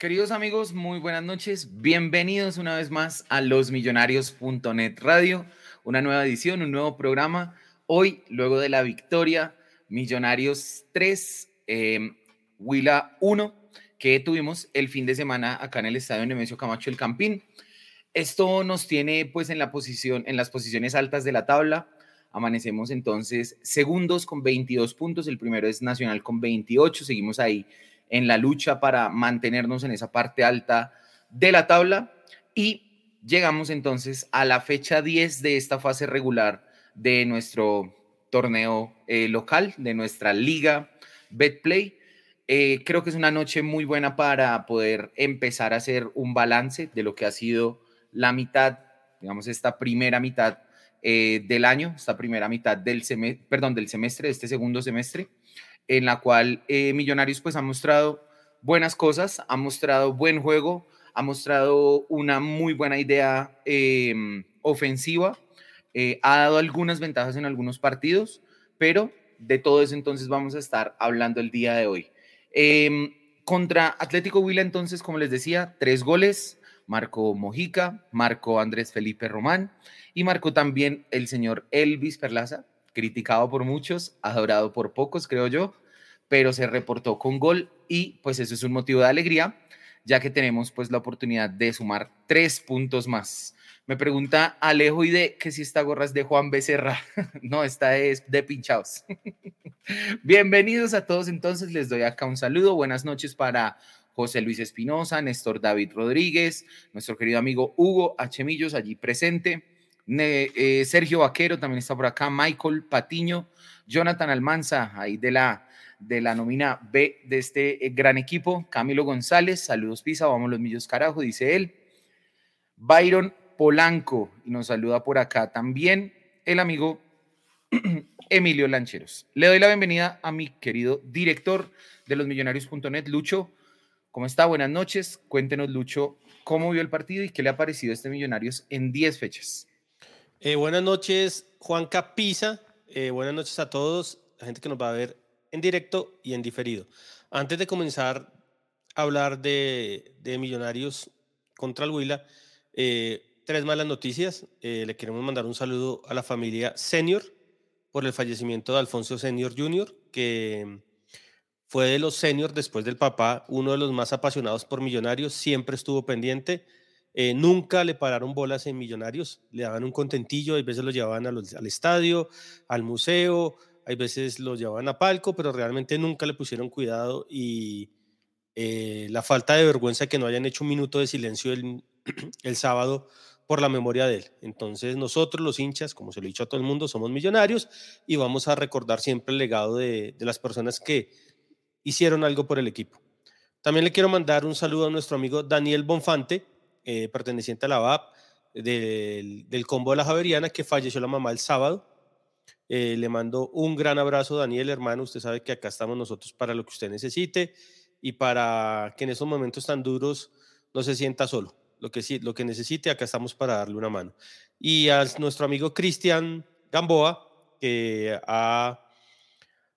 Queridos amigos, muy buenas noches. Bienvenidos una vez más a losmillonarios.net Radio, una nueva edición, un nuevo programa. Hoy, luego de la victoria, Millonarios 3, eh, Huila 1, que tuvimos el fin de semana acá en el estadio Nemesio Camacho El Campín. Esto nos tiene pues en la posición, en las posiciones altas de la tabla. Amanecemos entonces segundos con 22 puntos. El primero es Nacional con 28. Seguimos ahí en la lucha para mantenernos en esa parte alta de la tabla y llegamos entonces a la fecha 10 de esta fase regular de nuestro torneo eh, local, de nuestra liga BetPlay. Eh, creo que es una noche muy buena para poder empezar a hacer un balance de lo que ha sido la mitad, digamos, esta primera mitad eh, del año, esta primera mitad del semestre, perdón, del semestre, de este segundo semestre en la cual eh, Millonarios pues ha mostrado buenas cosas, ha mostrado buen juego, ha mostrado una muy buena idea em, ofensiva, eh, ha dado algunas ventajas en algunos partidos, pero de todo eso entonces vamos a estar hablando el día de hoy. Em, contra Atlético Huila entonces, como les decía, tres goles, marcó Mojica, marcó Andrés Felipe Román y marcó también el señor Elvis Perlaza, criticado por muchos, adorado por pocos, creo yo, pero se reportó con gol y pues eso es un motivo de alegría, ya que tenemos pues la oportunidad de sumar tres puntos más. Me pregunta Alejo y de que si esta gorra es de Juan Becerra. no, esta es de pinchaos. Bienvenidos a todos entonces, les doy acá un saludo, buenas noches para José Luis Espinosa, Néstor David Rodríguez, nuestro querido amigo Hugo H. Millos allí presente. Eh, Sergio Vaquero también está por acá, Michael Patiño, Jonathan Almanza, ahí de la, de la nómina B de este eh, gran equipo, Camilo González, saludos Pisa, vamos los millos carajo, dice él. Byron Polanco, y nos saluda por acá también el amigo Emilio Lancheros. Le doy la bienvenida a mi querido director de los millonarios.net, Lucho. ¿Cómo está? Buenas noches. Cuéntenos, Lucho, cómo vio el partido y qué le ha parecido a este Millonarios en 10 fechas. Eh, buenas noches, Juan Capiza. Eh, buenas noches a todos, la gente que nos va a ver en directo y en diferido. Antes de comenzar a hablar de, Millonarios contra el Huila, eh, tres malas noticias. le queremos mandar un saludo a la familia Senior por el fallecimiento de Alfonso Senior Jr., que fue de los seniors después del papá, uno de los más apasionados por Millonarios, siempre estuvo pendiente eh, nunca le pararon bolas en Millonarios, le daban un contentillo, hay veces lo llevaban al estadio, al museo, hay veces lo llevaban a palco, pero realmente nunca le pusieron cuidado y eh, la falta de vergüenza que no hayan hecho un minuto de silencio el, el, sábado por la memoria de él. Entonces nosotros los hinchas, como se lo he dicho a todo el mundo, somos millonarios y vamos a recordar siempre el legado de, de las personas que hicieron algo por el equipo. También le quiero mandar un saludo a nuestro amigo Daniel Bonfante, eh, perteneciente a la VAP, del, del, combo de la Javeriana, que falleció la mamá el sábado. Eh, le mando un gran abrazo, Daniel, hermano. Usted sabe que acá estamos nosotros para lo que usted necesite y para que en esos momentos tan duros no se sienta solo. Lo que, lo que necesite, acá estamos para darle una mano. Y a nuestro amigo Cristian Gamboa, que ha,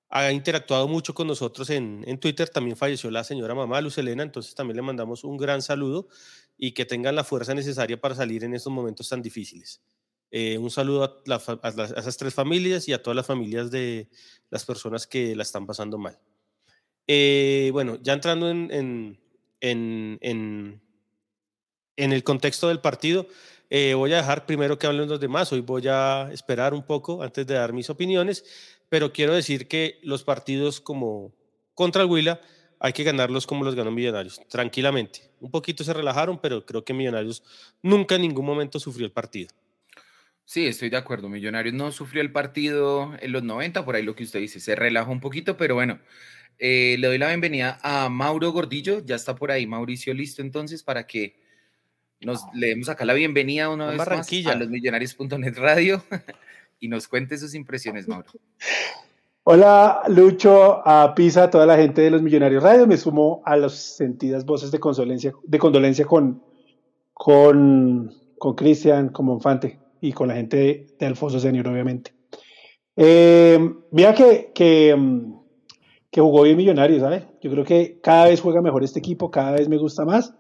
ha interactuado mucho con nosotros en, en, Twitter. También falleció la señora mamá Luz Elena, entonces también le mandamos un gran saludo y que tengan la fuerza necesaria para salir en estos momentos tan difíciles. Eh, un saludo a, esas tres familias y a todas las familias de las personas que la están pasando mal. Eh, bueno, ya entrando en, en, en, en, el contexto del partido, eh, voy a dejar primero que hablen los demás. Hoy voy a esperar un poco antes de dar mis opiniones, pero quiero decir que los partidos como contra el Huila hay que ganarlos como los ganó Millonarios, tranquilamente. Un poquito se relajaron, pero creo que Millonarios nunca en ningún momento sufrió el partido. Sí, estoy de acuerdo. Millonarios no sufrió el partido en los 90, por ahí lo que usted dice, se relajó un poquito, pero bueno, eh, le doy la bienvenida a Mauro Gordillo, ya está por ahí Mauricio listo entonces para que nos le demos acá la bienvenida una vez más a los millonarios.net radio y nos cuente sus impresiones, Mauro. Hola Lucho, a Pisa, a toda la gente de los Millonarios Radio. Me sumo a las sentidas voces de condolencia, de condolencia con con con Cristian, con Monfante y con la gente de, Alfonso Senior, obviamente. Eh, mira que, que, que jugó bien Millonarios, ¿sabes? Yo creo que cada vez juega mejor este equipo, cada vez me gusta más.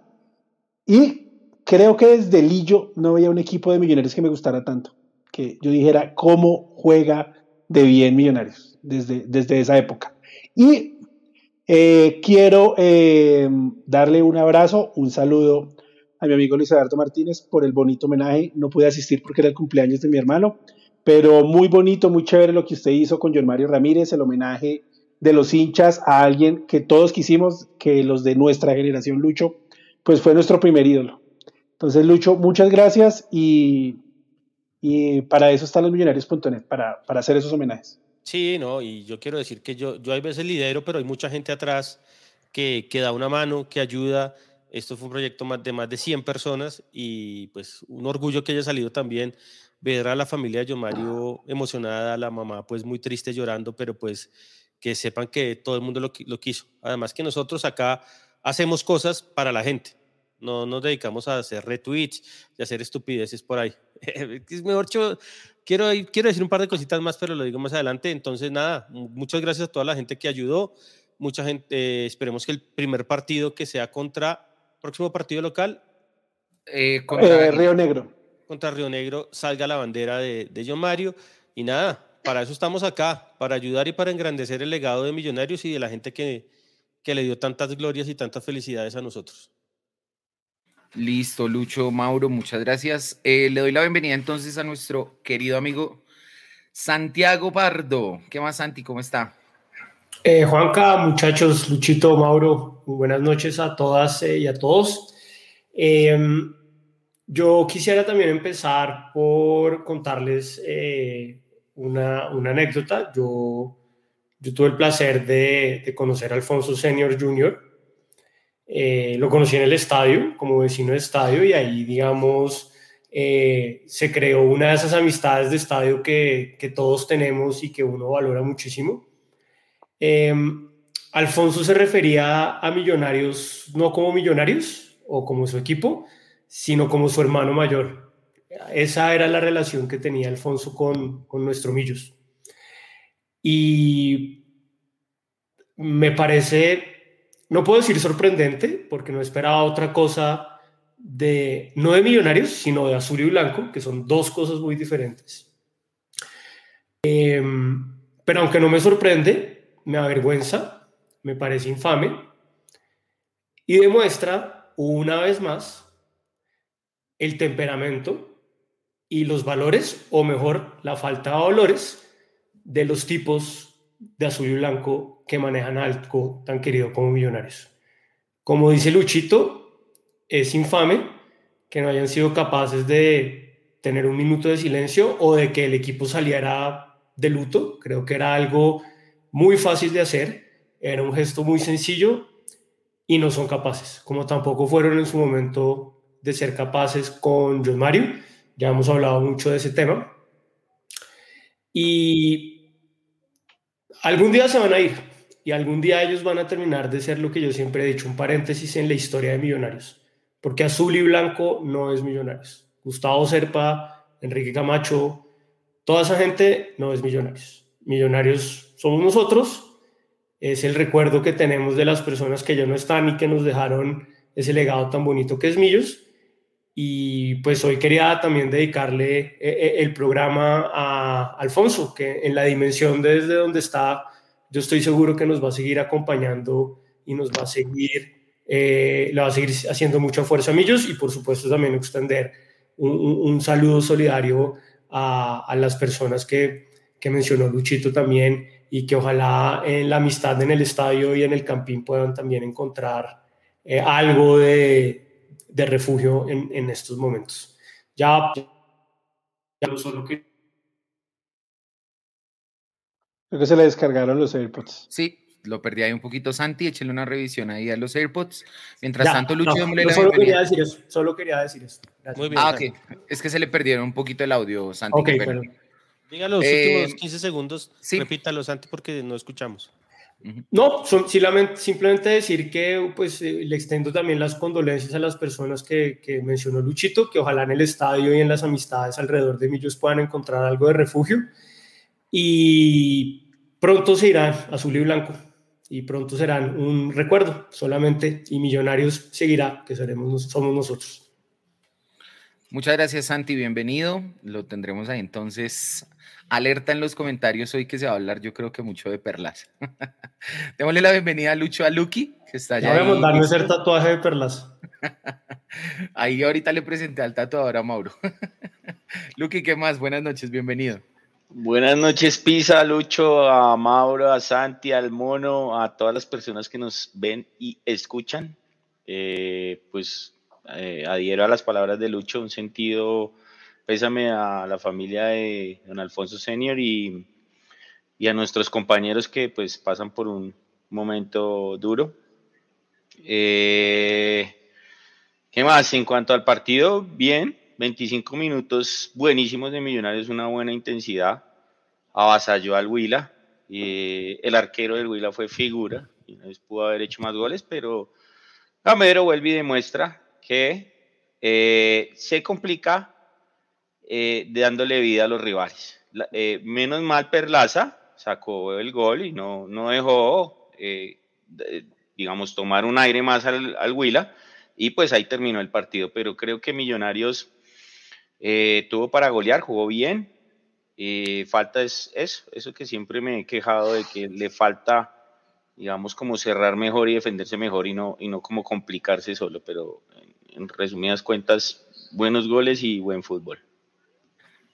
Y creo que desde Lillo no había un equipo de Millonarios que me gustara tanto. Que yo dijera cómo juega de bien Millonarios desde, desde esa época. Y eh, quiero eh, darle un abrazo, un saludo a mi amigo Luis Alberto Martínez por el bonito homenaje. No pude asistir porque era el cumpleaños de mi hermano, pero muy bonito, muy chévere lo que usted hizo con John Mario Ramírez, el homenaje de los hinchas a alguien que todos quisimos, que los de nuestra generación, Lucho, pues fue nuestro primer ídolo. Entonces, Lucho, muchas gracias y, y para eso están los millonarios.net, para, para hacer esos homenajes. Sí, no, y yo quiero decir que yo, yo hay veces lidero, pero hay mucha gente atrás que, que da una mano, que ayuda. Esto fue un proyecto de más de 100 personas y pues un orgullo que haya salido también ver a la familia de Mario emocionada, la mamá pues muy triste llorando, pero pues que sepan que todo el mundo lo, lo quiso. Además que nosotros acá hacemos cosas para la gente, no nos dedicamos a hacer retweets y hacer estupideces por ahí. es mejor, quiero, quiero decir un par de cositas más, pero lo digo más adelante. Entonces, nada, muchas gracias a toda la gente que ayudó. Mucha gente, esperemos que el primer partido que sea contra, próximo partido local. Eh, contra eh, Río Negro contra Río Negro salga la bandera de, de John Mario. Y nada, para eso estamos acá, para ayudar y para engrandecer el legado de Millonarios y de la gente que, que le dio tantas glorias y tantas felicidades a nosotros. Listo, Lucho, Mauro, muchas gracias. Eh, le doy la bienvenida entonces a nuestro querido amigo Santiago Pardo. ¿Qué más, Santi? ¿Cómo está? Eh, Juanca, muchachos, Luchito, Mauro, buenas noches a todas eh, y a todos. Eh, yo quisiera también empezar por contarles eh, una, anécdota. Yo, tuve el placer de, conocer a Alfonso Senior Jr. Eh, lo conocí en el estadio, como vecino de estadio, y ahí, digamos, se creó una de esas amistades de estadio que todos tenemos y que uno valora muchísimo. Em, Alfonso se refería a millonarios no como millonarios o como su equipo, sino como su hermano mayor. Esa era la relación que tenía Alfonso con, con nuestro Millos. Y me parece, no puedo decir sorprendente, porque no esperaba otra cosa de, no de Millonarios, sino de Azul y Blanco, que son dos cosas muy diferentes. Em, pero aunque no me sorprende, me avergüenza, me parece infame y demuestra una vez más el temperamento y los valores, o mejor, la falta de valores de los tipos de azul y blanco que manejan algo tan querido como Millonarios. Como dice Luchito, es infame que no hayan sido capaces de tener un minuto de silencio o de que el equipo saliera de luto. Creo que era algo muy fácil de hacer, era un gesto muy sencillo y no son capaces, como tampoco fueron en su momento de ser capaces con John Mario. Ya hemos hablado mucho de ese tema. Y algún día se van a ir y algún día ellos van a terminar de ser lo que yo siempre he dicho, un paréntesis en la historia de Millonarios. Porque azul y blanco no es Millonarios. Gustavo Serpa, Enrique Camacho, toda esa gente no es Millonarios. Millonarios somos nosotros. Es el recuerdo que tenemos de las personas que ya no están y que nos dejaron ese legado tan bonito que es Millos. Y pues hoy quería también dedicarle eh, eh, el programa a Alfonso, que en la dimensión desde donde está, yo estoy seguro que nos va a seguir acompañando y nos va a seguir, eh, le va a seguir haciendo mucha fuerza a Millos y por supuesto también extender un, saludo solidario a, a las personas que, que, mencionó Luchito también y que ojalá en la amistad en el estadio y en el campín puedan también encontrar algo de, de refugio en, en estos momentos. Ya, ya solo que... Creo que se le descargaron los AirPods. Sí, lo perdí ahí un poquito, Santi. Échale una revisión ahí a los AirPods. Mientras tanto, Lucho, no, solo quería decir eso. Solo quería decir eso. Muy bien. Ah, ok. Es que se le perdieron un poquito el audio, Santi. Ok, pero... Diga los últimos 15 eh, segundos. Sí. Repítalo, Santi, porque no escuchamos. No, simplemente decir que pues eh, le extendo también las condolencias a las personas que, mencionó Luchito, que ojalá en el estadio y en las amistades alrededor de ellos puedan encontrar algo de refugio y pronto se irán azul y blanco y pronto serán un recuerdo solamente y Millonarios seguirá, que seremos, somos nosotros. Muchas gracias Santi, bienvenido. Lo tendremos ahí entonces. Alerta en los comentarios hoy que se va a hablar yo creo que mucho de perlas. Démosle la bienvenida a Lucho a Lucky, que está allá. Ya darme hacer tatuaje de perlas. ahí ahorita le presenté al tatuador a Mauro. Lucky, ¿qué más? Buenas noches, bienvenido. Buenas noches, Pisa, Lucho, a Mauro, a Santi, al Mono, a todas las personas que nos ven y escuchan. Eh, pues eh, adhiero a las palabras de Lucho, un sentido pésame a la familia de don Alfonso Senior y, y a nuestros compañeros que pues pasan por un momento duro. Eh, ¿Qué más? En cuanto al partido, bien, 25 minutos buenísimos de Millonarios, una buena intensidad. Avasalló al Huila. y el arquero del Huila fue figura. Pudo haber hecho más goles, pero Gamero vuelve y demuestra que eh, se complica eh, dándole vida a los rivales. Eh, menos mal Perlaza sacó el gol y no, no dejó, digamos, tomar un aire más al, al Huila. Y pues ahí terminó el partido. Pero creo que Millonarios tuvo para golear, jugó bien. Falta es eso, eso que siempre me he quejado de que le falta, digamos, como cerrar mejor y defenderse mejor y no, y no como complicarse solo. Pero en, resumidas cuentas, buenos goles y buen fútbol.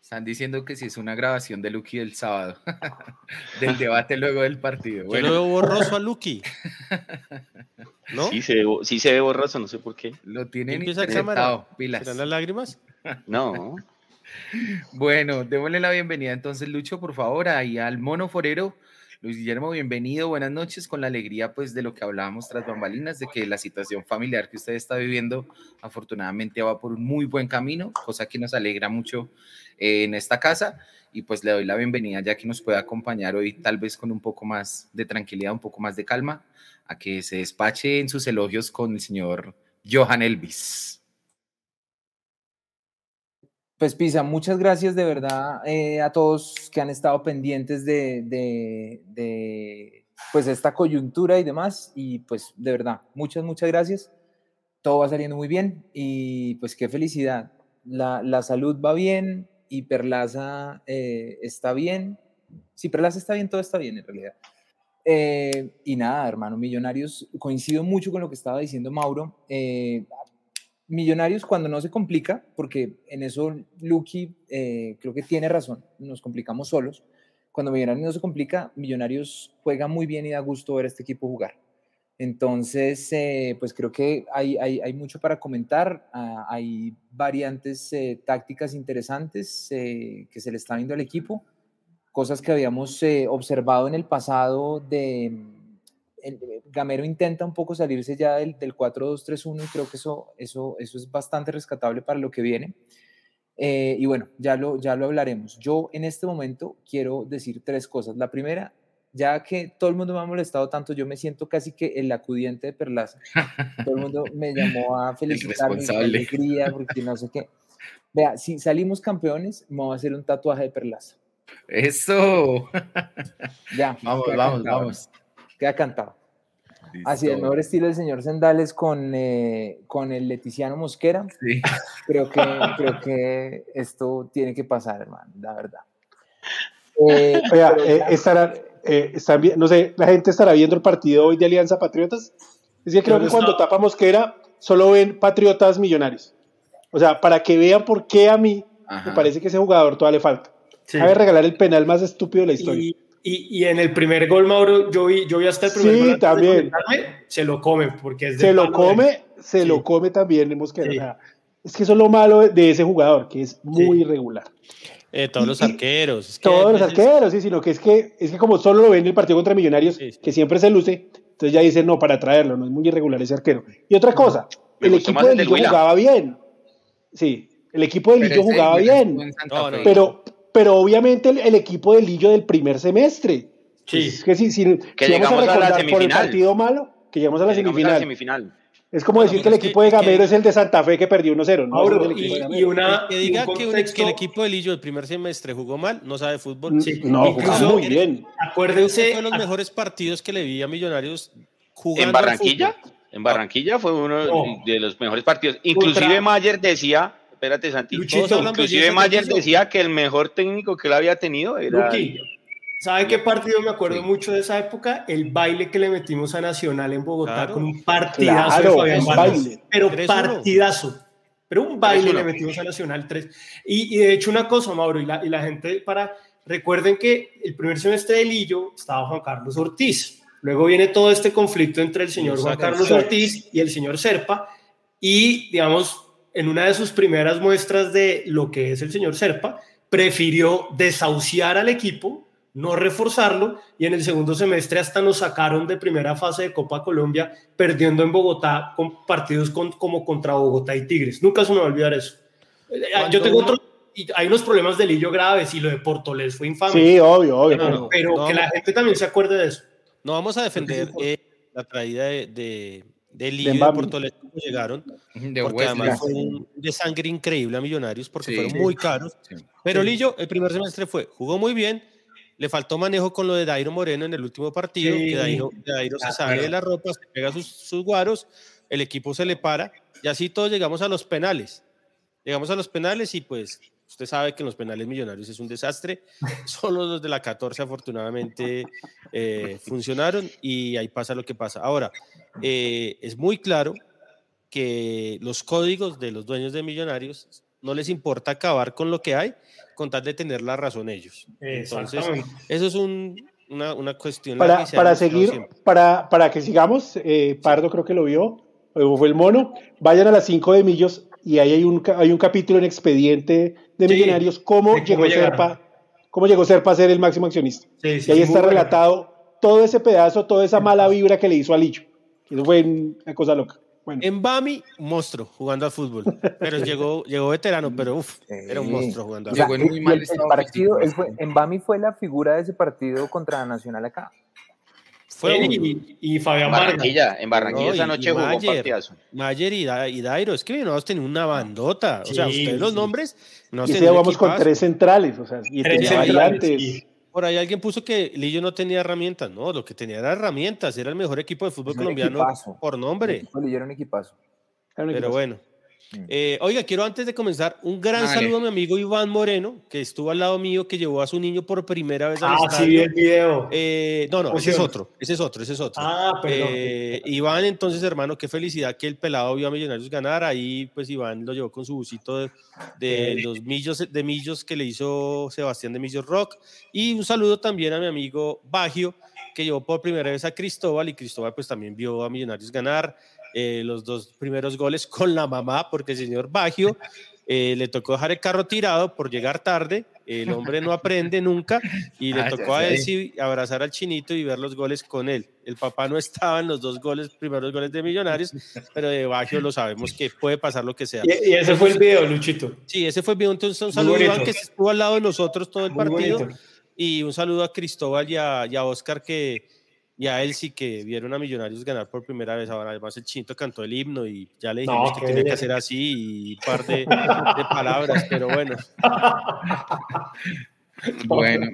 Están diciendo que si es una grabación de Lucky del sábado, del debate luego del partido. Bueno. Yo lo veo borroso a Lucky. ¿No? Sí se, ve, sí se ve borroso, no sé por qué. Lo tienen interpretado, pilas. ¿Serán las lágrimas? No. bueno, démosle la bienvenida entonces, Lucho, por favor, ahí al mono forero. Luis Guillermo, bienvenido, buenas noches, con la alegría pues de lo que hablábamos tras bambalinas, de que la situación familiar que usted está viviendo afortunadamente va por un muy buen camino, cosa que nos alegra mucho eh, en esta casa y pues le doy la bienvenida ya que nos puede acompañar hoy tal vez con un poco más de tranquilidad, un poco más de calma, a que se despache en sus elogios con el señor Johan Elvis. Pues Pisa, muchas gracias de verdad eh, a todos que han estado pendientes de, de, pues esta coyuntura y demás. Y pues de verdad, muchas, muchas gracias. Todo va saliendo muy bien y pues qué felicidad. La, la salud va bien y Perlaza eh, está bien. Si Perlaza está bien, todo está bien en realidad. Eh, y nada, hermano, Millonarios, coincido mucho con lo que estaba diciendo Mauro. Millonarios cuando no se complica, porque en eso Lucky eh, creo que tiene razón, nos complicamos solos. Cuando Millonarios no se complica, Millonarios juega muy bien y da gusto ver a este equipo jugar. Entonces, eh, pues creo que hay, hay, mucho para comentar, ah, hay variantes eh, tácticas interesantes que se le está viendo al equipo, cosas que habíamos observado en el pasado de Gamero intenta un poco salirse ya del, del 4-2-3-1 y creo que eso, eso, eso es bastante rescatable para lo que viene. Eh, y bueno, ya lo, ya lo hablaremos. Yo en este momento quiero decir tres cosas. La primera, ya que todo el mundo me ha molestado tanto, yo me siento casi que el acudiente de Perlaza. Todo el mundo me llamó a felicitarme, alegría, porque no sé qué. Vea, si salimos campeones, me voy a hacer un tatuaje de Perlaza. Eso. Ya. Vamos, vamos, vamos. Queda cantado. Así, el mejor estilo del señor Sendales con, eh, con el Leticiano Mosquera. Sí. Creo que, creo que esto tiene que pasar, hermano, la verdad. Eh, Oiga, eh, estará, no sé, la gente estará viendo el partido hoy de Alianza Patriotas. Es que creo que cuando tapa Mosquera solo ven Patriotas Millonarios. O sea, para que vean por qué a mí me parece que ese jugador todavía le falta. Sí. A regalar el penal más estúpido de la historia. Y, y, en el primer gol, Mauro, yo vi, yo vi hasta el primer sí, gol. también. Se lo come, porque es Se lo come, se lo come también, Mosquera. es que eso es lo malo de ese jugador, que es muy irregular. Eh, todos los arqueros. todos los arqueros, sí, sino que es que, es que como solo lo ven en el partido contra Millonarios, que siempre se luce, entonces ya dicen, no, para traerlo, no es muy irregular ese arquero. Y otra cosa, el equipo de Lillo jugaba bien. Sí, el equipo de Lillo jugaba bien. pero, pero obviamente el, equipo de Lillo del primer semestre. Sí. que si, si, que vamos a recordar por el partido malo, que llegamos a la, semifinal. Es como decir que el equipo de Gamero es el de Santa Fe que perdió 1-0. ¿no? y, una, que diga que, el equipo de Lillo el primer semestre jugó mal, no sabe fútbol. no, jugó muy bien. Acuérdense. Fue de los mejores partidos que le vi a Millonarios jugando. ¿En Barranquilla? En Barranquilla fue uno de los mejores partidos. Inclusive Mayer decía, espérate Santi, inclusive Mayer decía que el mejor técnico que él había tenido era... ¿Sabe qué partido me acuerdo mucho de esa época? El baile que le metimos a Nacional en Bogotá con un partidazo de Fabián Vargas. Pero partidazo. Pero un baile le metimos a Nacional 3. Y, de hecho, una cosa, Mauro, y la, y la gente para. Recuerden que el primer semestre de Lillo estaba Juan Carlos Ortiz. Luego viene todo este conflicto entre el señor Juan Carlos Ortiz y el señor Serpa. Y, digamos, en una de sus primeras muestras de lo que es el señor Serpa, prefirió desahuciar al equipo no reforzarlo y en el segundo semestre hasta nos sacaron de primera fase de Copa Colombia perdiendo en Bogotá con partidos como contra Bogotá y Tigres. Nunca se me va a olvidar eso. Eh, yo tengo otro, y hay unos problemas de Lillo graves y lo de Portoles fue infame. Sí, obvio, obvio. Pero, que la gente también se acuerde de eso. No vamos a defender eh, la traída de, de, de Lillo y de Portoles como llegaron, porque además fue un de sangre increíble a Millonarios porque fueron muy caros. Pero Lillo el primer semestre fue, jugó muy bien, le faltó manejo con lo de Dairo Moreno en el último partido, que Dairo, se sale de la ropa, se pega sus, sus guaros, el equipo se le para y así todos llegamos a los penales. Llegamos a los penales y pues usted sabe que en los penales millonarios es un desastre. Solo los de la 14 afortunadamente eh, funcionaron y ahí pasa lo que pasa. Ahora, eh, es muy claro que los códigos de los dueños de millonarios no les importa acabar con lo que hay, con tal de tener la razón ellos. Entonces, eso es una, una, cuestión. Para, para seguir, para, para que sigamos, eh, Pardo creo que lo vio, fue el mono, vayan a las 5 de Millos y ahí hay un, hay un capítulo en expediente de Millonarios, cómo, llegó Serpa, cómo llegó Serpa a ser el máximo accionista. y ahí está relatado todo ese pedazo, toda esa mala vibra que le hizo a Lillo. Eso fue una cosa loca. En Bami, monstruo jugando al fútbol. Pero llegó, llegó veterano, pero uff, era un monstruo jugando al fútbol. muy mal el, partido, en Bami fue la figura de ese partido contra Nacional acá. Fue y, y, Fabián Barranquilla, En Barranquilla esa noche jugó Mayer, partidazo. Mayer y, y, Dairo, es que no tenían una bandota. O sea, ustedes los nombres. No y vamos con tres centrales, o sea, y tres variantes. Por ahí alguien puso que Lillo no tenía herramientas. No, lo que tenía era herramientas. Era el mejor equipo de fútbol colombiano por nombre. Lillo era un equipazo. Pero bueno. Mm. Eh, oiga, quiero antes de comenzar un gran saludo a mi amigo Iván Moreno, que estuvo al lado mío, que llevó a su niño por primera vez al ah, sí, el video. Eh, no, no, ese es otro, ese es otro, ese es otro. Ah, perdón. Eh, Iván, entonces, hermano, qué felicidad que el pelado vio a Millonarios ganar. Ahí, pues, Iván lo llevó con su busito de, los millos, de millos que le hizo Sebastián de Millos Rock. Y un saludo también a mi amigo Bagio, que llevó por primera vez a Cristóbal, y Cristóbal, pues, también vio a Millonarios ganar. Eh, los dos primeros goles con la mamá, porque el señor Bagio eh, le tocó dejar el carro tirado por llegar tarde. El hombre no aprende nunca y le ah, tocó a él abrazar al chinito y ver los goles con él. El papá no estaba en los dos goles, primeros goles de Millonarios, pero de Bagio lo sabemos que puede pasar lo que sea. Y, ese fue el video, Luchito. Sí, ese fue el video. Entonces, un saludo a que estuvo al lado de nosotros todo el partido. Y un saludo a Cristóbal y a, y a Oscar que y a él sí que vieron a Millonarios ganar por primera vez. Ahora, además, el Chinto cantó el himno y ya le dijimos que tiene que hacer así y un par de, palabras, pero bueno. bueno.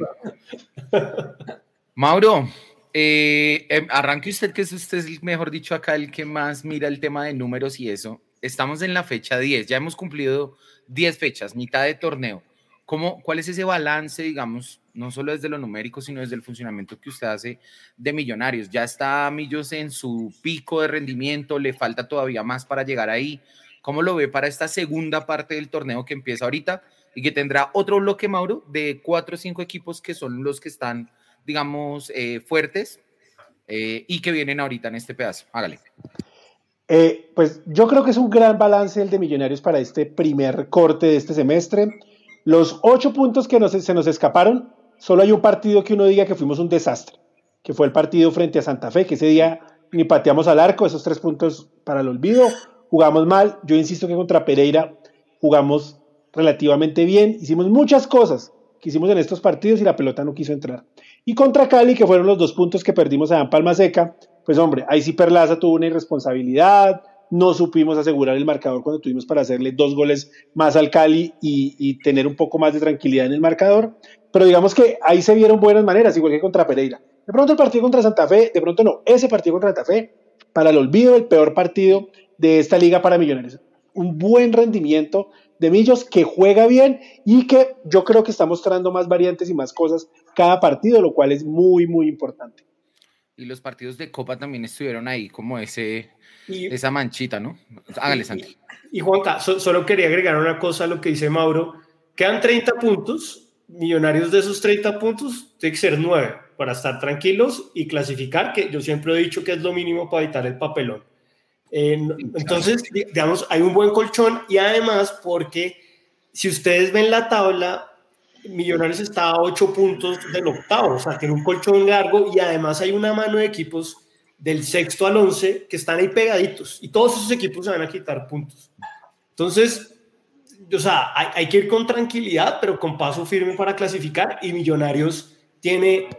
Mauro, eh, em, arranque usted, que es usted, mejor dicho, acá el que más mira el tema de números y eso. Estamos en la fecha 10, ya hemos cumplido 10 fechas, mitad de torneo. ¿Cómo, ¿Cuál es ese balance, digamos, no solo desde lo numérico, sino desde el funcionamiento que usted hace de Millonarios? Ya está Millos en su pico de rendimiento, le falta todavía más para llegar ahí. ¿Cómo lo ve para esta segunda parte del torneo que empieza ahorita y que tendrá otro bloque, Mauro, de cuatro o cinco equipos que son los que están, digamos, eh, fuertes eh, y que vienen ahorita en este pedazo? Hágale. Eh, pues yo creo que es un gran balance el de Millonarios para este primer corte de este semestre. Los ocho puntos que se nos escaparon, solo hay un partido que uno diga que fuimos un desastre, que fue el partido frente a Santa Fe, que ese día ni pateamos al arco, esos tres puntos para el olvido, jugamos mal, yo insisto que contra Pereira jugamos relativamente bien, hicimos muchas cosas que hicimos en estos partidos y la pelota no quiso entrar. Y contra Cali, que fueron los dos puntos que perdimos a Palma Seca, pues hombre, ahí sí Perlaza tuvo una irresponsabilidad, no supimos asegurar el marcador cuando tuvimos para hacerle dos goles más al Cali y, tener un poco más de tranquilidad en el marcador. Pero digamos que ahí se vieron buenas maneras, igual que contra Pereira. De pronto el partido contra Santa Fe, de pronto no, ese partido contra Santa Fe, para el olvido, el peor partido de esta liga para Millonarios. Un buen rendimiento de Millos que juega bien y que yo creo que está mostrando más variantes y más cosas cada partido, lo cual es muy, muy importante. Y los partidos de Copa también estuvieron ahí, como ese, esa manchita, ¿no? Hágale, Santi. Y, Juanca, solo quería agregar una cosa a lo que dice Mauro. Quedan 30 puntos, millonarios de esos 30 puntos, tiene que ser 9 para estar tranquilos y clasificar, que yo siempre he dicho que es lo mínimo para evitar el papelón. Eh, entonces, digamos, hay un buen colchón y además porque si ustedes ven la tabla, Millonarios está a 8 puntos del octavo, o sea, tiene un colchón largo y además hay una mano de equipos del sexto al once que están ahí pegaditos y todos esos equipos se van a quitar puntos. Entonces, o sea, hay, hay que ir con tranquilidad, pero con paso firme para clasificar y Millonarios tiene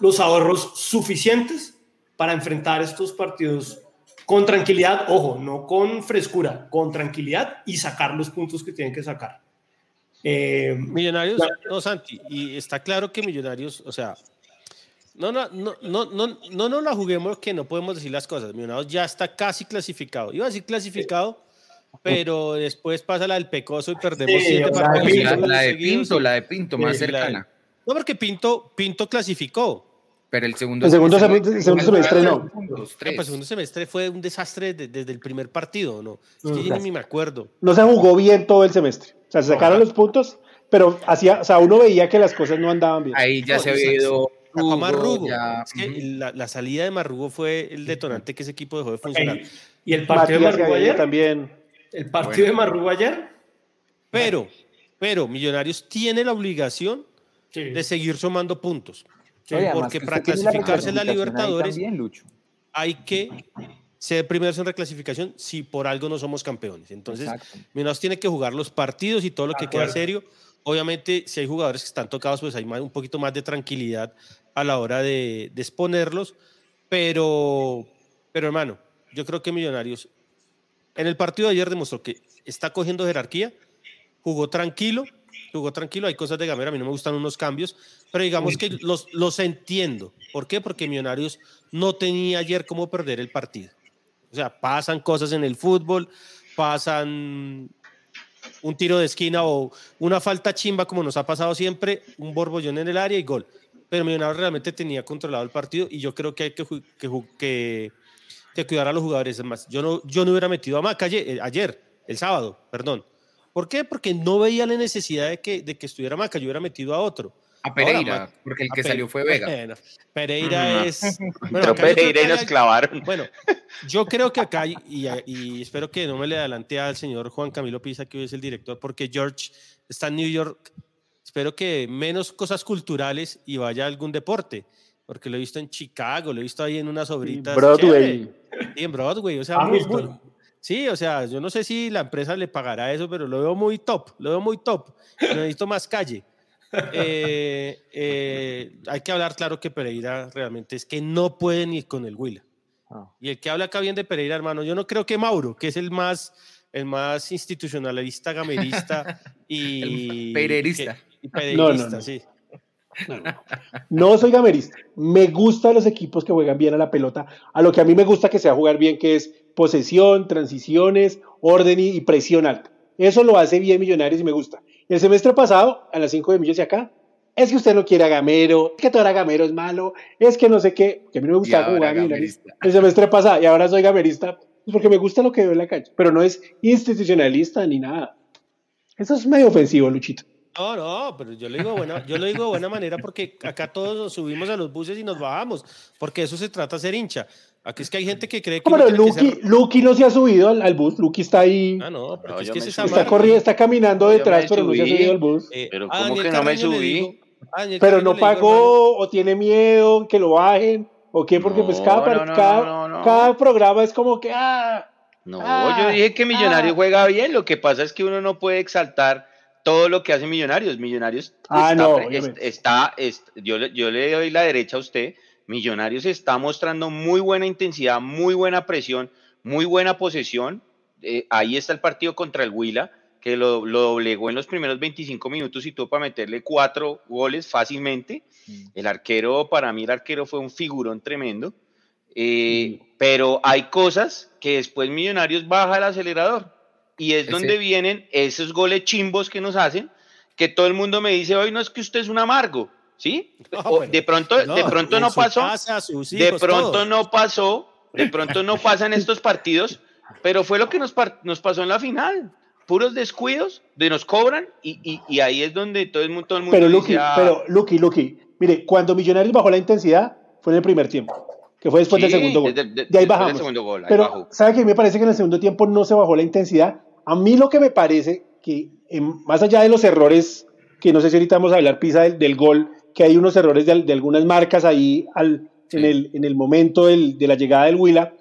los ahorros suficientes para enfrentar estos partidos con tranquilidad, ojo, no con frescura, con tranquilidad y sacar los puntos que tienen que sacar. Eh, millonarios, no, Santi, y está claro que Millonarios, o sea, no, no, no, no, no, no nos la juguemos que no podemos decir las cosas. Millonarios ya está casi clasificado. Iba a decir clasificado, pero después pasa la del Pecoso y perdemos siete partidos. La, de Pinto, la de Pinto, más cercana. no, porque Pinto, Pinto clasificó. Pero el segundo, el segundo, semestre, segundo semestre no. pues el segundo semestre fue un desastre desde el primer partido, ¿no? Es que yo ni me acuerdo. No se jugó bien todo el semestre. O sea, se sacaron los puntos, pero hacía, o sea, uno veía que las cosas no andaban bien. Ahí ya se había ido. Marrugo. Es que la, la, salida de Marrugo fue el detonante que ese equipo dejó de funcionar. ¿Y el partido de Marrugo ayer? También. ¿El partido de Marrugo ayer? Pero, pero Millonarios tiene la obligación sí. de seguir sumando puntos. Sí, porque para clasificarse en la Libertadores también, hay que ser primeros en reclasificación si por algo no somos campeones. Entonces, menos tiene que jugar los partidos y todo lo que queda serio. Obviamente, si hay jugadores que están tocados, pues hay un poquito más de tranquilidad a la hora de, de exponerlos. Pero, pero hermano, yo creo que Millonarios en el partido de ayer demostró que está cogiendo jerarquía, jugó tranquilo, jugó tranquilo. Hay cosas de Gamera, a mí no me gustan unos cambios, pero digamos que los, los entiendo. ¿Por qué? Porque Millonarios no tenía ayer cómo perder el partido. O sea, pasan cosas en el fútbol, pasan un tiro de esquina o una falta chimba como nos ha pasado siempre, un borbollón en el área y gol. Pero Millonarios realmente tenía controlado el partido y yo creo que hay que, que, que, que cuidar a los jugadores. más, yo no, yo no hubiera metido a Maca ayer, ayer, el sábado, perdón ¿Por qué? Porque no veía la necesidad de que, de que estuviera Maca, yo hubiera metido a otro. A Pereira, Ahora, porque el que salió fue Vega. Bueno, Pereira es. Bueno, Pereira y nos clavaron. Bueno, yo creo que acá, y, y, espero que no me le adelante al señor Juan Camilo Pisa, que hoy es el director, porque George está en New York. Espero que menos cosas culturales y vaya a algún deporte, porque lo he visto en Chicago, lo he visto ahí en unas obritas. Broadway. Sí, en Broadway, o sea, muy, muy, Sí, o sea, yo no sé si la empresa le pagará eso, pero lo veo muy top, lo veo muy top. Necesito más calle. Eh, eh, hay que hablar claro que Pereira realmente es que no puede ni con el Huila. Ah. Y el que habla acá bien de Pereira, hermano, yo no creo que Mauro, que es el más, el más institucionalista, gamerista y... Pereirista. y pereirista, no, no, sí. No, no, soy gamerista. Me gustan los equipos que juegan bien a la pelota. A lo que a mí me gusta que sea jugar bien, que es posesión, transiciones, orden y, presión alta. Eso lo hace bien Millonarios y me gusta. El semestre pasado, a las 5 de millones y acá, es que usted no quiere a Gamero, es que todo era Gamero es malo, es que no sé qué, que a mí no me gustaba jugar Millonarios. El semestre pasado y ahora soy gamerista, pues porque me gusta lo que veo en la cancha, pero no es institucionalista ni nada. Eso es medio ofensivo, Luchito. No, no, pero yo lo digo buena, yo lo digo de buena manera porque acá todos nos subimos a los buses y nos bajamos, porque eso se trata de ser hincha. Aquí es que hay gente que cree que. Pero Lucky, Lucky no se ha subido al, al, bus, Lucky está ahí. Ah, no, pero no, es que se está, corriendo, está caminando detrás, pero no se ha subido al bus. Eh, pero ¿cómo ah, que no me subí? Digo, ah, pero no pagó, o tiene miedo que lo bajen, o qué, porque pues cada, cada, cada, programa es como que. Ah, no, yo dije que Millonario ah. juega bien, lo que pasa es que uno no puede exaltar todo lo que hace Millonarios. Millonarios ah, está, no, está, está, yo, yo le doy la derecha a usted Millonarios está mostrando muy buena intensidad, muy buena presión, muy buena posesión. Eh, ahí está el partido contra el Huila, que lo, lo, doblegó en los primeros 25 minutos y tuvo para meterle cuatro goles fácilmente. Mm. El arquero, para mí el arquero fue un figurón tremendo. Eh, mm. Pero hay cosas que después Millonarios baja el acelerador. Y es donde vienen esos goles chimbos que nos hacen, que todo el mundo me dice, hoy no es que usted es un amargo, ¿sí? de pronto no, de pronto no pasó, de pronto no pasó, de pronto no pasan estos partidos, pero fue lo que nos, nos pasó en la final. Puros descuidos, de nos cobran y, y, ahí es donde todo el mundo, todo el mundo pero Lucky, ah". pero Lucky, Lucky, mire, cuando Millonarios bajó la intensidad fue en el primer tiempo que fue después del segundo gol. De, ahí bajamos. Pero, ¿sabe qué? Me parece que en el segundo tiempo no se bajó la intensidad. A mí lo que me parece que, más allá de los errores, que no sé si ahorita vamos a hablar, Pisa, del, gol, que hay unos errores de, algunas marcas ahí al, en, el, en el momento del, de la llegada del Huila,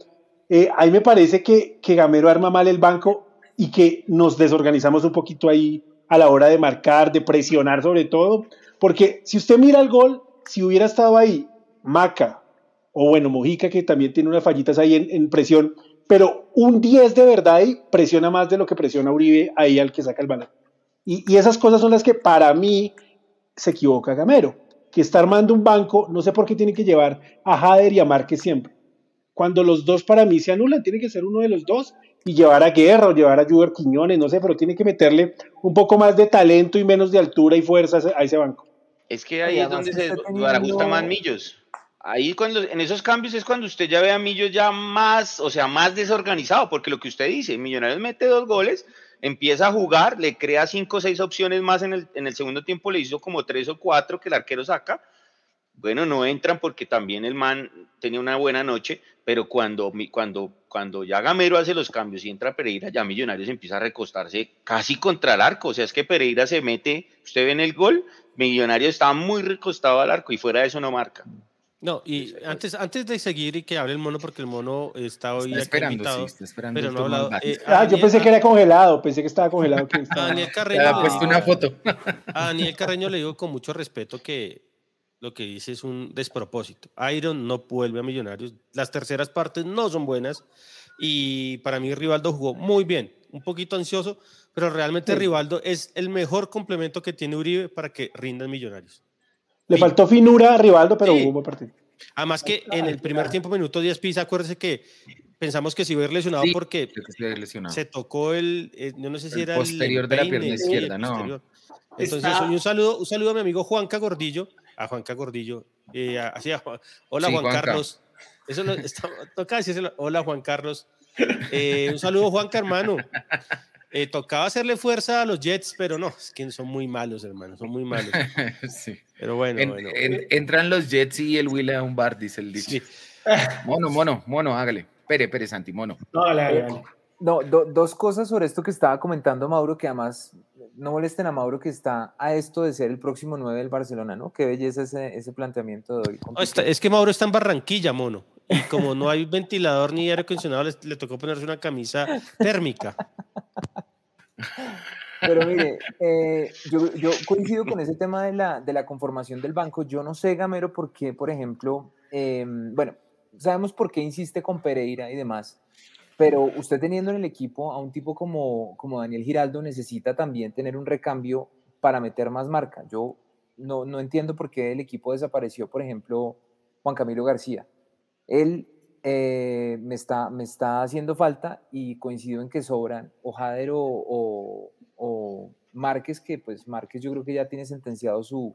eh, ahí me parece que, que Gamero arma mal el banco y que nos desorganizamos un poquito ahí a la hora de marcar, de presionar sobre todo, porque si usted mira el gol, si hubiera estado ahí Maca, o bueno, Mojica, que también tiene unas fallitas ahí en, presión, pero un 10 de verdad ahí presiona más de lo que presiona Uribe ahí al que saca el balón. Y, esas cosas son las que para mí se equivoca Gamero, que está armando un banco, no sé por qué tiene que llevar a Jader y a Márquez siempre. Cuando los dos para mí se anulan, tiene que ser uno de los dos y llevar a Guerra o llevar a Juber Quiñones, no sé, pero tiene que meterle un poco más de talento y menos de altura y fuerza a ese banco. Es que ahí es donde se ajusta más Millos. Ahí cuando, en esos cambios es cuando usted ya ve a Millos ya más, o sea, más desorganizado, porque lo que usted dice, Millonarios mete dos goles, empieza a jugar, le crea cinco o seis opciones más en el, en el segundo tiempo, le hizo como tres o cuatro que el arquero saca. Bueno, no entran porque también el man tenía una buena noche, pero cuando, cuando, cuando ya Gamero hace los cambios y entra Pereira, ya Millonarios empieza a recostarse casi contra el arco. O sea, es que Pereira se mete, usted ve en el gol, Millonarios estaba muy recostado al arco y fuera de eso no marca. No, y antes, antes de seguir y que hable el mono, porque el mono está hoy está esperando, invitado, sí, está esperando pero no ha hablado. Eh, ah, yo pensé que era congelado, pensé que estaba congelado. Que A Daniel Carreño. ha puesto una foto. A Daniel Carreño le digo con mucho respeto que lo que dice es un despropósito. Iron no vuelve a Millonarios. Las terceras partes no son buenas. Y para mí Rivaldo jugó muy bien, un poquito ansioso, pero realmente Rivaldo es el mejor complemento que tiene Uribe para que rindan Millonarios. Le faltó finura a Rivaldo, pero hubo un buen partido. Además que en el primer tiempo, minuto 10, Pisa, acuérdese que pensamos que se iba a ir lesionado porque se tocó el, eh, no sé si era el posterior de la pierna izquierda, no. Entonces, un saludo, un saludo a mi amigo Juanca Gordillo, a Juanca Gordillo, eh, así, hola Juan Carlos. Eso no, está, toca decirse, hola Juan Carlos. Eh, un saludo Juanca, hermano. Eh, tocaba hacerle fuerza a los Jets, pero no, es que son muy malos, hermano, son muy malos. sí. Pero bueno, bueno. entran los Jets y el Will a un bar, dice el dicho. Mono, mono, mono, hágale. Pere, Pere, Santi, mono. No, No, dos cosas sobre esto que estaba comentando Mauro, que además no molesten a Mauro que está a esto de ser el próximo 9 del Barcelona, ¿no? Qué belleza ese, ese planteamiento de hoy. es que Mauro está en Barranquilla, mono. Y como no hay ventilador ni aire acondicionado, le, tocó ponerse una camisa térmica. Pero mire, eh, yo, yo, coincido con ese tema de la, de la, conformación del banco. Yo no sé, Gamero, por qué, por ejemplo, em, bueno, sabemos por qué insiste con Pereira y demás, pero usted teniendo en el equipo a un tipo como, como Daniel Giraldo necesita también tener un recambio para meter más marca. Yo no, no entiendo por qué el equipo desapareció, por ejemplo, Juan Camilo García. Él eh, me, está, me está haciendo falta y coincido en que sobran o Jader o, Márquez, que pues Márquez yo creo que ya tiene sentenciado su,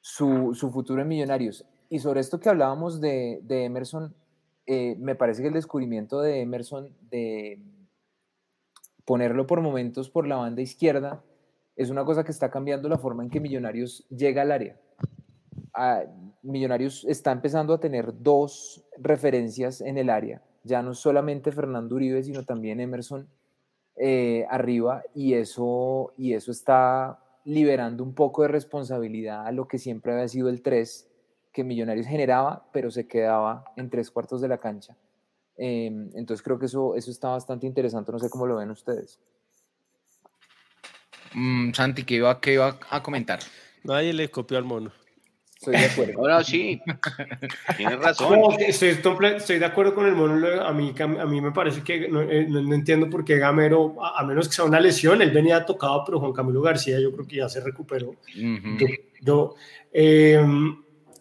su, futuro en Millonarios. Y sobre esto que hablábamos de, Emerson, eh, me parece que el descubrimiento de Emerson de ponerlo por momentos por la banda izquierda es una cosa que está cambiando la forma en que Millonarios llega al área. Millonarios está empezando a tener dos referencias en el área, ya no solamente Fernando Uribe, sino también Emerson eh, arriba, y eso, y eso está liberando un poco de responsabilidad a lo que siempre había sido el 3, que Millonarios generaba, pero se quedaba en tres cuartos de la cancha. Em, entonces creo que eso, eso está bastante interesante, no sé cómo lo ven ustedes. Mm, Santi, ¿qué iba, qué iba a comentar? Nadie le copió al mono. Estoy de acuerdo. Ahora sí, tienes razón. No, estoy, estoy de acuerdo con el monólogo. A mí, a mí me parece que no, eh, no- no entiendo por qué Gamero, a, a menos que sea una lesión, él venía tocado, pero Juan Camilo García yo creo que ya se recuperó. Yo, yo, eh,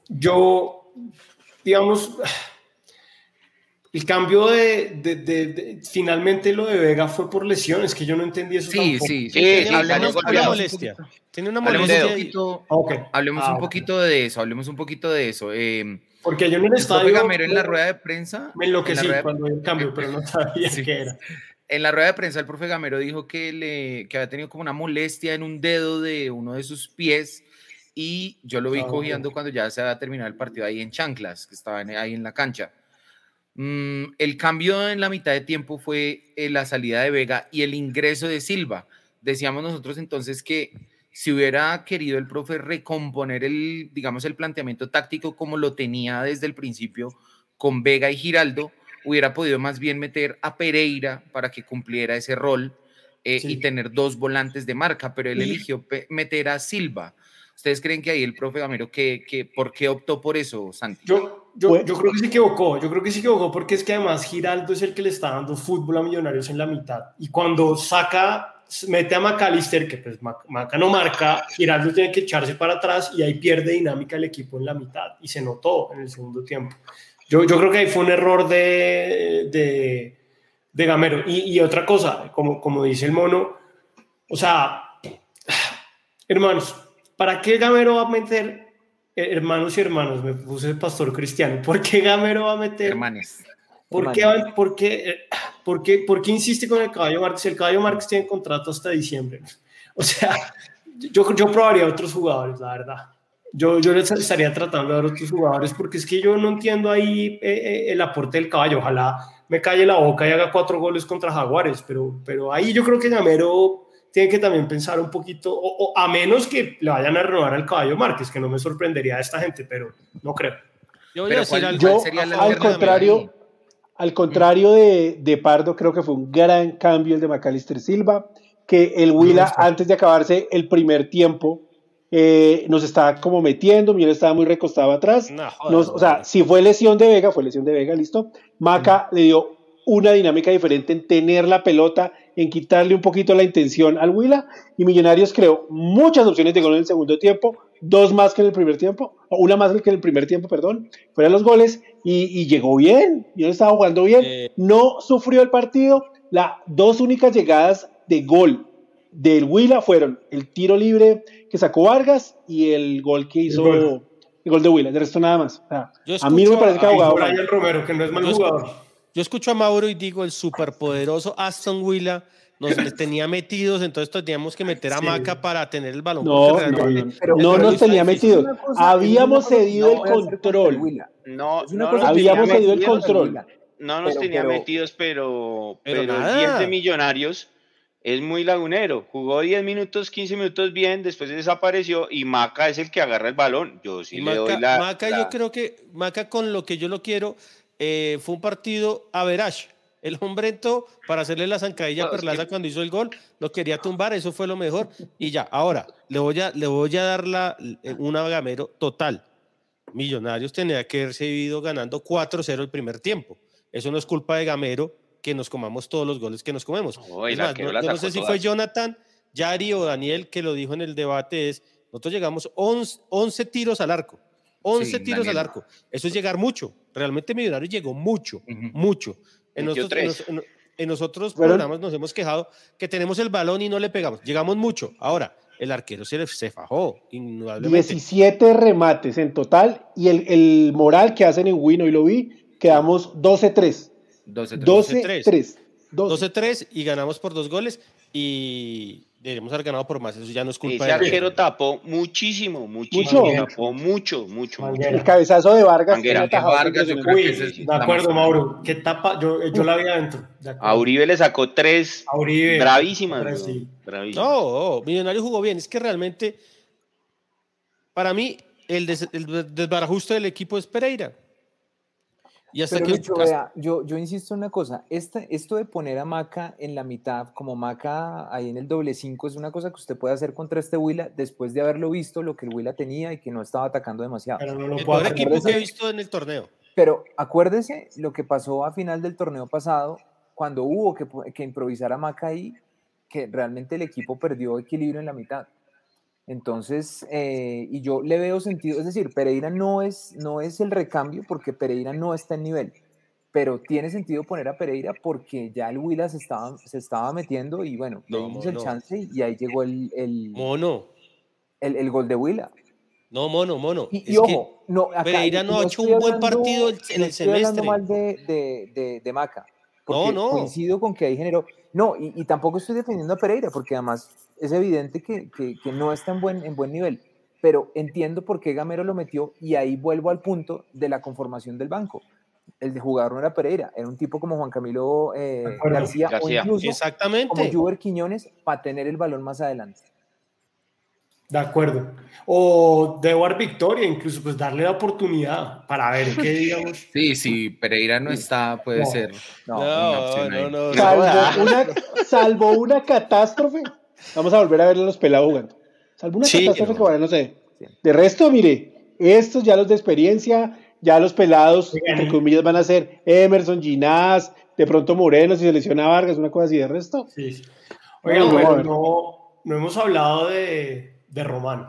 yo, digamos, el cambio de, de- de- de- finalmente lo de Vega fue por lesiones, que yo no entendí eso Sí, tampoco. sí, Sí, sí, Hablemos, Una golpeado. molestia. Tiene una hablemos un molestia. poquito, hablemos Ah, un ok. poquito de eso, hablemos un poquito de eso. Eh, Porque yo en el el profe estadio Gamero en la rueda de prensa, me en enloquecí de- cuando el cambio, pero no sabía Sí. qué era. En la rueda de prensa, el profe Gamero dijo que, le, que había tenido como una molestia en un dedo de uno de sus pies y yo lo vi Ah, cogiendo ok. cuando ya se había terminado el partido ahí en Chanclas, que estaba en- ahí en la cancha. Mm, el cambio en la mitad de tiempo fue eh, la salida de Vega y el ingreso de Silva. Decíamos nosotros entonces que si hubiera querido el profe recomponer el, digamos, el planteamiento táctico como lo tenía desde el principio con Vega y Giraldo, hubiera podido más bien meter a Pereira para que cumpliera ese rol eh, Sí. y tener dos volantes de marca, pero él eligió meter a Silva. ¿Ustedes creen que ahí el profe Gamero, que, que, ¿por qué optó por eso, Santi? Yo, yo, yo creo que se equivocó, yo creo que se equivocó porque es que además Giraldo es el que le está dando fútbol a Millonarios en la mitad. Y cuando saca, mete a McAllister, que pues Mac- Maca no marca, Giraldo tiene que echarse para atrás y ahí pierde dinámica el equipo en la mitad. Y se notó en el segundo tiempo. Yo, yo creo que ahí fue un error de, de, de Gamero. Y, y otra cosa, como, como dice el mono, o sea, hermanos, ¿para qué Gamero va a meter eh, hermanos y hermanos? Me puse el pastor cristiano. ¿Por qué Gamero va a meter? Hermanes. ¿Por qué, por, qué, eh, por, qué, por qué insiste con el caballo Márquez? El caballo Márquez tiene contrato hasta diciembre. O sea, yo, yo probaría a otros jugadores, la verdad. Yo, yo les estaría tratando de ver otros jugadores porque es que yo no entiendo ahí eh, eh, el aporte del caballo. Ojalá me calle la boca y haga cuatro goles contra Jaguares, pero, pero ahí yo creo que Gamero tiene que también pensar un poquito, o, o a menos que le vayan a renovar al caballo Márquez, que no me sorprendería a esta gente, pero no creo. Yo voy a decir ¿cuál- Yo, al contrario, al contrario de, de Pardo, creo que fue un gran cambio el de Macalister Silva, que el Huila, antes de acabarse el primer tiempo, eh, nos estaba como metiendo, Miguel estaba muy recostado atrás. No, jodas, Nos- o sea, si fue lesión de Vega, fue lesión de Vega, listo. Maca le dio una dinámica diferente en tener la pelota, en quitarle un poquito la intención al Huila. Y Millonarios creó muchas opciones de gol en el segundo tiempo, dos más que en el primer tiempo, o una más que en el primer tiempo, perdón, fueron los goles. Y, y llegó bien, y él estaba jugando bien. Eh. No sufrió el partido. Las dos únicas llegadas de gol del Huila fueron el tiro libre que sacó Vargas y el gol que hizo gol. el gol de Huila. De resto nada más. O sea, Yo a mí no me parece que. Brian Romero, que no es mal Yo- jugador. Yo escucho a Mauro y digo, el superpoderoso Aston Villa nos tenía metidos, entonces teníamos que meter a Sí. Maca para tener el balón. No, no, no, Pero- no nos tenía metidos. Habíamos cedido el control. No, Habíamos cedido el control. No nos Pero- tenía pero- metidos, pero, Pero el 10 de Millonarios es muy lagunero. Jugó 10 minutos, 15 minutos bien, después desapareció y Maca es el que agarra el balón. Yo sí Y le Maca, doy la. Maca, la- yo creo que Maca con lo que yo lo quiero eh, fue un partido a verage. El hombre entró para hacerle la zancadilla a Perlaza que- cuando hizo el gol, lo quería tumbar, eso fue lo mejor. Y ya, ahora, le voy a, le voy a dar la, eh, una gamero total. Millonarios tenía que haberse ido ganando 4-0 el primer tiempo. Eso no es culpa de Gamero que nos comamos todos los goles que nos comemos. No, Es más, no- yo no sé si todas. fue Jonathan, Yari o Daniel que lo dijo en el debate, es, nosotros llegamos 11, 11 tiros al arco. 11 Sí, tiros Daniel. al arco. Eso es llegar mucho. Realmente Millonarios llegó mucho, Ujú. mucho. En, nosotros, en, en- nosotros Fueron- programas nos hemos quejado que tenemos el balón y no le pegamos. Llegamos mucho. Ahora, el arquero se, le- se fajó, indudablemente. 17 remates en total y el, el moral que hacen en Win, hoy lo vi, quedamos 12-3. 12 12-3. 12-3 y ganamos por dos goles y deberíamos haber ganado por más. Eso ya no es culpa Ese de arquero tapó muchísimo, muchísimo. Mucho. Tapó mucho, mucho, mucho. El cabezazo de Vargas. Manguera, Vargas, yo impresionante. creo Uy, que ese es de acuerdo, más- Mauro. ¿Qué tapa? Yo, yo la vi adentro. A Uribe le sacó tres A Uribe. bravísimas. Tres, weón, sí. bravísimas. No, oh, Millonario jugó bien. Es que realmente, para mí, el, des- el desbarajuste del equipo es Pereira. Y hasta Pero que Lucho, vea, yo, yo insisto en una cosa, este, esto de poner a Maca en la mitad, como Maca ahí en el doble 5, es una cosa que usted puede hacer contra este Huila después de haberlo visto, lo que el Huila tenía y que no estaba atacando demasiado. Pero no lo el peor equipo que he visto en el torneo. Pero acuérdese lo que pasó a final del torneo pasado, cuando hubo que, que improvisar a Maca ahí, que realmente el equipo perdió equilibrio en la mitad. Entonces, eh, y yo le veo sentido, es decir, Pereira no es, no es el recambio porque Pereira no está en nivel, pero tiene sentido poner a Pereira porque ya el Huila se estaba, se estaba metiendo y bueno, le No, dimos el chance y ahí llegó el, el, Mono. el- el gol de Huila. No, mono, mono. Y, y ojo, no, acá- Pereira no ha hecho un buen hablando- partido el- en no estoy hablando semestre. mal de, de, de, de Maca. Porque no. coincido con que ahí generó. No, y, y tampoco estoy defendiendo a Pereira, porque además es evidente que, que, que no está en buen, en buen nivel. Pero entiendo por qué Gamero lo metió, y ahí vuelvo al punto de la conformación del banco. El de jugador no era Pereira, era un tipo como Juan Camilo eh. García, García. o incluso como Exactamente. Juber Quiñones para tener el balón más adelante. De acuerdo. O de War Victoria, incluso pues darle la oportunidad para ver qué digamos. Sí, sí, Pereira no está, puede No. ser. No, una No, no, no. Salvo una, salvo una catástrofe, vamos a volver a ver a los pelados jugando. Salvo una Sí, catástrofe no. que bueno, no sé. De resto, mire, estos ya los de experiencia, ya los pelados, entre comillas, van a ser Emerson, Ginás, de pronto Moreno, si se lesiona Vargas, una cosa así de resto. Sí, sí. Oigan, bueno, no, no hemos hablado de, de Román.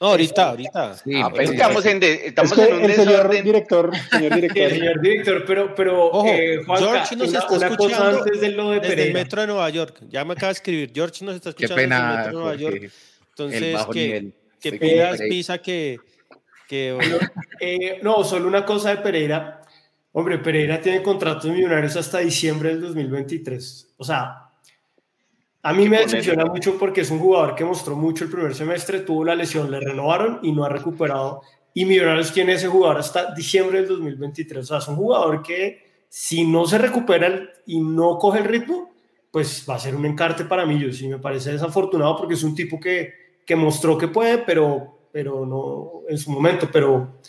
No, ahorita, ahorita. Sí, Ah, pues, pero estamos en, de- estamos es que en un el señor desorden. director, señor director, señor director, pero, pero Ojo, eh, Juanca, George nos una, está una escuchando antes de lo de Desde el metro de Nueva York. Ya me acaba de escribir. George nos está escuchando desde el pena, metro de Nueva York. El Entonces, que, que pidas pizza que. que Eh, no, solo una cosa de Pereira. Hombre, Pereira tiene contratos millonarios hasta diciembre del 2023. O sea, a mí me decepciona mucho porque es un jugador que mostró mucho el primer semestre, tuvo la lesión, le renovaron y no ha recuperado. Y Millonarios tiene ese jugador hasta diciembre del 2023. O sea, es un jugador que si no se recupera y no coge el ritmo, pues va a ser un encarte para Millos. Y me parece desafortunado porque es un tipo que, que mostró que puede, pero, pero no en su momento. Pero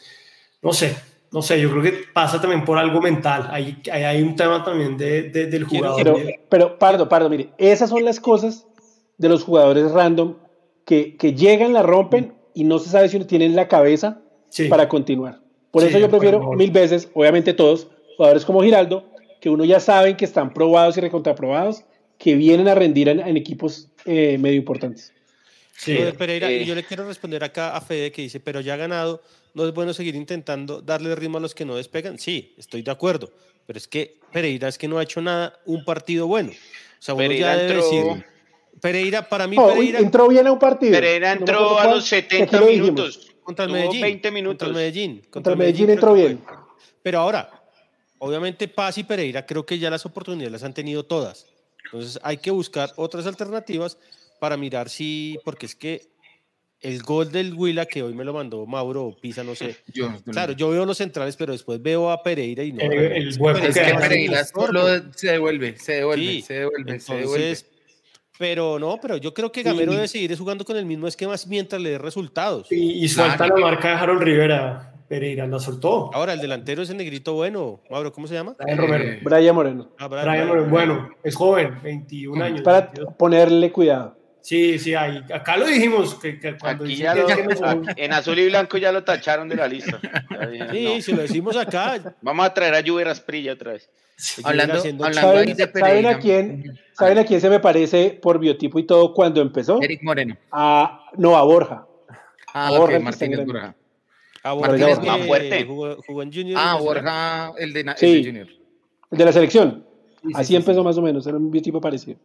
no sé, no sé, yo creo que pasa también por algo mental. Hay, hay, hay un tema también de, de- del jugador. Pero, pero, Pardo, Pardo, mire, esas son las cosas de los jugadores random que, que llegan, la rompen y no se sabe si tienen la cabeza Sí. para continuar. Por Sí, eso yo prefiero mil veces, obviamente todos, jugadores como Giraldo, que uno ya saben que están probados y recontraprobados, que vienen a rendir en, en equipos eh, medio importantes. Sí. Pereira, eh. y yo le quiero responder acá a Fede que dice, pero ya ha ganado, no es bueno seguir intentando darle ritmo a los que no despegan. Sí, estoy de acuerdo, pero es que Pereira es que no ha hecho nada, un partido bueno. O sea, uno Pereira ya debe entró- decir, Pereira, para mí Oh, Pereira entró bien a un partido. Pereira entró a los que aquí 70 lo dijimos. minutos. contra el Medellín. 20 Contra el Medellín. Contra el Medellín entró creo que bien. Pero ahora, obviamente Paz y Pereira creo que ya las oportunidades las han tenido todas. Entonces hay que buscar otras alternativas para mirar si, porque es que el gol del Huila que hoy me lo mandó Mauro o Pisa, no sé. Yo- Claro, yo veo los centrales, pero después veo a Pereira y no. El- el es que Pereira solo se devuelve, se devuelve, Sí, se devuelve, se devuelve. Entonces, pero no, pero yo creo que Gamero debe seguir jugando con el mismo esquema mientras le dé resultados. Y, y suelta la marca de Harold Rivera. Pereira la soltó. Ahora, el delantero es el negrito bueno. Mauro, ¿cómo se llama? Brian Romero. Eh, Brian Moreno. Ah, Brian. Romero, bueno, es joven, 21 años. Para 22. ponerle cuidado. Sí, sí, ahí, acá lo dijimos. Que, que cuando Aquí ya lo- son- en azul y blanco ya lo tacharon de la lista. Sí, no. si lo decimos acá. Vamos a traer a Juve Asprilla otra vez. Hablando, hablando ahí ¿Saben, de saben a quién, ¿Saben a quién se me parece por biotipo y todo cuando empezó? Eric Moreno. A, no, a Borja. Ah, Borja, ok, el que Martínez está en Borja. Martínez Borja, más fuerte. Jugó, jugó en Junior. Ah. Borja, el de, el Junior. El de la selección. Sí, sí, Así sí, empezó sí. más o menos, era un biotipo parecido.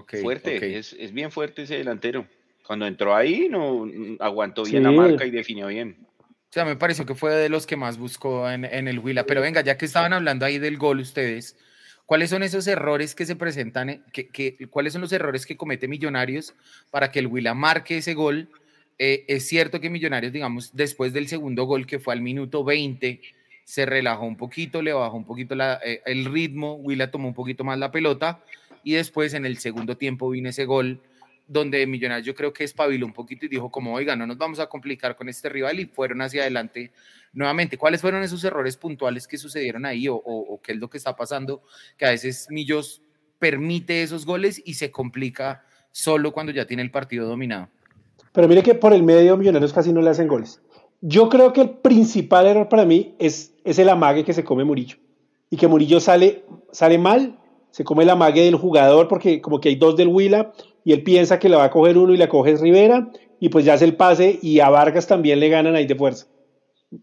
Fuerte. Es, es bien fuerte ese delantero. Cuando entró ahí, no aguantó bien Sí. la marca y definió bien. O sea, me pareció que fue de los que más buscó en, en el Huila. Pero venga, ya que estaban hablando ahí del gol ustedes, ¿cuáles son esos errores que se presentan? eh, Que, que- ¿Cuáles son los errores que comete Millonarios para que el Huila marque ese gol? Eh, es cierto que Millonarios, digamos, después del segundo gol, que fue al minuto 20, se relajó un poquito, le bajó un poquito la- eh, el ritmo, Huila tomó un poquito más la pelota y después en el segundo tiempo vino ese gol donde Millonarios yo creo que espabiló un poquito y dijo como, oiga, no nos vamos a complicar con este rival y fueron hacia adelante nuevamente. ¿Cuáles fueron esos errores puntuales que sucedieron ahí o, o qué es lo que está pasando? Que a veces Millos permite esos goles y se complica solo cuando ya tiene el partido dominado. Pero mire que por el medio Millonarios casi no le hacen goles. Yo creo que el principal error para mí es, es el amague que se come Murillo. Y que Murillo sale, sale mal, se come el amague del jugador porque como que hay dos del Huila y él piensa que le va a coger uno y la coge Rivera y pues ya hace el pase y a Vargas también le ganan ahí de fuerza.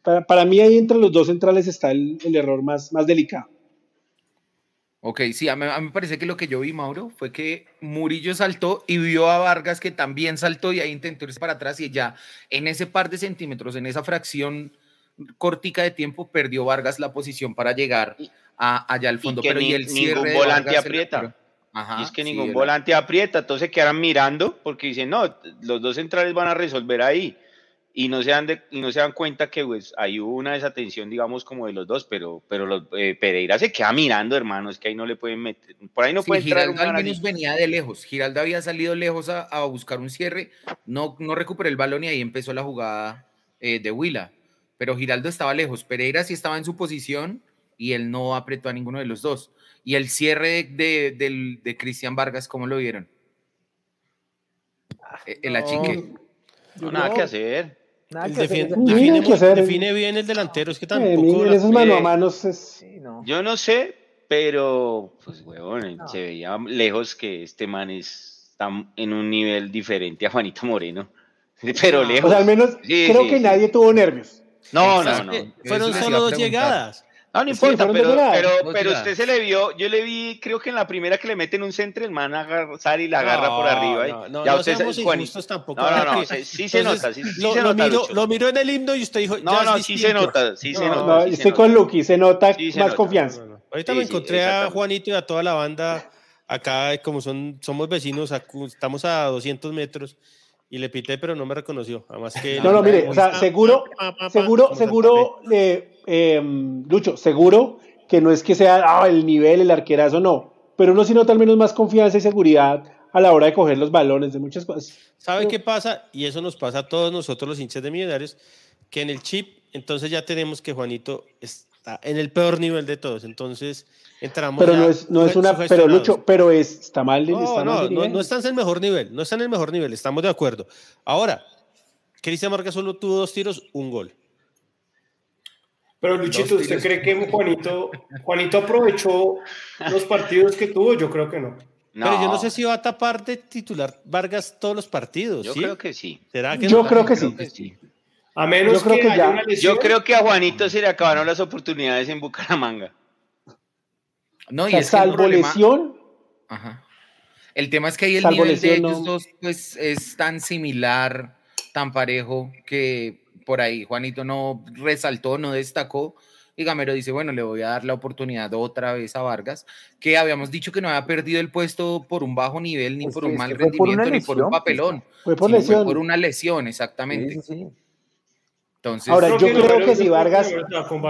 Para, para mí ahí entre los dos centrales está el, el error más, más delicado. Ok, sí, a mí, a mí, me parece que lo que yo vi, Mauro, fue que Murillo saltó y vio a Vargas que también saltó y ahí intentó irse para atrás y ya en ese par de centímetros, en esa fracción cortica de tiempo, perdió Vargas la posición para llegar a, allá al fondo. Y que pero ni, y el ningún volante aprieta. Ajá, y es que sí, ningún era- volante aprieta, entonces quedaran mirando porque dicen, no, los dos centrales van a resolver ahí. Y no se dan, de- y no se dan cuenta que pues, hay una desatención, digamos, como de los dos, pero, pero los, eh, Pereira se queda mirando, hermano, es que ahí no le pueden meter, por ahí no Sí, puede entrar un Giraldo al menos venía de lejos. Giraldo había salido lejos a, a buscar un cierre, no, no recuperó el balón y ahí empezó la jugada eh, de Huila. Pero Giraldo estaba lejos. Pereira sí estaba en su posición y él no apretó a ninguno de los dos. Y el cierre de, de, del- de Cristian Vargas, ¿cómo lo vieron? Eh, El achique. No, nada que hacer. Nada que hacer, define, Muy define que hacer. define bien el delantero, es que Eh, tampoco... la- esos mano a eh, manos es... Sí, no. Yo no sé, pero, pues, huevón, No. se veía lejos que este man es- está en un nivel diferente a Juanito Moreno. Pero No. lejos. O sea, al menos Sí, creo sí, que sí. nadie tuvo nervios. No, no, Exacto. no. Eh, Fueron solo dos llegadas. No, no Sí, importa, fueron pero, pero, pero usted se le vio, yo le vi, creo que en la primera que le meten un centro, el man agarra, sale y la agarra por arriba. y No, no, ya no usted seamos se- Juan- injustos tampoco. No, no, no, se- sí se entonces, nota, sí, sí lo, se lo nota, miro, lo miro en el himno y usted dijo, No, ya no, sí se nota, sí se No, nota. No, sí se estoy con Lucky, se nota Sí, se más nota. confianza. No, no. Ahorita Sí, me sí, encontré a. Juanito y a toda la banda acá, como son, somos vecinos, estamos a 200 metros y le pité, pero no me reconoció. Además que No, no, mire, o sea, seguro, pa, pa, pa, seguro, seguro, eh, eh, Lucho, seguro que no es que sea ah, el nivel, el arquerazo, no. Pero uno sí nota al menos más confianza y seguridad a la hora de coger los balones de muchas cosas. ¿Sabe qué pasa? Y eso nos pasa a todos nosotros los hinchas de Millonarios, que en el chip, entonces ya tenemos que Juanito está en el peor nivel de todos. Entonces entramos. Pero no es, no es una, pero. Lucho, pero es, está mal, No, está no, no, no están en el mejor nivel, no están en el mejor nivel, estamos de acuerdo. Ahora, Cristian Vargas solo tuvo dos tiros, un gol. Pero Luchito, ¿usted cree que Juanito, Juanito aprovechó los partidos que tuvo? Yo creo que no. Pero yo no sé si va a tapar de titular Vargas todos los partidos. Yo ¿sí? creo que sí. ¿Será que Yo no? creo que sí. sí. A menos Yo creo que, que haya ya- una lesión. Yo creo que a Juanito se le acabaron las oportunidades en Bucaramanga. No, O y sea, es salvo problema- lesión, Ajá. El tema es que ahí el Salvo nivel de ellos no. dos pues, es tan similar, tan parejo, que por ahí Juanito no resaltó, no destacó. Y Gamero dice, bueno, le voy a dar la oportunidad otra vez a Vargas, que habíamos dicho que no había perdido el puesto por un bajo nivel, ni por un mal fue por rendimiento, ni por un papelón. fue por lesión. por una lesión, exactamente. Sí, sí, sí. Entonces, Ahora, yo creo que si Vargas- con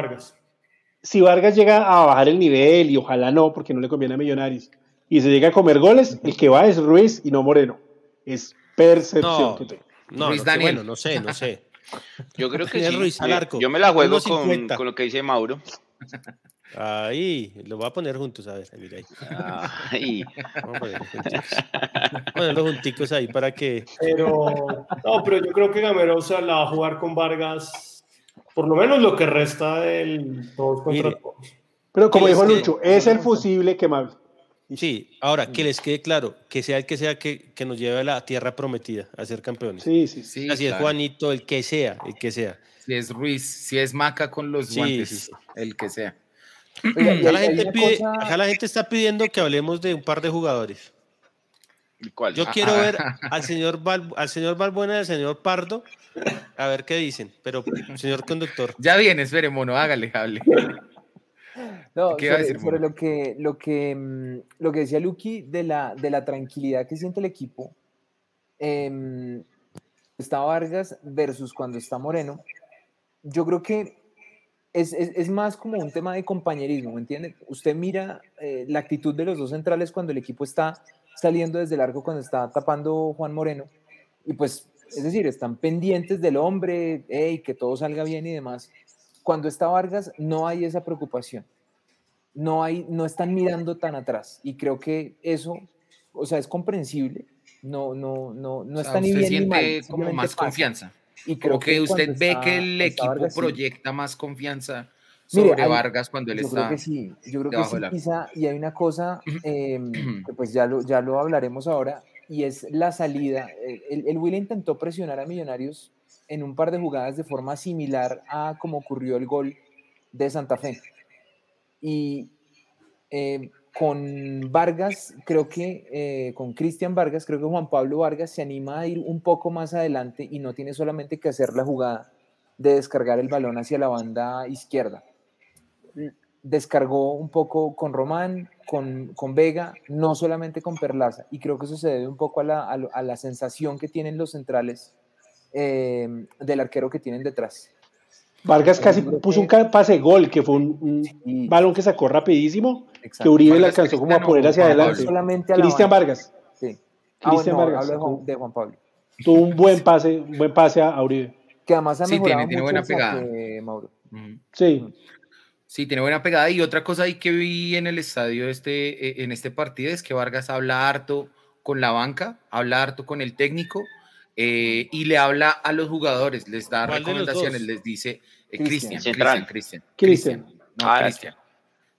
si Vargas llega a bajar el nivel, y ojalá no, porque no le conviene a Millonarios, y se llega a comer goles, el que va es Ruiz y no Moreno. Es percepción No, que tengo. no, no, Daniel. bueno, no sé, no sé. Yo creo que sí. Ruiz al Yo- arco, Yo me la juego con, 1.50. con lo que dice Mauro. Ahí, lo voy a poner juntos, a ver, mira ahí. Ay, Vamos a. Vamos a ponerlos junticos ahí para que... Pero, no, pero yo creo que Gamero se la va a jugar con Vargas, por lo menos lo que resta del todos contra Mire. todos. Pero como Sí, dijo es que- Lucho, es el fusible quemable. Sí, ahora, que les quede claro, que sea el que sea que, que nos lleve a la tierra prometida, a ser campeones. Sí, sí, sí. sí, Así es claro. Juanito, el que sea, el que sea. si es Ruiz, si es Maca con los Sí, guantes, sí, sí. el que sea. Oiga, Acá la, gente una pide- cosa- acá la gente está pidiendo que hablemos de un par de jugadores. ¿cuál? Yo Ah, quiero ah. ver al señor, Val- al señor Balbuena y al señor Pardo, a ver qué dicen. Pero, señor conductor, Ya viene, espere, mono, hágale, hable. No, ¿Qué a sobre, decir, sobre Mono? lo que, lo que, mm, lo que decía Lucky de la, de la tranquilidad que siente el equipo. em, está Vargas versus cuando está Moreno. Yo creo que es, es- es más como un tema de compañerismo, ¿me entiende? Usted mira eh, la actitud de los dos centrales cuando el equipo está saliendo desde el arco cuando está tapando Juan Moreno. Y pues, es decir, están pendientes del hombre, hey, que todo salga bien y demás. Cuando está Vargas, no hay esa preocupación. No, hay, no están mirando tan atrás. Y creo que eso, o sea, es comprensible. No, no, no, no está ni bien ni mal. como más confianza. Y creo que, usted ve que el equipo proyecta más confianza sobre Vargas cuando él yo está. Creo que sí, yo creo que sí, quizá, y hay una cosa em, que pues ya lo, ya lo hablaremos ahora, y es la salida. El, el Will intentó presionar a Millonarios en un par de jugadas de forma similar a como ocurrió el gol de Santa Fe. Y em, con Vargas, creo que eh, con Cristian Vargas, creo que Juan Pablo Vargas se anima a ir un poco más adelante y no tiene solamente que hacer la jugada de descargar el balón hacia la banda izquierda. Descargó un poco con Román, con, con Vega, no solamente con Perlaza. Y creo que eso se debe un poco a la, a la sensación que tienen los centrales eh, del arquero que tienen detrás. Vargas casi puso un pase gol, que fue un, balón que sacó rapidísimo, que Uribe le alcanzó como a poner hacia adelante. Cristian Vargas. Sí. Ah, Cristian Vargas. de Juan Pablo. Tuvo un buen pase, un buen pase a Uribe. Que además ha sí, mejorado tiene, buena pegada. Mauro. Sí. Sí, tiene buena pegada. Y otra cosa ahí que vi en el estadio este, e, en este partido es que Vargas habla harto con la banca, habla harto con el técnico eh, y le habla a los jugadores, les da recomendaciones, les dice eh, Cristian, Cristian, Cristian, Cristian. No, ah, Cristian.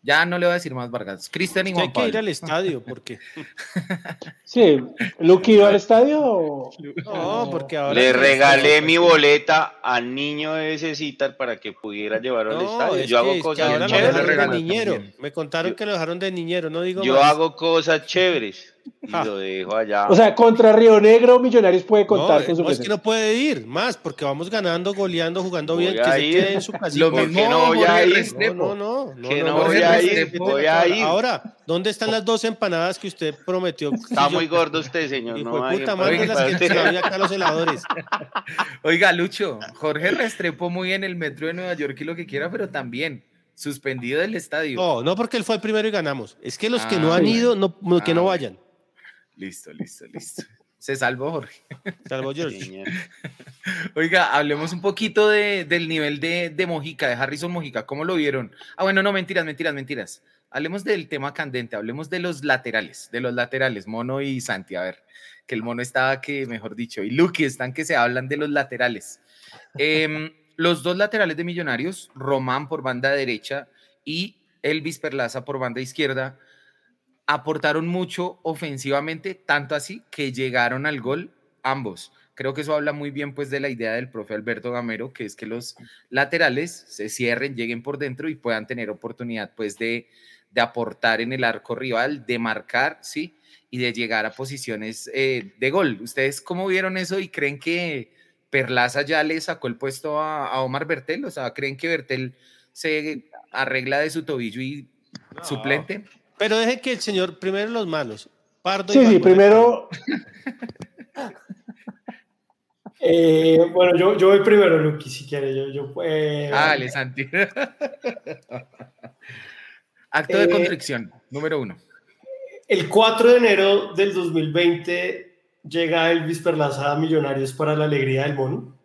Ya no le voy a decir más Vargas. Cristian y Juan Hay que ir al estadio, porque. sí, Luke iba al estadio. No, porque ahora. Le regalé mi boleta al niño de ese citar para que pudiera llevarlo al estadio. Yo hago cosas chéveres. niñero. Me contaron que lo dejaron de niñero, no digo Yo hago cosas chéveres. Y lo dejo allá. O sea, contra Río Negro, Millonarios puede contar con su no, es que no puede ir más, porque vamos ganando, goleando, jugando bien, que se quede en su casita. Lo mismo, que no voy a ir. No, no, no. Que no, voy a ir, voy a ir. Ahora, ¿dónde están las dos empanadas que usted prometió? Está muy gordo usted, señor. Y no puta madre las que se acá los heladores. Oiga, Lucho, Jorge Restrepo muy en el metro de Nueva York y lo que quiera, pero también suspendido del estadio. No, no porque él fue el primero y ganamos. Es que los que no ah, han ido, no, que no ah, vayan. Listo, listo, listo. Se salvó Jorge. Salvó George. Oiga, hablemos un poquito del nivel de, de, Mojica, de Harrison Mojica. ¿Cómo lo vieron? Ah, bueno, no, mentiras, mentiras, mentiras. Hablemos del tema candente, hablemos de los laterales, de los laterales, Mono y Santi. A ver, que el Mono estaba que, mejor dicho, y Lucky están que se hablan de los laterales. Em, los dos laterales de Millonarios, Román por banda derecha y Elvis Perlaza por banda izquierda, aportaron mucho ofensivamente, tanto así que llegaron al gol ambos. Creo que eso habla muy bien pues de la idea del profe Alberto Gamero, que es que los laterales se cierren, lleguen por dentro y puedan tener oportunidad pues de, de aportar en el arco rival, de marcar, ¿sí? Y de llegar a posiciones eh, de gol. ¿Ustedes cómo vieron eso y creen que Perlaza ya le sacó el puesto a, a Omar Bertel? O sea, ¿creen que Bertel se arregla de su tobillo y suplente? Pero deje que el señor, primero los malos. Pardo sí, sí, primero. eh, bueno, yo, yo voy primero, Luqui, si quiere. Yo, yo, eh, Dale, Santi. Acto de eh, constricción, número uno. El 4 de enero del 2020 llega Elvis Perlaza a Millonarios para la alegría del mono.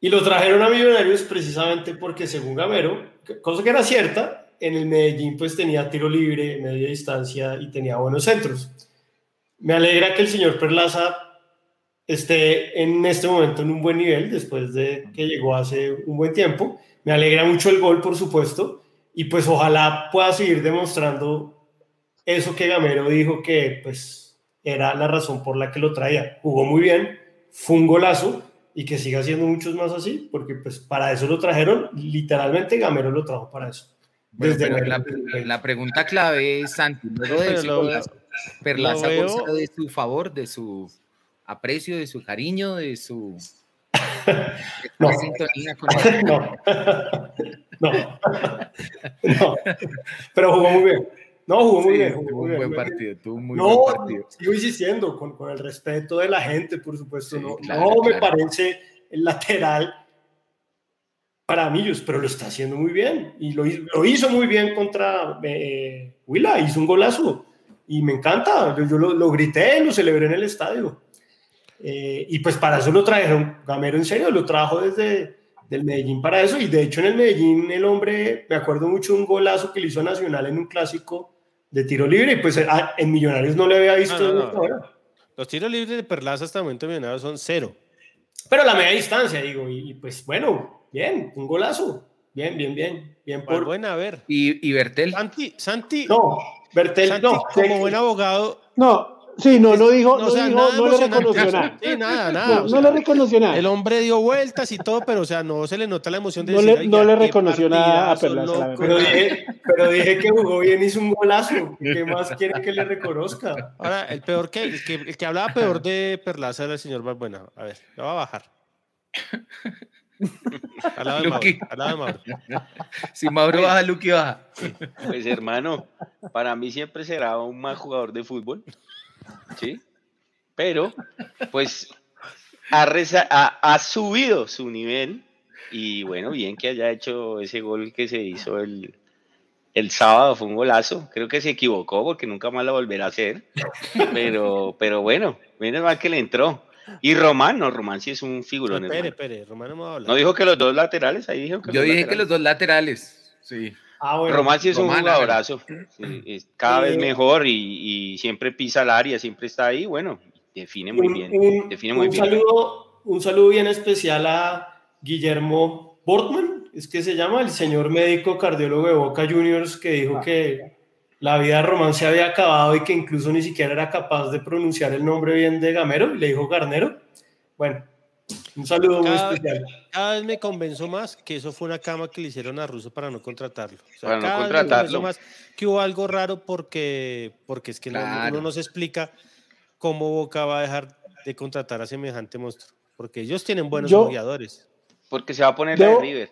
Y lo trajeron a Millonarios precisamente porque, según Gamero, cosa que era cierta, en el Medellín pues tenía tiro libre, media distancia y tenía buenos centros. Me alegra que el señor Perlaza esté en este momento en un buen nivel después de que llegó hace un buen tiempo. Me alegra mucho el gol, por supuesto, y pues ojalá pueda seguir demostrando eso que Gamero dijo que pues era la razón por la que lo traía. Jugó muy bien, fue un golazo y que siga siendo muchos más así, porque pues para eso lo trajeron, literalmente Gamero lo trajo para eso la, pregunta clave es, Santi, luego de ese Perlaza de su favor, de su aprecio, de su cariño, de su no. sintonía con no. no. no. Pero jugó muy bien. No, jugó muy bien. Jugó muy un buen partido, tuvo muy no, buen partido. Sigo insistiendo, con, con, el respeto de la gente, por supuesto. no, no me parece el lateral para Millos, pero lo está haciendo muy bien. Y lo, lo hizo muy bien contra eh, Huila, hizo un golazo. y me encanta. Yo, yo lo, lo, grité, lo celebré en el estadio. Eh, y pues para eso lo trajeron. Gamero en serio lo trajo desde del Medellín para eso. Y de hecho en el Medellín el hombre, me acuerdo mucho un golazo que le hizo a Nacional en un clásico de tiro libre. Y pues en Millonarios no le había visto. No, no, no. Los tiros libres de Perlaza hasta el momento de Millonarios son cero. Pero la media distancia, digo. Y, y pues bueno, bien, un golazo. Bien, bien, bien. bien por... buena, a ver. ¿Y, y Bertel? Santi, Santi. No, Bertel, Santi, no. Como buen abogado. No, sí, no, no dijo, no, o sea, dijo, no le reconoció nada. Sí, nada, nada. No, o sea, no, le reconoció nada. El hombre dio vueltas y todo, pero o sea, no se le nota la emoción de no decir, le, no le reconoció nada a Perlaza. Pero dije, pero dije que jugó bien, hizo un golazo. ¿Qué más quiere que le reconozca? Ahora, el peor que, el que, el que hablaba peor de Perlaza era el señor Balbuena. A ver, lo va a bajar. Al lado de Mauro. Al lado de Mauro. Si Mauro baja, Luqui baja. Pues hermano, para mí siempre será un mal jugador de fútbol. ¿Sí? Pero, pues, ha, reza, ha, ha, subido su nivel. Y bueno, bien que haya hecho ese gol que se hizo el, el sábado. Fue un golazo. Creo que se equivocó porque nunca más lo volverá a hacer. Pero, pero bueno, menos mal que le entró. Y Román, no, Román sí es un figurón. No, espere, espere, Román no me va a hablar. No dijo que los dos laterales, ahí dijo que Yo los dije laterales. que los dos laterales, sí. Ah, bueno. Román sí es Román, un jugadorazo, sí, es cada vez mejor y, y, siempre pisa el área, siempre está ahí, bueno, define muy un, bien. Un, define muy un bien. Saludo, un saludo bien especial a Guillermo Bortman, es que se llama el señor médico cardiólogo de Boca Juniors que dijo ah. que la vida de Román se había acabado y que incluso ni siquiera era capaz de pronunciar el nombre bien de Gamero, y le dijo Garnero. Bueno, un saludo cada, muy especial. Cada vez me convenzo más que eso fue una cama que le hicieron a Russo para no contratarlo. O sea, para cada no contratarlo. Vez más que hubo algo raro porque, porque es que claro. no, uno no se explica cómo Boca va a dejar de contratar a semejante monstruo. Porque ellos tienen buenos Yo, jugadores. Porque se va a poner debo, la de River.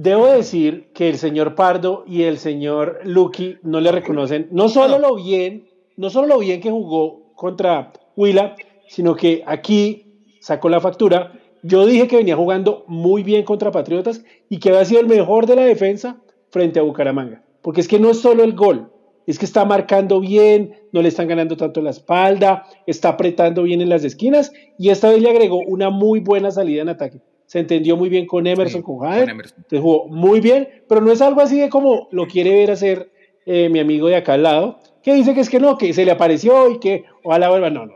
Debo decir que el señor Pardo y el señor Lucky no le reconocen no solo lo bien, no solo lo bien que jugó contra Huila, sino que aquí sacó la factura. Yo dije que venía jugando muy bien contra Patriotas y que había sido el mejor de la defensa frente a Bucaramanga. Porque es que no es solo el gol, es que está marcando bien, no le están ganando tanto la espalda, está apretando bien en las esquinas y esta vez le agregó una muy buena salida en ataque. Se entendió muy bien con Emerson, sí, con Javier, entonces jugó muy bien, pero no es algo así de como lo quiere ver hacer eh, mi amigo de acá al lado, que dice que es que no, que se le apareció y que ojalá vuelva. No, no.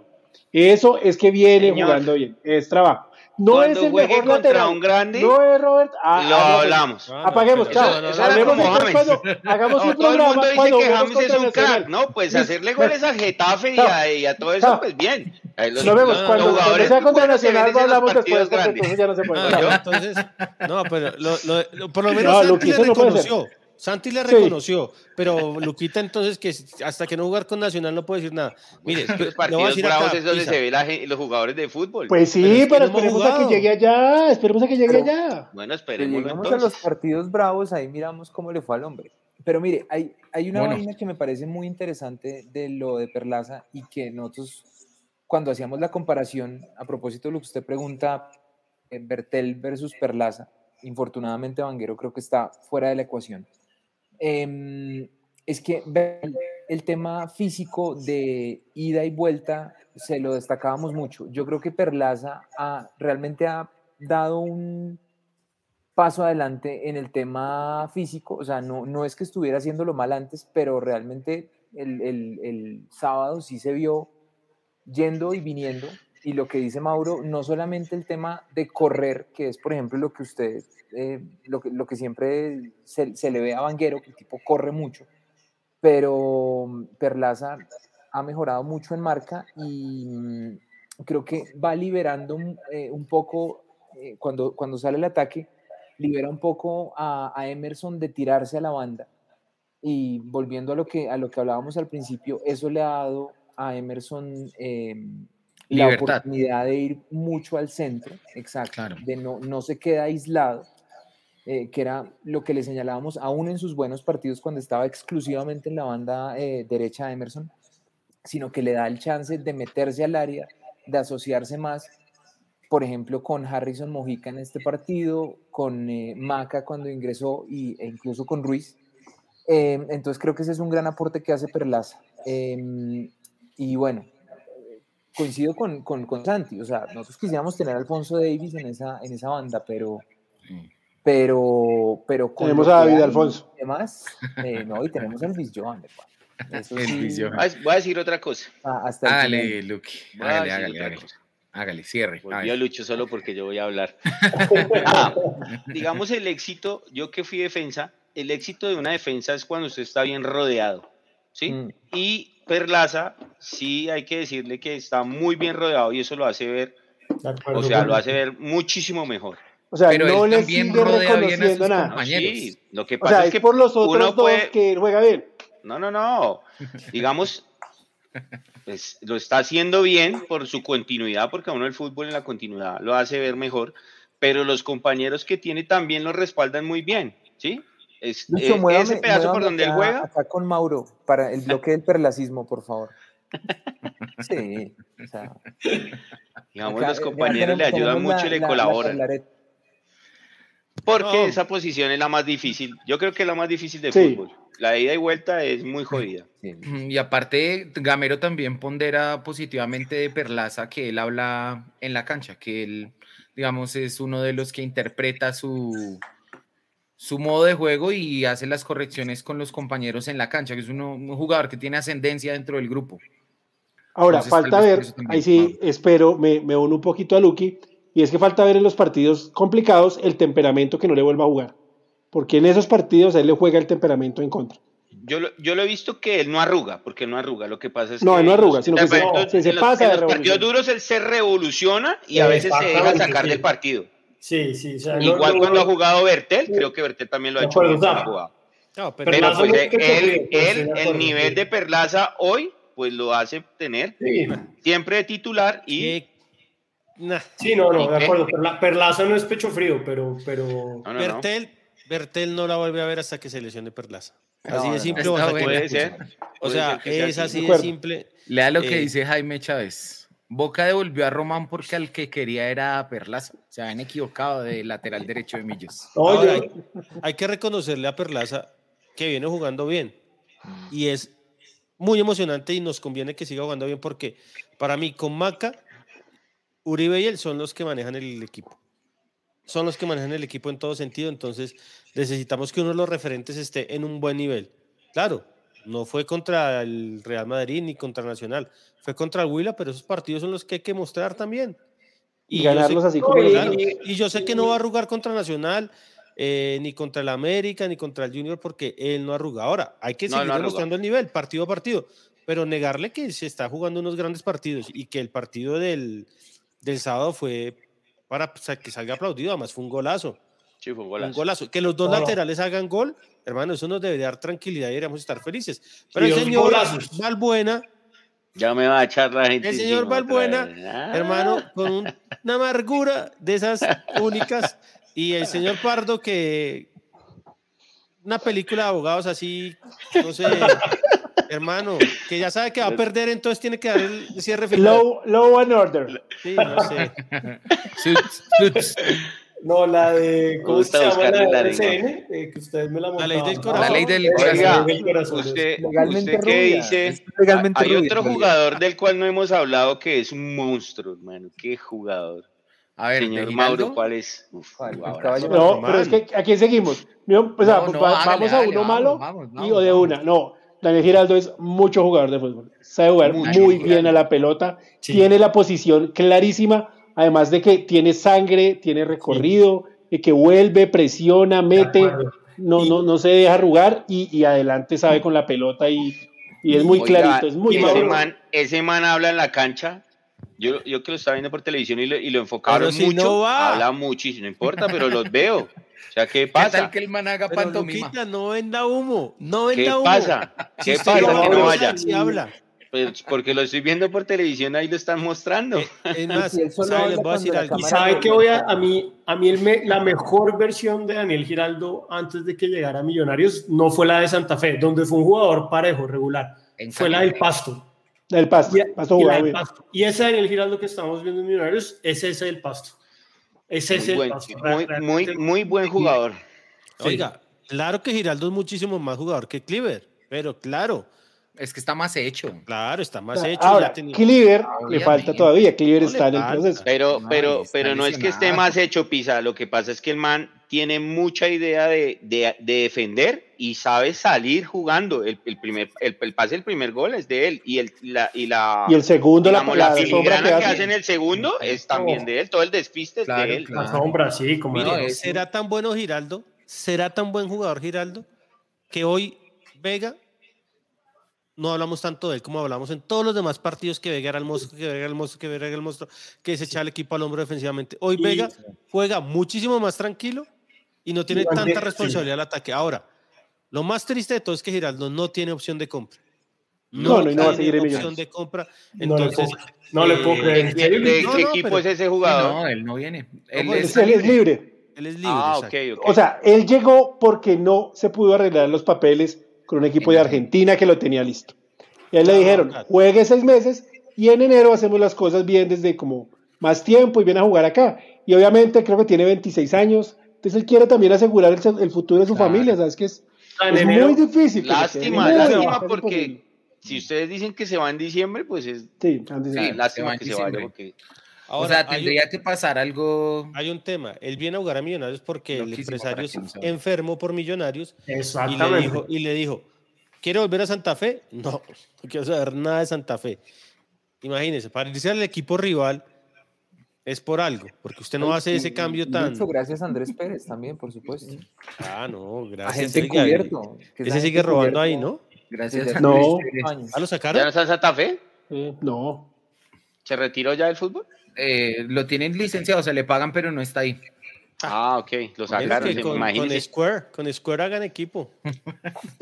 Eso es que viene Señor. jugando bien, es trabajo. No Cuando es el juegue mejor contra lateral. un grande, no es Robert. Ah, lo ah, hablamos. No, no, Apaguemos, chao. Hablemos cuando hagamos No, un todo el programa mundo dice que James es un crack, ¿no? Pues hacerle goles al Getafe y a, y a todo eso, pues bien. Los- Nos vemos no, cuando, los cuando sea contra Nacional, hablamos después, entonces ya no se puede. No, entonces, no, pero lo, lo- lo- por lo menos No, Santi le reconoció. Sí. pero Luquita entonces que hasta que no jugar con Nacional no puede decir nada. Mire, Los partidos bravos es donde se ve la los jugadores de fútbol. Pues sí, Pero es que pero no hemos esperemos a que llegue allá, esperemos a que llegue allá. bueno, Pero esperemos llegamos a los partidos bravos, ahí miramos cómo le fue al hombre. Pero mire, hay, hay una Bueno. vaina que me parece muy interesante de lo de Perlaza y que nosotros, cuando hacíamos la comparación, a propósito de lo que usted pregunta, eh, Bertel versus Perlaza, infortunadamente Vanguero creo que está fuera de la ecuación. Em, es que el, tema físico de ida y vuelta se lo destacábamos mucho. Yo creo que Perlaza ha, realmente ha dado un paso adelante en el tema físico, o sea, no, no es que estuviera haciéndolo mal antes, pero realmente el, el, el sábado sí se vio yendo y viniendo, y lo que dice Mauro, no solamente el tema de correr, que es por ejemplo lo que usted, eh, lo, que, lo que siempre se, se le ve a Vanguero, que el tipo corre mucho, pero Perlaza ha mejorado mucho en marca y mm, creo que va liberando un, eh, un poco, eh, cuando, cuando sale el ataque, libera un poco a, a, Emerson de tirarse a la banda. Y volviendo a lo que, a lo que hablábamos al principio, eso le ha dado a Emerson la Libertad. oportunidad de ir mucho al centro, exacto, Claro. de no, no se queda aislado, eh, que era lo que le señalábamos aún en sus buenos partidos cuando estaba exclusivamente en la banda eh, derecha de Emerson, sino que le da el chance de meterse al área, de asociarse más, por ejemplo, con Harrison Mojica en este partido, con eh, Maca cuando ingresó y, e incluso con Ruiz. Eh, entonces creo que ese es un gran aporte que hace Perlaza. Em, y bueno, coincido con, con, con, Santi, o sea, nosotros quisiéramos tener a Alfonso Davis en esa, en esa banda, pero, pero, pero tenemos a David Alfonso. Además, eh, no, y tenemos a Luis Joan, Eso sí, Voy a decir otra cosa. Ah, hasta hágale, Luke. Hágale, hágale, hágale. Hágale, cierre. Volvió Lucho solo porque yo voy a hablar. ah, digamos el éxito, yo que fui defensa, el éxito de una defensa es cuando usted está bien rodeado, ¿sí? Mm. Y Perlaza, sí hay que decirle que está muy bien rodeado y eso lo hace ver, o sea, lo hace ver muchísimo mejor. O sea, Pero no le sigue reconociendo nada. Sí, lo que pasa es que por los otros dos que juega bien. No, no, no. Digamos, pues lo está haciendo bien por su continuidad, porque a uno el fútbol en la continuidad lo hace ver mejor, pero los compañeros que tiene también lo respaldan muy bien, ¿sí? Es, eh, ese pedazo por donde él juega. Acá con Mauro, para el bloque del perlacismo, por favor. Sí, o sea. Digamos, los compañeros le ayudan mucho y le colaboran. Porque esa posición es la más difícil. Yo creo que es la más difícil de fútbol. La ida y vuelta es muy jodida. Y aparte, Gamero también pondera positivamente de Perlaza que él habla en la cancha, que él, digamos, es uno de los que interpreta su, su modo de juego y hace las correcciones con los compañeros en la cancha, que es un jugador que tiene ascendencia dentro del grupo. Ahora, falta ver, ahí sí espero, me, me uno un poquito a Lucky, y es que falta ver en los partidos complicados el temperamento que no le vuelva a jugar, porque en esos partidos a él le juega el temperamento en contra. Yo lo, yo lo he visto que él no arruga, porque no arruga, lo que pasa es no, que... No, no arruga, sino que se, se, pasa en los partidos duros él se revoluciona y a veces se deja sacar del partido. Sí, sí. Igual cuando ha jugado Bertel, creo que Bertel también lo ha hecho. No, pero, pues, él, el nivel de Perlaza hoy, pues lo hace tener siempre de titular y... Sí, no, no, de acuerdo. Perlaza no es pecho frío, pero... pero... Bertel, Bertel no la vuelve a ver hasta que se lesione Perlaza. Así de simple. puede ser. O sea, es así de simple. Lea lo que eh, dice Jaime Chávez. Boca devolvió a Román porque al que quería era Perlaza. Se habían equivocado de lateral derecho de Millos. Oye, hay, que reconocerle a Perlaza que viene jugando bien. Y es muy emocionante y nos conviene que siga jugando bien porque para mí con Maca, Uribe y él son los que manejan el equipo. Son los que manejan el equipo en todo sentido. Entonces necesitamos que uno de los referentes esté en un buen nivel. Claro, no fue contra el Real Madrid ni contra Nacional, fue contra el Huila, pero esos partidos son los que hay que mostrar también. Y, ganarlos así como y, yo sé que no va a arrugar contra Nacional, eh, ni contra el América, ni contra el Junior, porque él no arruga. Ahora, hay que seguir demostrando el nivel, partido a partido, pero negarle que se está jugando unos grandes partidos y que el partido del, del sábado fue para que salga aplaudido, además fue un golazo. Sí, fue un golazo. Un golazo. Que los dos laterales hagan gol, hermano, eso nos debería dar tranquilidad y deberíamos estar felices. Pero el señor Valbuena ya me va a echar la gente. El señor Valbuena, ah. hermano, con una amargura de esas únicas. Y el señor Pardo, que una película de abogados así, no sé, hermano, que ya sabe que va a perder, entonces tiene que dar el cierre final. Low, and order. Sí, no sé. No, la de. ¿Cómo se llama la, de CN? Eh, que ustedes me la La ley del corazón. La ley del corazón. Usted, usted qué dice. Hay otro jugador del cual no hemos hablado que es un monstruo, hermano. Qué jugador. A ver, señor Mauro, ¿cuál es? Uf, no, pero es que aquí seguimos. Pues, vamos a uno malo y o de una. No, Daniel Giraldo es mucho jugador de fútbol. Sabe jugar muy bien a la pelota. Tiene la posición clarísima además de que tiene sangre, tiene recorrido, y que vuelve, presiona, mete, no, no, no se deja arrugar y, adelante sabe con la pelota y, es muy clarito, es muy ese man, ese man habla en la cancha. Yo, yo que lo estaba viendo por televisión y lo, y lo enfocaron mucho, habla muchísimo, no importa, pero los veo. O sea, ¿qué pasa? ¿Qué tal que el man haga pantomima? no venda humo, no venda humo. ¿Qué pasa? ¿Qué pasa que no vaya? Si habla. Pues porque lo estoy viendo por televisión, ahí lo están mostrando. Eh, es más, Y sabe que voy a, a mí, a mí el la mejor versión de Daniel Giraldo antes de que llegara a Millonarios no fue la de Santa Fe, donde fue un jugador parejo, regular. fue la del Pasto. Del Pasto. Y, pasto, y, pasto. y ese Daniel Giraldo que estamos viendo en Millonarios es ese del Pasto. Es ese muy, Pasto. Muy, muy, muy buen jugador. Oiga, claro que Giraldo es muchísimo más jugador que Cliver, pero claro Es que está más hecho. Claro, está más hecho. Ahora, tenía- Cleaver le falta todavía. Cleaver No está en el proceso. Pero, No, pero, pero no es que esté más hecho Pisa, lo que pasa es que el man tiene mucha idea de, de- de defender y sabe salir jugando. El, el primer, el, el pase del primer gol es de él y, el, la, y la, Y el segundo, la, digamos, la la sombra filigrana que que hace. hace en el segundo es también de él, todo el despiste es Claro, de él. claro. La sombra, sí, como Mire, No, es- ¿será tan bueno Giraldo? ¿Será tan buen jugador Giraldo? Que hoy Vega, no hablamos tanto de él como hablamos en todos los demás partidos que Vega era el monstruo, que Vega era el monstruo, que Vega era el monstruo, que se echaba el equipo al hombro defensivamente. Hoy Vega juega muchísimo más tranquilo y no tiene tanta responsabilidad al ataque. Ahora, lo más triste de todo es que Giraldo no tiene opción de compra. No, no, y no va a tiene seguir en opción de compra. No le Entonces, no le puedo eh, creer. ¿De, ¿En serio? de No, qué no, equipo pero- es ese jugador? no, él no viene. Él No, es- Él es libre. él es libre. ah, exacto. ok, ok. O sea, él llegó porque no se pudo arreglar los papeles con un equipo de Argentina que lo tenía listo. Y a él le Ah, dijeron, claro. juegue seis meses y en enero hacemos las cosas bien desde como más tiempo y viene a jugar acá. Y obviamente creo que tiene 26 años, entonces él quiere también asegurar el, el futuro de su Claro. familia, ¿sabes? Que es, en es enero- muy difícil. Lástima, lástima porque si ustedes dicen que se va en diciembre, pues es Sí, antes de- sí, se va lástima en que se vaya porque o Ahora, sea, hay un- tendría que pasar algo. Hay un tema. Él viene a jugar a Millonarios porque el empresario se vaya. enfermo por Millonarios y le, Exactamente. dijo, y le dijo, ¿quiere volver a Santa Fe? No, no quiero saber nada de Santa Fe. Imagínese, para irse al equipo rival es por algo, porque usted no hace ese cambio tan... Mucho gracias a Andrés Pérez también, por supuesto. Ah, no, gracias. Agente encubierto. que Ese sigue robando ahí, ¿no? Gracias No. ¿Ah, lo ¿Ya no sacaron? está en Santa Fe? Eh, no. ¿Se retiró ya del fútbol? Eh, lo tienen licenciado, o sea, le pagan, pero no está ahí. Ah, ok, lo sacaron, que se- con. Square, con Square hagan equipo.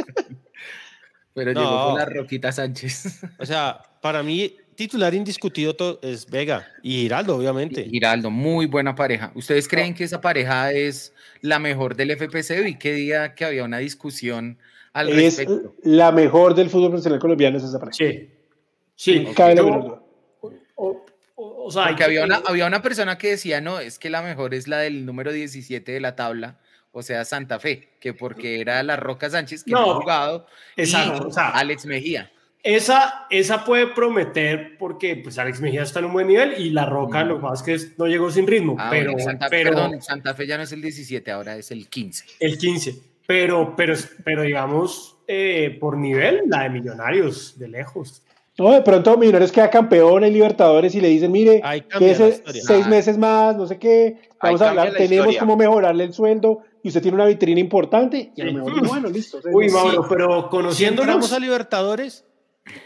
Pero No. llegó con la Roquita Sánchez. O sea, para mí, titular indiscutido es Vega y Giraldo, obviamente. Giraldo, muy buena pareja. ¿Ustedes creen que esa pareja es la mejor del FPC? Vi que día que había una discusión al Es respecto. la mejor del fútbol profesional colombiano, es esa pareja. Sí. Sí. La yo- menor duda. o, o- o sea, Porque que- había una, había una persona que decía, no, es que la mejor es la del número 17 de la tabla, o sea, Santa Fe, que porque era la Roca Sánchez que no, No, ha jugado, exacto, y o sea, Alex Mejía. Esa, esa puede prometer porque pues Alex Mejía está en un buen nivel y La Roca lo que pasa es que es- no llegó sin ritmo, Ah, pero, bueno, Santa, pero perdón, Santa Fe ya no es el 17, ahora es el 15. el 15. Pero, pero, pero digamos, eh, por nivel, la de Millonarios, de lejos. No, de pronto Millonarios queda campeón en Libertadores y le dicen, mire, Ahí quédese historia. seis Ah. meses más, no sé qué, vamos a cambia hablar, la tenemos cómo mejorarle el sueldo y usted tiene una vitrina importante y a lo Sí. mejor bueno, listo. Uy. Mauro, pero Si conociéndolos, entramos a Libertadores,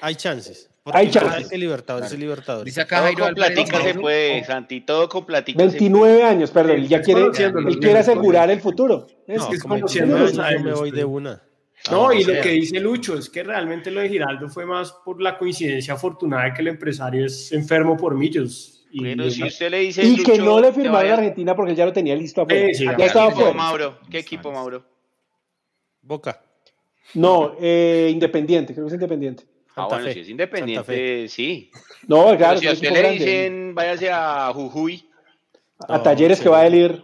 hay chances. Hay chances. que Libertadores es Libertadores. Dice acá Jairo con platica se puede, Santi, todo con platica se 29 años, perdón, y ya es quiere, él es quiere asegurar el futuro. Es No, que es como yo me años, voy de una. No, Ah, y o sea, lo que dice Lucho es que realmente lo de Giraldo fue más por la coincidencia afortunada de que el empresario es enfermo por millos. Y, Pero si usted le dice y que no le firmaron a Argentina porque él ya lo tenía listo afuera. Sí, sí, ya ¿Qué estaba equipo. Mauro? ¿Qué equipo, Mauro? Boca. No, eh, Independiente, creo que es Independiente. Ah, bueno, Fe. si es independiente, sí. No, Pero claro, si a usted le grande. dicen, váyase a Jujuy, a No, talleres sí. que va a ir.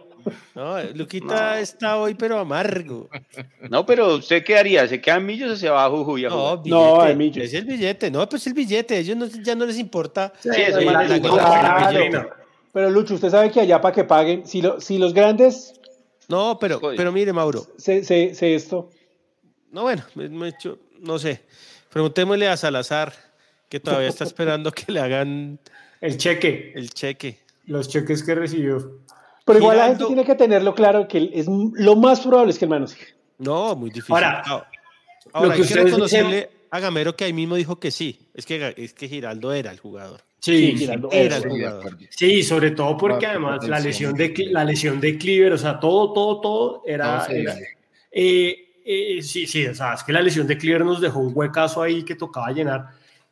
No, Luquita está hoy, pero amargo. no, pero ¿usted qué haría? ¿Se queda en Millos o se va a Jujuy a No, billete. No, Millos. Es el billete. No, pues el billete. A ellos no- ya no les importa. Sí, eso Sí, la- la- la- Claro. la- Pero Lucho, usted sabe que allá para que paguen, si, lo- si los grandes No, pero, pero mire, Mauro. se, se, se esto, No, bueno, me, me he hecho- no sé. Preguntémosle a Salazar, que todavía está esperando que le hagan El cheque, el cheque. los cheques que recibió. Pero igual la gente tiene que tenerlo claro que es lo más probable es que el man no siga. No, muy difícil. Ahora, Ah, ahora lo que hay que reconocerle a Gamero que ahí mismo dijo que sí. Es que, es que Giraldo era el jugador. Sí, Sí, Giraldo Era el jugador. sí, sobre todo porque además la lesión de la lesión de Cleaver, o sea, todo, todo, todo era. No, sí, era- sí. eh, eh, sí, sí, o sea, es que la lesión de Cleaver nos dejó un huecazo ahí que tocaba llenar.